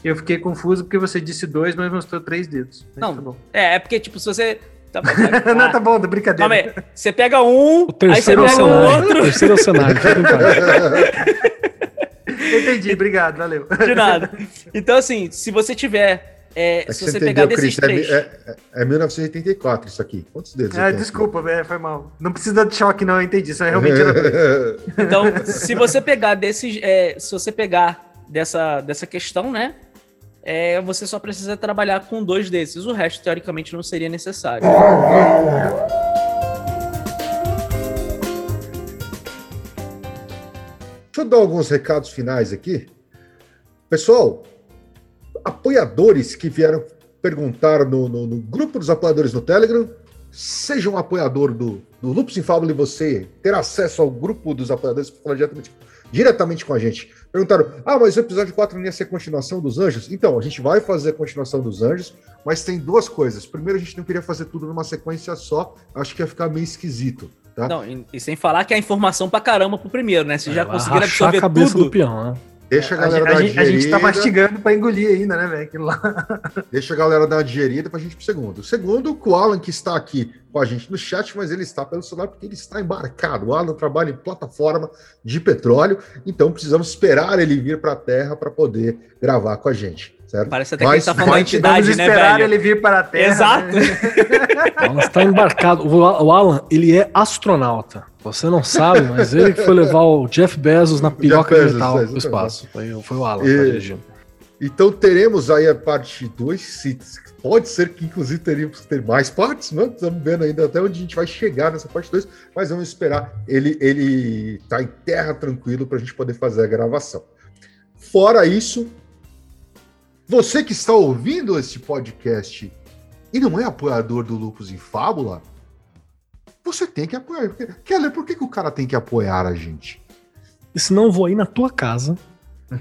E: Eu fiquei confuso porque você disse dois, mas mostrou três dedos.
B: Não, tá é, é porque, tipo, se você.
E: Tá, tá, não, tá bom, da brincadeira.
B: Calma aí. Você pega um, o aí você pega o outro. O
A: terceiro é o cenário.
E: Entendi, obrigado, valeu.
B: De nada. Então, assim, se você tiver. É, é se você, você pegar desses Chris,
D: três. É, é, é 1984 isso aqui. Quantos dedos?
E: Ah, desculpa, é, foi mal. Não precisa de choque, não, eu entendi. Isso é realmente
B: Então, se você pegar desses. É, se você pegar dessa, dessa questão, né? É, você só precisa trabalhar com dois desses. O resto, teoricamente, não seria necessário.
D: Deixa eu dar alguns recados finais aqui. Pessoal, apoiadores que vieram perguntar no, no, no grupo dos apoiadores no Telegram, seja um apoiador do, do Lupus Infábulo e você ter acesso ao grupo dos apoiadores para falar diretamente diretamente com a gente. Perguntaram: ah, mas o episódio 4 não ia ser continuação dos Anjos? Então, a gente vai fazer a continuação dos Anjos, mas tem duas coisas. Primeiro, a gente não queria fazer tudo numa sequência só, acho que ia ficar meio esquisito. Tá?
B: Não, e, e sem falar que a informação pra caramba pro primeiro, né? Vocês é, já conseguiram absorver a cabeça tudo. Do peão, né?
D: Deixa a galera a,
E: dar a, gente, a gente tá mastigando pra engolir ainda, né, velho? Aquilo lá.
D: Deixa a galera dar uma digerida pra gente pro segundo. O segundo, o Alan, que está aqui com a gente no chat, mas ele está pelo celular porque ele está embarcado. O Alan trabalha em plataforma de petróleo, então precisamos esperar ele vir para a Terra para poder gravar com a gente. Certo?
B: Parece até mas, que ele tá falando da entidade, né, esperar velho?
E: ele vir para a Terra.
B: Exato. Né?
A: o Alan está embarcado. O Alan, ele é astronauta. Você não sabe, mas ele que foi levar o Jeff Bezos na piroca Bezos, digital é, espaço. Foi, foi o Alan e,
D: Então teremos aí a parte 2, pode ser que inclusive teríamos ter mais partes, né? Estamos vendo ainda até onde a gente vai chegar nessa parte 2, mas vamos esperar ele ele tá em terra tranquilo para a gente poder fazer a gravação. Fora isso, você que está ouvindo esse podcast e não é apoiador do Lupus em Fábula, você tem que apoiar. Keller, por que, que o cara tem que apoiar a gente?
A: Senão eu vou aí na tua casa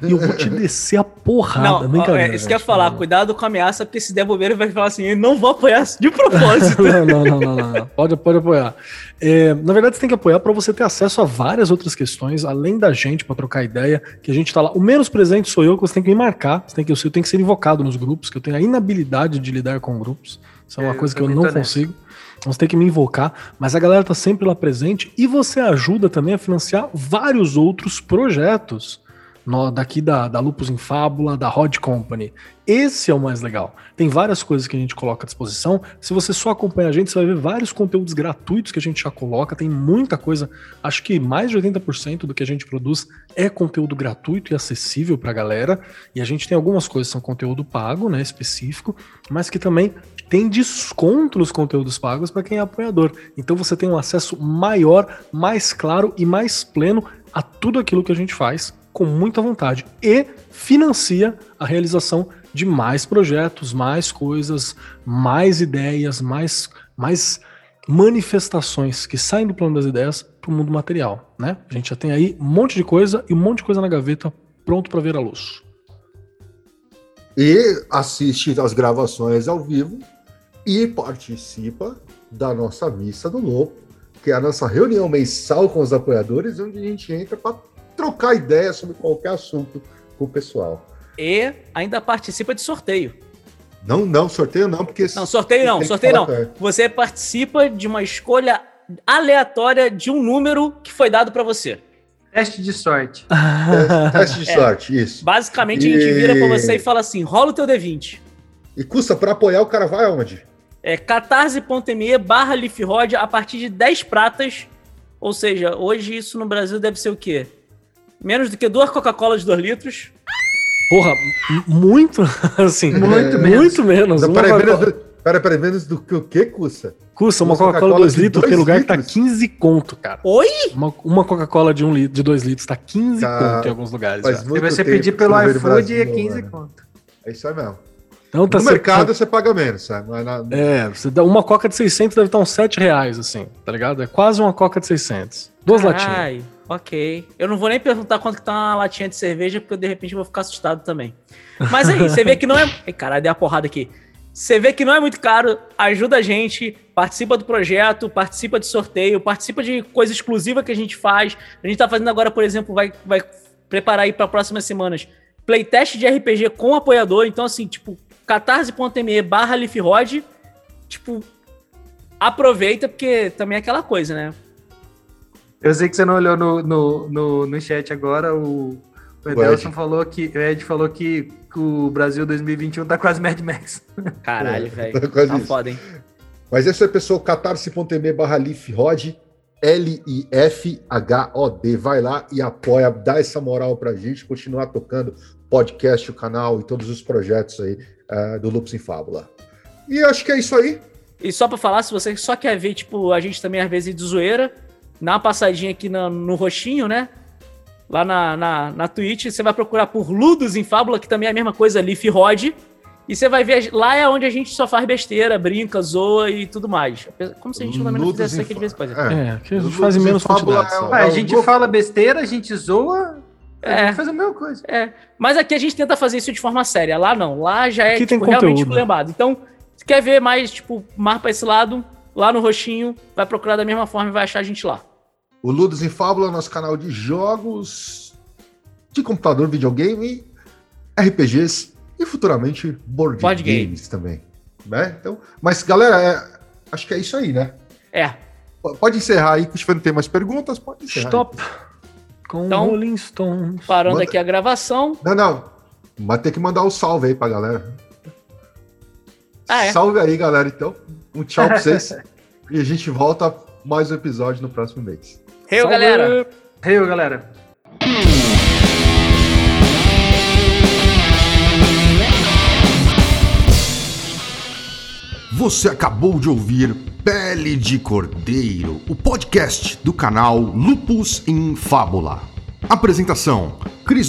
A: e eu vou te descer a porrada.
B: Não, é, isso que eu ia falar, cuidado com a ameaça, porque se der bobeira vai falar assim, eu não vou apoiar de propósito.
A: não, não, não, não, não, Pode, pode apoiar. É, na verdade, você tem que apoiar para você ter acesso a várias outras questões, além da gente, para trocar ideia, que a gente tá lá. O menos presente sou eu, que você tem que me marcar, você tem que, eu tenho que ser invocado nos grupos, que eu tenho a inabilidade de lidar com grupos. Isso é uma é, coisa que eu não consigo. Você tem que me invocar, mas a galera tá sempre lá presente e você ajuda também a financiar vários outros projetos no, daqui da, da Lupus em Fábula, da Rod Company. Esse é o mais legal. Tem várias coisas que a gente coloca à disposição. Se você só acompanha a gente, você vai ver vários conteúdos gratuitos que a gente já coloca. Tem muita coisa. Acho que mais de 80% do que a gente produz é conteúdo gratuito e acessível para a galera. E a gente tem algumas coisas que são conteúdo pago, né, específico, mas que também tem desconto nos conteúdos pagos para quem é apoiador. Então você tem um acesso maior, mais claro e mais pleno a tudo aquilo que a gente faz com muita vontade e financia a realização de mais projetos, mais coisas, mais ideias, mais, mais manifestações que saem do plano das ideias para o mundo material, né? A gente já tem aí um monte de coisa e um monte de coisa na gaveta pronto para ver a luz.
D: E assiste as gravações ao vivo e participa da nossa missa do Lobo, que é a nossa reunião mensal com os apoiadores, onde a gente entra para trocar ideia sobre qualquer assunto com o pessoal.
B: E ainda participa de sorteio.
D: Não, não, sorteio não, porque.
B: Não, sorteio não, sorteio não. Você participa de uma escolha aleatória de um número que foi dado para você.
E: Teste de sorte.
D: teste, teste de é, sorte, isso.
B: Basicamente, e... a gente vira para você e fala assim: rola o teu D20.
D: E custa para apoiar o cara vai aonde?
B: é catarse.me barra a partir de 10 pratas. Ou seja, hoje isso no Brasil deve ser o quê? Menos do que duas Coca-Cola de 2 litros.
A: Porra, muito, assim, muito é, menos. Muito menos.
D: Não, peraí, menos do, peraí, peraí, menos do que o que custa?
A: Custa uma Coca-Cola de 2 litros, tem lugar litros? que tá 15 conto, cara.
B: Oi?
A: Uma, uma Coca-Cola de 1 um litro, de 2 litros tá 15 cara, conto em alguns lugares.
E: Se você pedir pelo iFood é 15 conto.
D: É isso aí mesmo.
A: Então, tá
D: no mercado você paga menos, sabe?
A: Na... É, você dá uma coca de 600 deve estar uns 7 reais, assim, tá ligado? É quase uma coca de 600. Duas Carai, latinhas.
B: ok. Eu não vou nem perguntar quanto que tá uma latinha de cerveja, porque de repente eu vou ficar assustado também. Mas aí, você vê que não é... Ai, caralho, dei uma porrada aqui. Você vê que não é muito caro, ajuda a gente, participa do projeto, participa de sorteio, participa de coisa exclusiva que a gente faz. A gente tá fazendo agora, por exemplo, vai, vai preparar aí para próximas semanas playtest de RPG com apoiador. Então, assim, tipo, catarse.me barra tipo, aproveita, porque também é aquela coisa, né?
E: Eu sei que você não olhou no, no, no, no chat agora, o, o Edelson falou que, o Ed falou que o Brasil 2021 tá quase Mad Max.
B: Caralho, é, velho. Tá, tá foda, hein?
D: Mas essa é a pessoa, catarse.me barra Leafrod, L-I-F-H-O-D. Vai lá e apoia, dá essa moral pra gente, continuar tocando podcast, o canal e todos os projetos aí uh, do Lupus em Fábula. E acho que é isso aí.
B: E só para falar, se você só quer ver, tipo, a gente também às vezes de zoeira, dá uma passadinha aqui no, no roxinho, né? Lá na, na, na Twitch, você vai procurar por Ludos em Fábula, que também é a mesma coisa, Leaf Rod. E você vai ver, lá é onde a gente só faz besteira, brinca, zoa e tudo mais. Como se a gente também não fizesse isso aqui de vez em quando.
A: É, é que a gente faz menos quantidade.
E: É, a gente vou... fala besteira, a gente zoa, a
B: é, gente
E: faz a mesma coisa.
B: É. Mas aqui a gente tenta fazer isso de forma séria. Lá não. Lá já é
A: aqui
B: tipo, realmente lembrado. Então, se quer ver mais, tipo, mar pra esse lado, lá no roxinho, vai procurar da mesma forma e vai achar a gente lá.
G: O Ludos em Fábula, nosso canal de jogos de computador, videogame, RPGs e futuramente board, board games, games também. Né? Então, mas, galera, é, acho que é isso aí, né?
B: É.
G: Pode encerrar aí, que não tem mais perguntas, pode encerrar.
B: Stop.
G: Aí.
B: Com então, Rolling Stones. Parando Manda... aqui a gravação.
G: Não, não. Mas tem que mandar um salve aí pra galera.
B: Ah, é?
G: Salve aí, galera, então. Um tchau pra vocês. e a gente volta mais um episódio no próximo mês.
B: Reu, galera!
E: Reu, galera!
D: Você acabou de ouvir Pele de Cordeiro, o podcast do canal Lupus em Fábula. Apresentação: Cris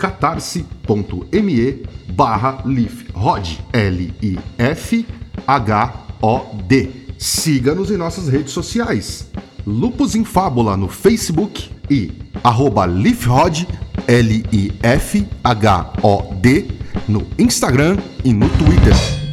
D: catarse.me barra lifrod L-I-F-H-O-D. Siga-nos em nossas redes sociais. Lupus em Fábula no Facebook e arroba Lifrod, L-I-F-H-O-D, no Instagram e no Twitter.